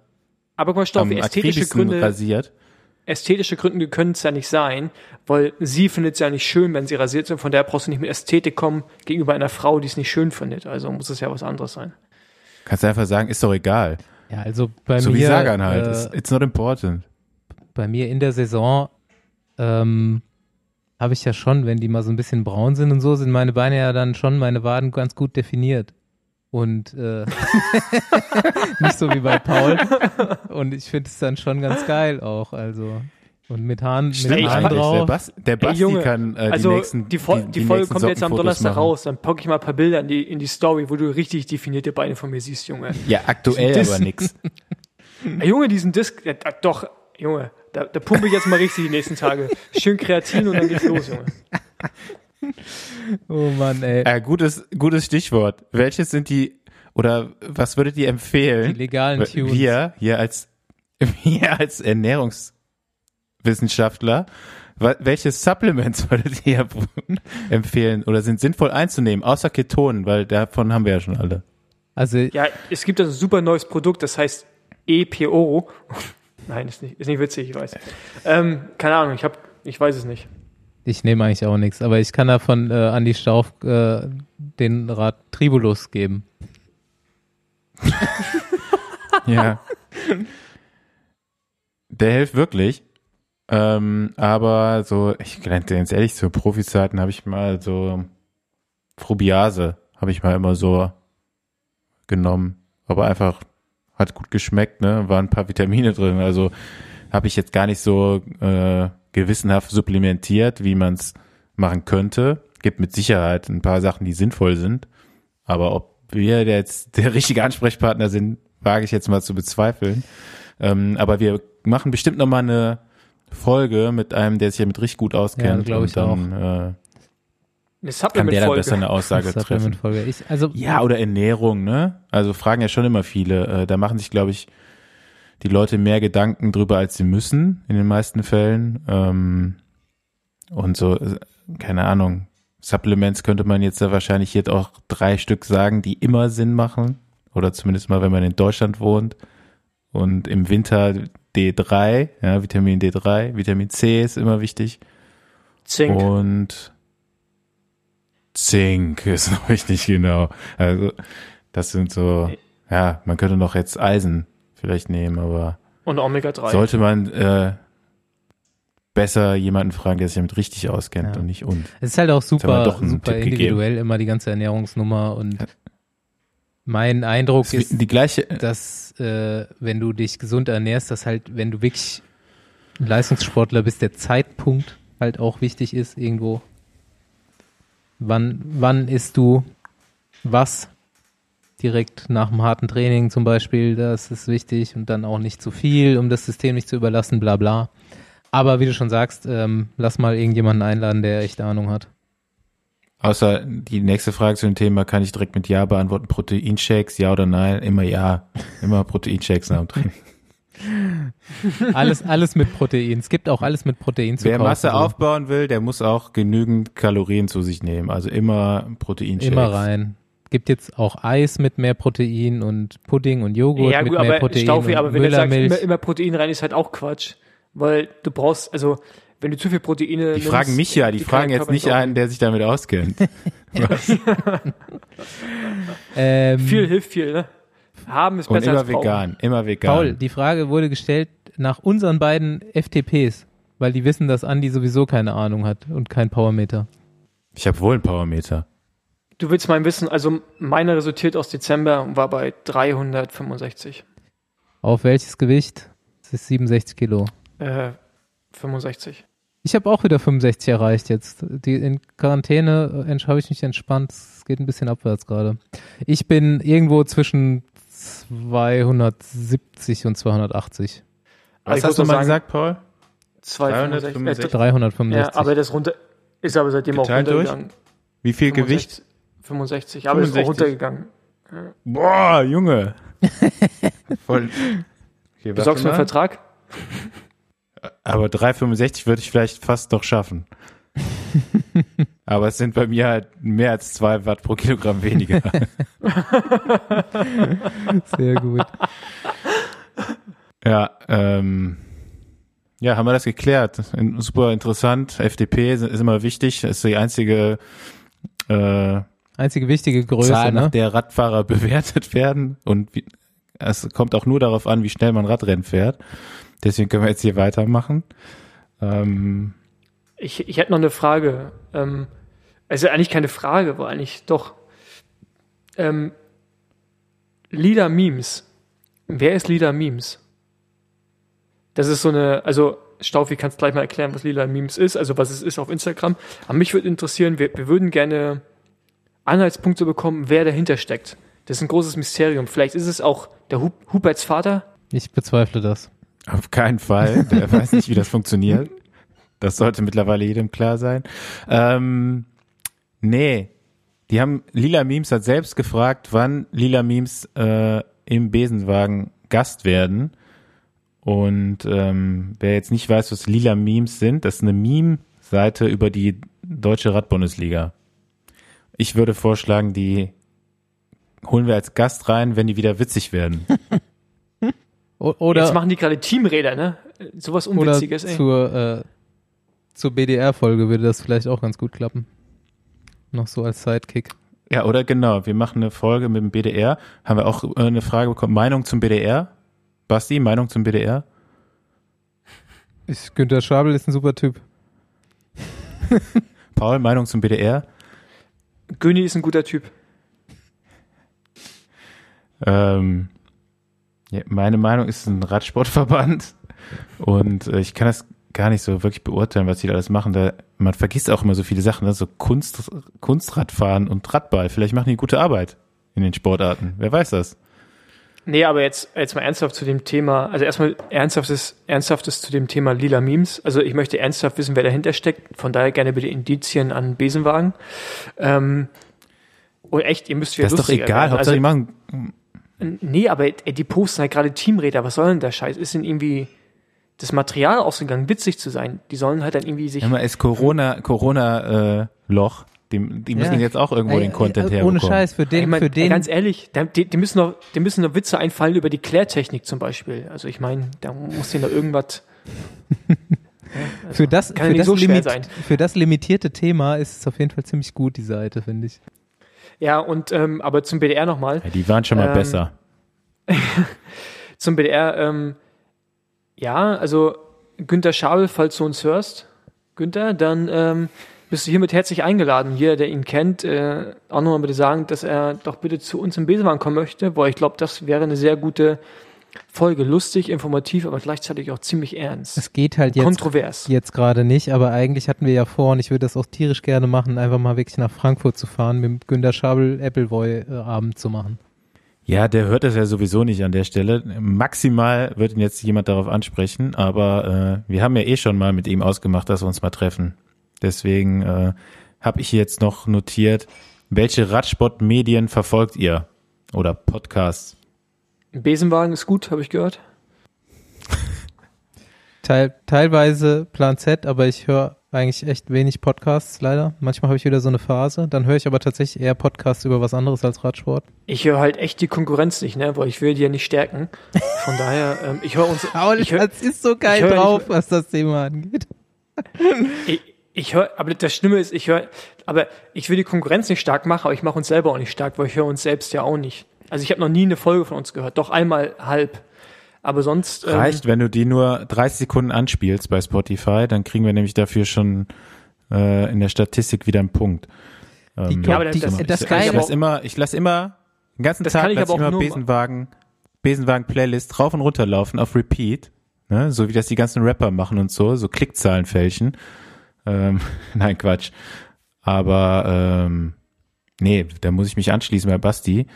Speaker 2: guck mal, Stoffi, ästhetische Gründe,
Speaker 3: rasiert.
Speaker 2: ästhetische Gründe können es ja nicht sein, weil sie findet es ja nicht schön, wenn sie rasiert sind. Von daher brauchst du nicht mit Ästhetik kommen gegenüber einer Frau, die es nicht schön findet. Also muss es ja was anderes sein.
Speaker 3: Kannst du einfach sagen, ist doch egal.
Speaker 1: Ja, also bei
Speaker 3: so
Speaker 1: mir,
Speaker 3: wie Sagan halt.
Speaker 1: äh,
Speaker 3: It's, it's not important.
Speaker 1: bei mir in der Saison ähm, habe ich ja schon, wenn die mal so ein bisschen braun sind und so, sind meine Beine ja dann schon, meine Waden ganz gut definiert. Und äh, nicht so wie bei Paul. Und ich finde es dann schon ganz geil auch. Also und mit Haaren, mit
Speaker 2: Stimmt,
Speaker 1: Haaren
Speaker 3: eigentlich. Der,
Speaker 1: drauf.
Speaker 3: Bas, der Basti
Speaker 2: Junge,
Speaker 3: kann äh,
Speaker 2: also
Speaker 3: die nächsten
Speaker 2: die, Fol die, Folge kommt jetzt am Donnerstag
Speaker 3: machen.
Speaker 2: raus. Dann packe ich mal ein paar Bilder in die, in die Story, wo du richtig definierte Beine von mir siehst, Junge.
Speaker 3: Ja, aktuell aber nix.
Speaker 2: Ey, Junge, diesen Disc, da- doch, Junge, da, da pumpe ich jetzt mal richtig die nächsten Tage. Schön Kreatin und dann geht's los, Junge.
Speaker 1: Oh Mann, ey.
Speaker 3: Äh, gutes, gutes Stichwort. Welches sind die, oder was würdet ihr empfehlen?
Speaker 1: Die legalen Tunes.
Speaker 3: Wir, hier als, wir als Ernährungswissenschaftler, welche Supplements würdet ihr empfehlen oder sind sinnvoll einzunehmen, außer Ketonen, weil davon haben wir ja schon alle.
Speaker 1: Also
Speaker 2: Ja, es gibt also ein super neues Produkt, das heißt EPO. Nein, ist nicht, ist nicht witzig, ich weiß. Ähm, keine Ahnung, ich hab, ich weiß es nicht.
Speaker 1: ich nehme eigentlich auch nichts, aber ich kann davon äh, Andi Stauf äh, den Rat Tribulus geben.
Speaker 3: Ja. Der hilft wirklich. Ähm, aber so, ich ganz ehrlich, zu Profizeiten habe ich mal so Frubiase habe ich mal immer so genommen. Aber einfach hat gut geschmeckt, ne? Waren ein paar Vitamine drin. Also habe ich jetzt gar nicht so äh, gewissenhaft supplementiert, wie man es machen könnte. Gibt mit Sicherheit ein paar Sachen, die sinnvoll sind. Aber ob wir jetzt der richtige Ansprechpartner sind, wage ich jetzt mal zu bezweifeln. Ähm, aber wir machen bestimmt noch mal eine Folge mit einem, der sich damit richtig gut auskennt.
Speaker 2: Genau,
Speaker 1: glaub ich
Speaker 3: und dann äh,
Speaker 2: Eine
Speaker 3: kann der besser eine Aussage treffen.
Speaker 1: Ich, also
Speaker 3: Ja, oder Ernährung, ne? Also fragen ja schon immer viele. Äh, da machen sich, glaube ich, die Leute mehr Gedanken drüber, als sie müssen, in den meisten Fällen. Ähm, und so, äh, keine Ahnung. Supplements könnte man jetzt ja wahrscheinlich hier auch drei Stück sagen, die immer Sinn machen. Oder zumindest mal, wenn man in Deutschland wohnt. Und im Winter D3, ja, Vitamin D3, Vitamin C ist immer wichtig.
Speaker 2: Zink.
Speaker 3: und Zink ist noch nicht genau. Also das sind so, ja, man könnte noch jetzt Eisen vielleicht nehmen, aber
Speaker 2: Und Omega-3.
Speaker 3: sollte man äh, besser jemanden fragen, der sich damit richtig auskennt
Speaker 1: Ja.
Speaker 3: und nicht uns.
Speaker 1: Es ist halt auch super,
Speaker 3: doch
Speaker 1: super
Speaker 3: Tipp gegeben.
Speaker 1: individuell immer die ganze Ernährungsnummer und mein Eindruck
Speaker 3: Es
Speaker 1: ist,
Speaker 3: die gleiche,
Speaker 1: dass äh, wenn du dich gesund ernährst, dass halt, wenn du wirklich ein Leistungssportler bist, der Zeitpunkt halt auch wichtig ist irgendwo. Wann, wann isst du was? Direkt nach dem harten Training zum Beispiel, das ist wichtig und dann auch nicht zu viel, um das System nicht zu überlassen, bla bla. Aber wie du schon sagst, ähm, lass mal irgendjemanden einladen, der echt Ahnung hat.
Speaker 3: außer die nächste Frage zu dem Thema kann ich direkt mit Ja beantworten. Proteinshakes, ja oder nein? Immer ja. Immer Proteinshakes nach dem Training.
Speaker 1: Alles, alles mit Protein. Es gibt auch alles mit Protein zu
Speaker 3: Wer
Speaker 1: kaufen.
Speaker 3: Masse
Speaker 1: so.
Speaker 3: aufbauen will, der muss auch genügend Kalorien zu sich nehmen. Also immer Proteinshakes.
Speaker 1: Immer rein. Gibt jetzt auch Eis mit mehr Protein und Pudding und Joghurt
Speaker 2: ja,
Speaker 1: mit
Speaker 2: gut,
Speaker 1: mehr
Speaker 2: aber
Speaker 1: Protein
Speaker 2: Staufi, aber wenn du sagst, immer, immer Protein rein, ist halt auch Quatsch. Weil du brauchst, also, wenn du zu viel Proteine
Speaker 3: Die
Speaker 2: nimmst,
Speaker 3: fragen mich ja, die,
Speaker 2: kann
Speaker 3: fragen jetzt nicht einen, der sich damit auskennt. Was?
Speaker 1: ähm,
Speaker 2: Viel hilft viel, ne? Haben ist
Speaker 3: Und
Speaker 2: besser
Speaker 3: immer
Speaker 2: als brauchen.
Speaker 3: vegan, immer vegan.
Speaker 1: Paul, die Frage wurde gestellt nach unseren beiden FTPs, weil die wissen, dass Andi sowieso keine Ahnung hat und kein Powermeter.
Speaker 3: Ich habe wohl einen Powermeter.
Speaker 2: Du willst mal wissen, also meiner resultiert aus Dezember und war bei 365.
Speaker 1: Auf welches Gewicht? Das ist 67 Kilo.
Speaker 2: Äh, 65.
Speaker 1: Ich habe auch wieder 65 erreicht jetzt. Die in Quarantäne äh, habe ich mich entspannt. Es geht ein bisschen abwärts gerade. Ich bin irgendwo zwischen 270 und 280.
Speaker 2: Aber
Speaker 3: Was hast du mal
Speaker 2: sagen,
Speaker 3: gesagt, Paul?
Speaker 2: 265. Äh,
Speaker 1: 365.
Speaker 2: ja, aber das runter, ist aber seitdem
Speaker 3: Geteilt
Speaker 2: auch
Speaker 3: durch?
Speaker 2: runtergegangen.
Speaker 3: Wie viel Gewicht?
Speaker 2: 65, aber ist auch
Speaker 3: 65.
Speaker 2: runtergegangen.
Speaker 3: Boah, Junge. Voll. Okay,
Speaker 2: Du sorgst mir einen. Vertrag?
Speaker 3: Aber 3,65 würde ich vielleicht fast noch schaffen. Aber es sind bei mir halt mehr als zwei Watt pro Kilogramm weniger.
Speaker 1: Sehr gut.
Speaker 3: ja, ähm, ja, haben wir das geklärt. Super interessant. FDP ist immer wichtig. Ist die einzige äh,
Speaker 1: Einzige wichtige Größe,
Speaker 3: Zahl, nach
Speaker 1: ne?
Speaker 3: der Radfahrer bewertet werden. Und wie, es kommt auch nur darauf an, wie schnell man Radrennen fährt. Deswegen können wir jetzt hier weitermachen. Ähm,
Speaker 2: Ich, ich hätte noch eine Frage. Ähm, also eigentlich keine Frage, war eigentlich doch. Ähm, Lida Memes. Wer ist Lida Memes? Das ist so eine, also Staufi kannst gleich mal erklären, was Lila Memes ist, also was es ist auf Instagram. Aber mich würde interessieren, wir, wir würden gerne Anhaltspunkte bekommen, wer dahinter steckt. Das ist ein großes Mysterium. Vielleicht ist es auch der Hub, Huberts Vater.
Speaker 1: Ich bezweifle das.
Speaker 3: Auf keinen Fall. Der weiß nicht, wie das funktioniert. Das sollte mittlerweile jedem klar sein. Ähm, nee. Die haben, Lila Memes hat selbst gefragt, wann Lila Memes äh, im Besenwagen Gast werden. Und ähm, wer jetzt nicht weiß, was Lila Memes sind, das ist eine Meme-Seite über die deutsche Radbundesliga. Ich würde vorschlagen, die holen wir als Gast rein, wenn die wieder witzig werden.
Speaker 1: O
Speaker 2: Jetzt
Speaker 1: oder
Speaker 2: machen die gerade Teamräder, ne? Sowas
Speaker 1: oder
Speaker 2: Unwitziges, ey.
Speaker 1: zur, äh, zur BDR-Folge würde das vielleicht auch ganz gut klappen. Noch so als Sidekick.
Speaker 3: Ja, oder genau. Wir machen eine Folge mit dem BDR. Haben wir auch äh, eine Frage bekommen. Meinung zum BDR? Basti, Meinung zum BDR?
Speaker 1: Ich, Günther Schabel ist ein super Typ.
Speaker 3: Paul, Meinung zum BDR?
Speaker 2: Göni ist ein guter Typ.
Speaker 3: Ähm, ja, meine Meinung ist ein Radsportverband und äh, ich kann das gar nicht so wirklich beurteilen, was die da alles machen. Da, man vergisst auch immer so viele Sachen, ne? so Kunst, Kunstradfahren und Radball. Vielleicht machen die gute Arbeit in den Sportarten. Wer weiß das?
Speaker 2: Nee, aber jetzt, jetzt mal ernsthaft zu dem Thema, also erstmal ernsthaftes, ernsthaftes zu dem Thema lila Memes. Also ich möchte ernsthaft wissen, wer dahinter steckt. Von daher gerne bitte Indizien an Besenwagen. Ähm, und echt, ihr müsst wieder
Speaker 3: Das ist doch egal.
Speaker 2: werden.
Speaker 3: Hauptsache, die
Speaker 2: Also,
Speaker 3: machen
Speaker 2: nee, aber die posten halt gerade Teamräder. Was soll denn der Scheiß? Ist denn irgendwie das Material ausgegangen, witzig zu sein? Die sollen halt dann irgendwie sich...
Speaker 3: Ja, mal ist Corona, Corona, äh, Loch. Die, die müssen
Speaker 1: Ja.
Speaker 3: jetzt auch irgendwo
Speaker 1: Ey,
Speaker 3: den Content
Speaker 1: äh,
Speaker 3: herbekommen.
Speaker 1: Ohne Scheiß, für den,
Speaker 2: ich mein,
Speaker 1: für den,
Speaker 2: ganz ehrlich, die, die müssen noch, die müssen noch Witze einfallen über die Klärtechnik zum Beispiel. Also ich meine, da muss denen noch irgendwas.
Speaker 1: Für das,
Speaker 2: Kann
Speaker 1: für,
Speaker 2: ja nicht
Speaker 1: das
Speaker 2: so schwer
Speaker 1: limit,
Speaker 2: sein.
Speaker 1: für das limitierte Thema ist es auf jeden Fall ziemlich gut, die Seite, finde ich.
Speaker 2: Ja, und ähm, aber zum BDR nochmal.
Speaker 3: Ja, die waren schon mal
Speaker 2: Ähm,
Speaker 3: besser.
Speaker 2: Zum BDR, ähm, ja, also Günther Schabel, falls du uns hörst, Günther, dann ähm, bist du hiermit herzlich eingeladen. Jeder, der ihn kennt, äh, auch nochmal bitte sagen, dass er doch bitte zu uns im Besenwagen kommen möchte, weil ich glaube, das wäre eine sehr gute Folge. Lustig, informativ, aber gleichzeitig auch ziemlich ernst.
Speaker 1: Es geht halt jetzt,
Speaker 2: Kontrovers.
Speaker 1: jetzt gerade nicht, aber eigentlich hatten wir ja vor, und ich würde das auch tierisch gerne machen, einfach mal wirklich nach Frankfurt zu fahren, mit Günter Schabel Appleboy äh, Abend zu machen.
Speaker 3: Ja, der hört das ja sowieso nicht an der Stelle. Maximal wird ihn jetzt jemand darauf ansprechen, aber äh, wir haben ja eh schon mal mit ihm ausgemacht, dass wir uns mal treffen. Deswegen äh, habe ich jetzt noch notiert, welche Radsport-Medien verfolgt ihr? Oder Podcasts?
Speaker 2: Besenwagen ist gut, habe ich gehört.
Speaker 1: Teil, teilweise Plan Z, aber ich höre eigentlich echt wenig Podcasts, leider. Manchmal habe ich wieder so eine Phase. Dann höre ich aber tatsächlich eher Podcasts über was anderes als Radsport.
Speaker 2: Ich höre halt echt die Konkurrenz nicht, ne, weil ich will die ja nicht stärken. Von daher, ähm, ich höre uns.
Speaker 1: Paul,
Speaker 2: ich hör,
Speaker 1: das ist so geil drauf,
Speaker 2: nicht-
Speaker 1: was das Thema angeht.
Speaker 2: Ich, ich höre, aber das Schlimme ist, ich höre, aber ich will die Konkurrenz nicht stark machen, aber ich mache uns selber auch nicht stark, weil ich höre uns selbst ja auch nicht. Also ich habe noch nie eine Folge von uns gehört, doch einmal halb. Aber sonst ähm,
Speaker 3: Reicht, wenn du die nur 30 Sekunden anspielst bei Spotify, dann kriegen wir nämlich dafür schon äh, in der Statistik wieder einen Punkt. Ähm,
Speaker 2: Ja, aber das-
Speaker 1: die,
Speaker 2: das-
Speaker 3: ich,
Speaker 1: das
Speaker 3: ich,
Speaker 2: kann ich
Speaker 1: Geile,
Speaker 2: aber
Speaker 3: lass immer, ich lass immer den ganzen
Speaker 2: Das
Speaker 3: Tag
Speaker 2: kann ich aber auch
Speaker 3: immer
Speaker 2: nur-
Speaker 3: Besenwagen, Besenwagen Playlist rauf und runter laufen auf Repeat, ne? so wie das die ganzen Rapper machen und so, so Klickzahlen fälschen. Ähm, nein, Quatsch. Aber ähm, nee, da muss ich mich anschließen bei Basti.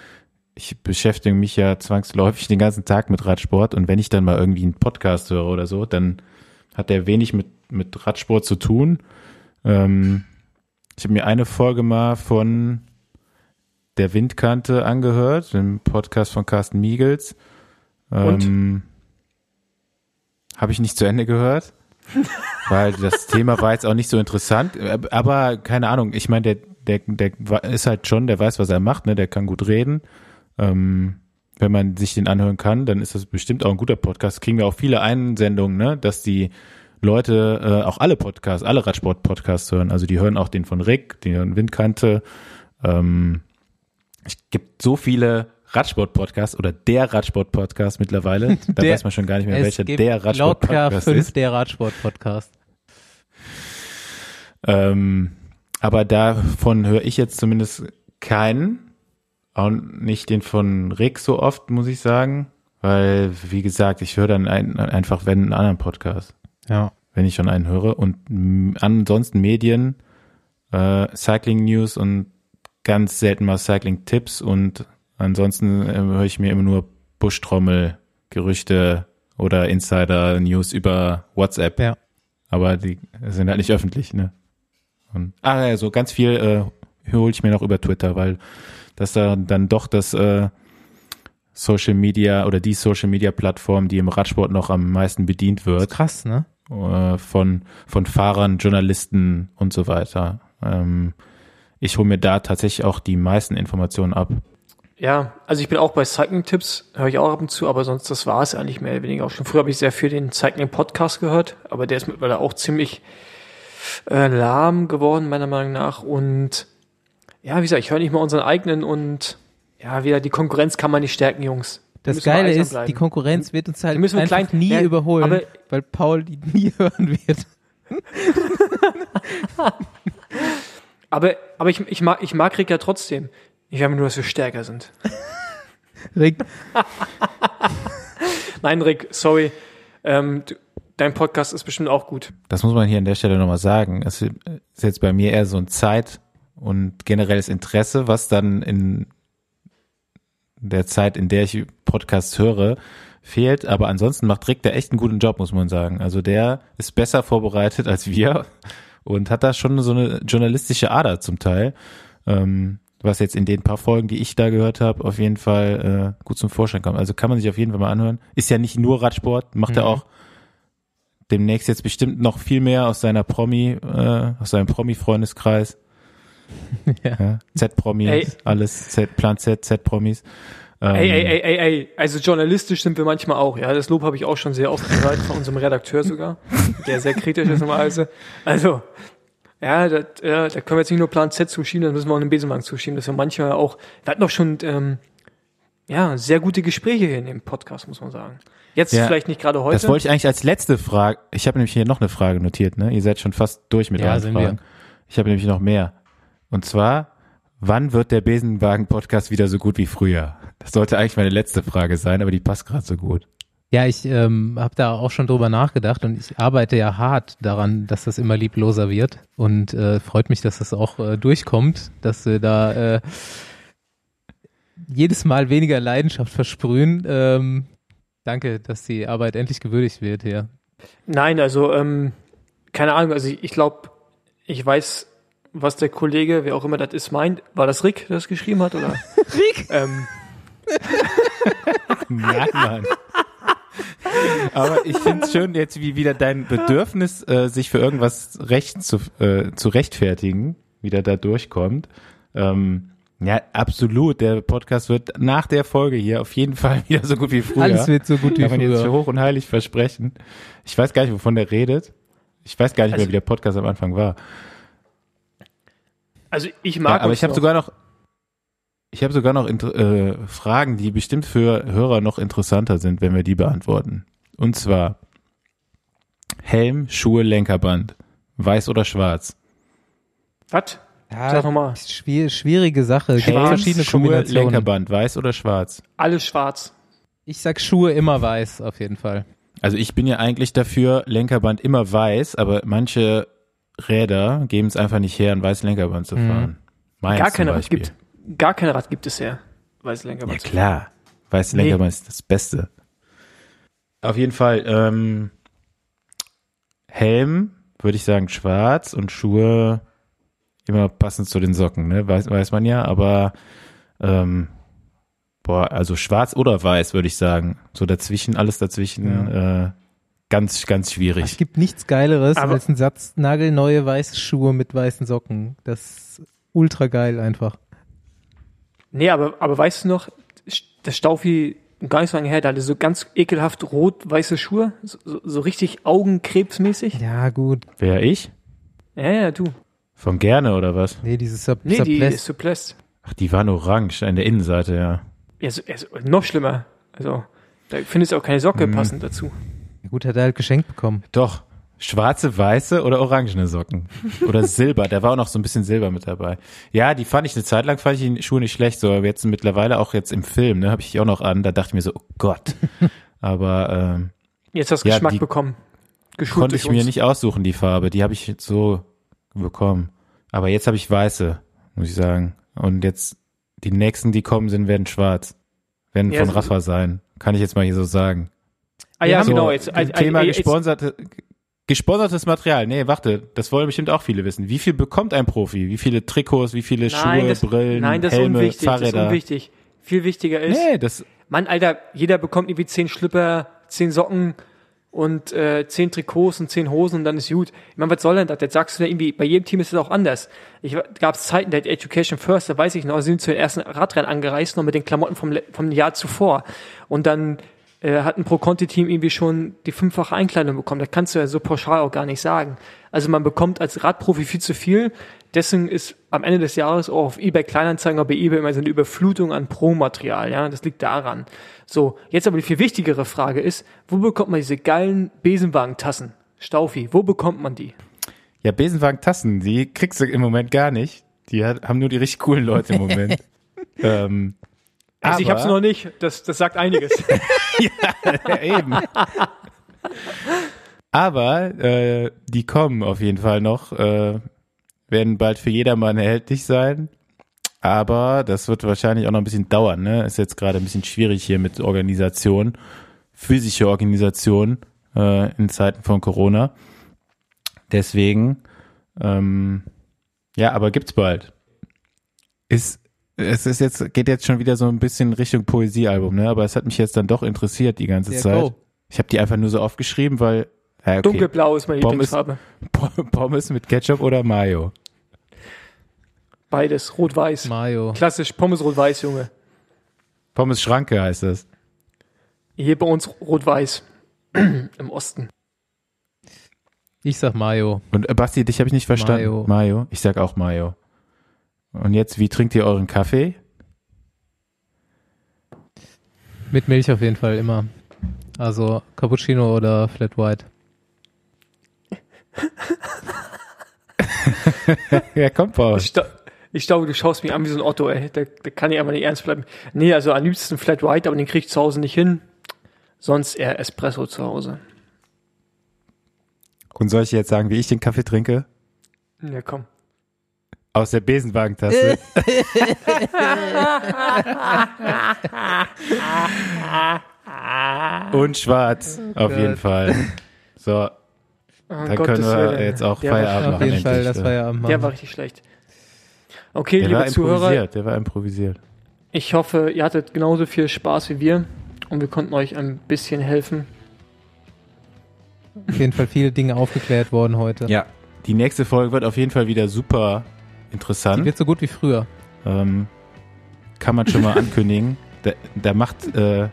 Speaker 3: Ich beschäftige mich ja zwangsläufig den ganzen Tag mit Radsport und wenn ich dann mal irgendwie einen Podcast höre oder so, dann hat der wenig mit, mit Radsport zu tun. Ähm, ich habe mir eine Folge mal von der Windkante angehört, dem Podcast von Carsten Miegels. Ähm, habe ich nicht zu Ende gehört, weil das Thema war jetzt auch nicht so interessant. Aber keine Ahnung, ich meine, der, der, der ist halt schon, der weiß, was er macht, ne? Der kann gut reden. Ähm, wenn man sich den anhören kann, dann ist das bestimmt auch ein guter Podcast. Kriegen wir auch viele Einsendungen, ne? Dass die Leute äh, auch alle Podcasts, alle Radsport-Podcasts hören. Also die hören auch den von Rick, die hören Windkante. Ähm, es gibt so viele Radsport-Podcasts oder der Radsport-Podcast mittlerweile. Da
Speaker 1: Der-
Speaker 3: weiß man schon gar nicht mehr, welcher der Radsport-Podcast ist.
Speaker 1: der Radsport-Podcast.
Speaker 3: Ähm, aber davon höre ich jetzt zumindest keinen. Auch nicht den von Rick so oft, muss ich sagen. Weil, wie gesagt, ich höre dann ein, einfach, wenn einen anderen Podcast,
Speaker 1: Ja.
Speaker 3: wenn ich schon einen höre. Und ansonsten Medien, äh, Cycling News und ganz selten mal Cycling Tipps. Und ansonsten äh, höre ich mir immer nur Buschtrommel, Gerüchte oder Insider News über WhatsApp.
Speaker 1: Ja.
Speaker 3: Aber die sind halt nicht öffentlich, ne? Und, ah ja, so ganz viel äh, hole ich mir noch über Twitter, weil das da dann doch das äh, Social Media oder die Social Media Plattform, die im Radsport noch am meisten bedient
Speaker 1: Ist
Speaker 3: wird,
Speaker 1: krass, ne?
Speaker 3: äh, von, von Fahrern, Journalisten und so weiter. Ähm, ich hole mir da tatsächlich auch die meisten Informationen ab.
Speaker 2: Ja, also ich bin auch bei Cycling-Tipps, höre ich auch ab und zu, aber sonst, das war es eigentlich mehr oder weniger auch schon. Früher habe ich sehr viel den Cycling-Podcast gehört, aber der ist mittlerweile auch ziemlich äh, lahm geworden, meiner Meinung nach. Und ja, wie gesagt, ich höre nicht mal unseren eigenen und ja, wieder die Konkurrenz kann man nicht stärken, Jungs. Da
Speaker 1: Das Geile ist,
Speaker 2: bleiben.
Speaker 1: die Konkurrenz wird uns halt
Speaker 2: müssen wir
Speaker 1: einfach
Speaker 2: klein-
Speaker 1: nie
Speaker 2: Ja,
Speaker 1: überholen,
Speaker 2: aber-
Speaker 1: weil Paul die nie hören wird.
Speaker 2: Aber, aber ich, ich, mag, ich mag Rick ja trotzdem. Ich will nur, dass wir stärker sind.
Speaker 1: Rick,
Speaker 2: Nein, Rick, sorry. Ähm, du, dein Podcast ist bestimmt auch gut.
Speaker 3: Das muss man hier an der Stelle nochmal sagen. Es ist jetzt bei mir eher so ein Zeit- und generelles Interesse, was dann in der Zeit, in der ich Podcasts höre, fehlt. Aber ansonsten macht Rick da echt einen guten Job, muss man sagen. Also der ist besser vorbereitet als wir und hat da schon so eine journalistische Ader zum Teil. Ähm, was jetzt in den paar Folgen, die ich da gehört habe, auf jeden Fall äh, gut zum Vorschein kommt. Also kann man sich auf jeden Fall mal anhören. Ist ja nicht nur Radsport, macht er
Speaker 1: Mhm.
Speaker 3: auch demnächst jetzt bestimmt noch viel mehr aus seiner Promi, äh, aus seinem Promi-Freundeskreis.
Speaker 1: Ja.
Speaker 3: Ja, Z-Promis,
Speaker 2: Ey.
Speaker 3: alles, Z, Plan Z, Z-Promis. Ähm,
Speaker 2: Ey, ey, ey, ey, ey, also journalistisch sind wir manchmal auch, ja. Das Lob habe ich auch schon sehr oft gehört, von unserem Redakteur sogar, der sehr kritisch ist normalerweise. Also, ja, das, ja, da können wir jetzt nicht nur Plan Z zuschieben, das müssen wir auch einen Besenwagen zuschieben, dass wir manchmal auch, wir hatten doch schon, ähm, ja, sehr gute Gespräche hier in dem Podcast, muss man sagen. Jetzt
Speaker 3: Ja,
Speaker 2: vielleicht nicht gerade heute.
Speaker 3: Das wollte ich eigentlich als letzte Frage. Ich habe nämlich hier noch eine Frage notiert, ne? Ihr seid schon fast durch mit
Speaker 1: Ja,
Speaker 3: euren
Speaker 1: sind
Speaker 3: Fragen.
Speaker 1: wir.
Speaker 3: Ich habe nämlich noch mehr. Und zwar, wann wird der Besenwagen-Podcast wieder so gut wie früher? Das sollte eigentlich meine letzte Frage sein, aber die passt gerade so gut.
Speaker 1: Ja, ich ähm, habe da auch schon drüber nachgedacht und ich arbeite ja hart daran, dass das immer liebloser wird und äh, freut mich, dass das auch äh, durchkommt, dass wir da äh, jedes Mal weniger Leidenschaft versprühen. Ähm, danke, dass die Arbeit endlich gewürdigt wird hier.
Speaker 2: Nein, also, ähm, keine Ahnung, also ich, ich glaube, ich weiß, was der Kollege, wer auch immer das ist, meint. War das Rick, der das geschrieben hat, oder? Rick? Ähm,
Speaker 3: Nein, Mann. Aber ich finde es schön, jetzt wie wieder dein Bedürfnis, äh, sich für irgendwas recht zu, äh, zu rechtfertigen, wieder da durchkommt. Ähm, ja, absolut. Der Podcast wird nach der Folge hier auf jeden Fall wieder so gut wie früher.
Speaker 1: Alles wird so gut wie
Speaker 3: Kann man jetzt
Speaker 1: früher.
Speaker 3: hoch und heilig versprechen. Ich weiß gar nicht, wovon der redet. Ich weiß gar nicht
Speaker 2: Also-
Speaker 3: mehr, wie der Podcast am Anfang war.
Speaker 2: Also ich
Speaker 3: Ja,
Speaker 2: mag
Speaker 3: aber
Speaker 2: uns
Speaker 3: ich habe sogar noch, ich habe sogar noch äh, Fragen, die bestimmt für Hörer noch interessanter sind, wenn wir die beantworten. Und zwar Helm, Schuhe, Lenkerband, weiß oder schwarz.
Speaker 2: Was?
Speaker 1: Ja,
Speaker 2: Sag nochmal.
Speaker 1: schwier schwierige Sache. Es gibt
Speaker 3: Helm,
Speaker 1: verschiedene
Speaker 3: Schuhe,
Speaker 1: Kombinationen.
Speaker 3: Lenkerband, weiß oder schwarz.
Speaker 2: Alles schwarz.
Speaker 1: Ich sag Schuhe immer weiß, auf jeden Fall.
Speaker 3: Also ich bin ja eigentlich dafür, Lenkerband immer weiß, aber manche Räder geben es einfach nicht her, ein weißes Lenkerband zu fahren. Meins
Speaker 2: Gar
Speaker 3: zum
Speaker 2: kein Rad
Speaker 3: Beispiel.
Speaker 2: gibt, gar kein Rad gibt es her. Weiß länger
Speaker 3: Ja klar, weißes Lenkerband ist das Beste. Auf jeden Fall, ähm, Helm würde ich sagen schwarz und Schuhe immer passend zu den Socken, ne? Weiß, weiß man ja, aber ähm, boah, also schwarz oder weiß würde ich sagen. So dazwischen, alles dazwischen, äh, ganz, ganz
Speaker 1: Es
Speaker 3: schwierig.
Speaker 1: gibt nichts Geileres
Speaker 2: Aber-
Speaker 1: als ein Satz nagelneue weiße Schuhe mit weißen Socken. Das ist ultra geil einfach.
Speaker 2: Nee, aber, aber weißt du noch, das Staufi gar nicht so lange her, der hatte so ganz ekelhaft rot-weiße Schuhe, so, so, so richtig augenkrebsmäßig.
Speaker 1: Ja, gut.
Speaker 3: Wer ich?
Speaker 2: Ja, ja, du.
Speaker 3: Von gerne oder was?
Speaker 1: Nee, dieses Sub
Speaker 2: Nee, die
Speaker 1: Subles-
Speaker 2: ist Supplest.
Speaker 3: Ach, die waren orange an der Innenseite, ja.
Speaker 2: Ja, so, ja, so, noch schlimmer. Also, da findest du auch keine Socke
Speaker 3: Mhm.
Speaker 2: passend dazu.
Speaker 1: Ja, gut, hat er halt geschenkt bekommen.
Speaker 3: Doch. Schwarze, weiße oder orangene Socken. Oder Silber. Da war auch noch so ein bisschen Silber mit dabei. Ja, die fand ich eine Zeit lang, fand ich die Schuhe nicht schlecht. So, aber jetzt mittlerweile auch jetzt im Film, ne, habe ich die auch noch an. Da dachte ich mir so, oh Gott. Aber ähm,
Speaker 2: Jetzt hast du
Speaker 3: Ja,
Speaker 2: Geschmack
Speaker 3: die
Speaker 2: bekommen. Geschult
Speaker 3: konnte ich mir nicht aussuchen, die Farbe. Die habe ich jetzt so bekommen. Aber jetzt habe ich weiße, muss ich sagen. Und jetzt die nächsten, die kommen sind, werden schwarz. Werden
Speaker 2: Ja,
Speaker 3: von
Speaker 2: so-
Speaker 3: Rafa sein. Kann ich jetzt mal hier so sagen.
Speaker 2: Ah ja,
Speaker 3: so,
Speaker 2: genau. Jetzt, also,
Speaker 3: Thema
Speaker 2: also, jetzt,
Speaker 3: gesponserte, gesponsertes Material. Nee, warte, das wollen bestimmt auch viele wissen. Wie viel bekommt ein Profi? Wie viele Trikots, wie viele
Speaker 2: nein,
Speaker 3: Schuhe,
Speaker 2: das,
Speaker 3: Brillen,
Speaker 2: nein, das
Speaker 3: Helme,
Speaker 2: ist unwichtig. Das ist
Speaker 3: Fahrräder?
Speaker 2: unwichtig. Viel wichtiger ist,
Speaker 3: nee, das,
Speaker 2: Mann, Alter, jeder bekommt irgendwie zehn Schlipper, zehn Socken und äh, zehn Trikots und zehn Hosen und dann ist gut. Ich meine, was soll denn das? Jetzt sagst du ja irgendwie, bei jedem Team ist es auch anders. Ich gab es Zeiten, da hat Education First, da weiß ich noch, sind zu den ersten Radrennen angereist, noch mit den Klamotten vom, vom Jahr zuvor. Und dann äh, hat ein Pro-Conti-Team irgendwie schon die fünffache Einkleidung bekommen. Das kannst du ja so pauschal auch gar nicht sagen. Also man bekommt als Radprofi viel zu viel. Deswegen ist am Ende des Jahres auch auf eBay Kleinanzeigen oder bei eBay immer so eine Überflutung an Pro-Material. Ja, das liegt daran. So, jetzt aber die viel wichtigere Frage ist, wo bekommt man diese geilen Besenwagen-Tassen? Staufi, wo bekommt man die?
Speaker 3: ja, Besenwagen-Tassen, die kriegst du im Moment gar nicht. Die hat, haben nur die richtig coolen Leute im Moment. ähm,
Speaker 2: Also ich hab's noch nicht, das, das sagt einiges.
Speaker 3: Ja, eben. Aber äh, die kommen auf jeden Fall noch, äh, werden bald für jedermann erhältlich sein. Aber das wird wahrscheinlich auch noch ein bisschen dauern. Ne? Ist jetzt gerade ein bisschen schwierig hier mit Organisation, physische Organisation äh, in Zeiten von Corona. Deswegen, ähm, ja, aber gibt's bald. Ist es ist jetzt geht jetzt schon wieder so ein bisschen Richtung Poesiealbum, ne? Aber es hat mich jetzt dann doch interessiert die ganze
Speaker 1: Ja,
Speaker 3: Zeit.
Speaker 1: go.
Speaker 3: Ich habe die einfach nur so aufgeschrieben, weil ja, okay.
Speaker 2: Dunkelblau ist meine
Speaker 3: Pommes-
Speaker 2: Lieblingsfarbe.
Speaker 3: Pommes mit Ketchup oder Mayo.
Speaker 2: Beides, rot-weiß.
Speaker 1: Mayo.
Speaker 2: Klassisch Pommes rot-weiß, Junge.
Speaker 3: Pommes Schranke heißt das.
Speaker 2: Hier bei uns rot-weiß. Im Osten.
Speaker 1: Ich sag Mayo.
Speaker 3: Und äh, Basti, dich habe ich nicht verstanden.
Speaker 1: Mayo.
Speaker 3: Mayo. Ich sag auch Mayo. Und jetzt, wie trinkt ihr euren Kaffee?
Speaker 1: Mit Milch auf jeden Fall immer. Also Cappuccino oder Flat White.
Speaker 3: ja, komm, Paul.
Speaker 2: Ich, ich glaube, du schaust mich an wie so ein Otto, ey. Da, da kann ich einfach nicht ernst bleiben. Nee, also am liebsten Flat White, aber den krieg ich zu Hause nicht hin. Sonst eher Espresso zu Hause.
Speaker 3: Und soll ich jetzt sagen, wie ich den Kaffee trinke?
Speaker 2: Ja, komm.
Speaker 3: Aus der Besenwagentasse. Und schwarz, auf
Speaker 1: Gott.
Speaker 3: jeden Fall. So,
Speaker 2: Oh,
Speaker 3: dann
Speaker 2: Gottes
Speaker 3: können wir
Speaker 2: Willen.
Speaker 3: jetzt auch
Speaker 2: Der
Speaker 3: Feierabend
Speaker 1: Auf
Speaker 3: machen.
Speaker 1: jeden Fall, das ja am
Speaker 2: Der war richtig schlecht. Okay,
Speaker 3: der
Speaker 2: liebe
Speaker 3: war
Speaker 2: Zuhörer,
Speaker 3: improvisiert, der war improvisiert.
Speaker 2: ich hoffe, ihr hattet genauso viel Spaß wie wir und wir konnten euch ein bisschen helfen.
Speaker 1: Auf jeden Fall viele Dinge aufgeklärt worden heute.
Speaker 3: Ja. Die nächste Folge wird auf jeden Fall wieder super
Speaker 1: Die
Speaker 3: interessant.
Speaker 1: wird so gut wie früher.
Speaker 3: Ähm, kann man schon mal ankündigen. Da, da macht äh,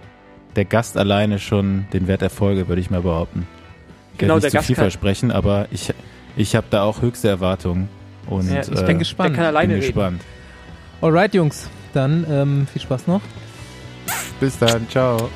Speaker 3: der Gast alleine schon den Wert der Folge, würde ich mal behaupten. Ich
Speaker 2: Genau,
Speaker 3: werde
Speaker 2: der
Speaker 3: nicht zu
Speaker 2: Gast
Speaker 3: viel versprechen, aber ich, ich habe da auch höchste Erwartungen. Und
Speaker 2: Ja, ich
Speaker 3: äh,
Speaker 1: bin gespannt.
Speaker 2: Der kann alleine
Speaker 3: bin
Speaker 2: reden.
Speaker 3: gespannt.
Speaker 1: Alright, Jungs. Dann ähm, viel Spaß noch.
Speaker 3: Bis dann, ciao.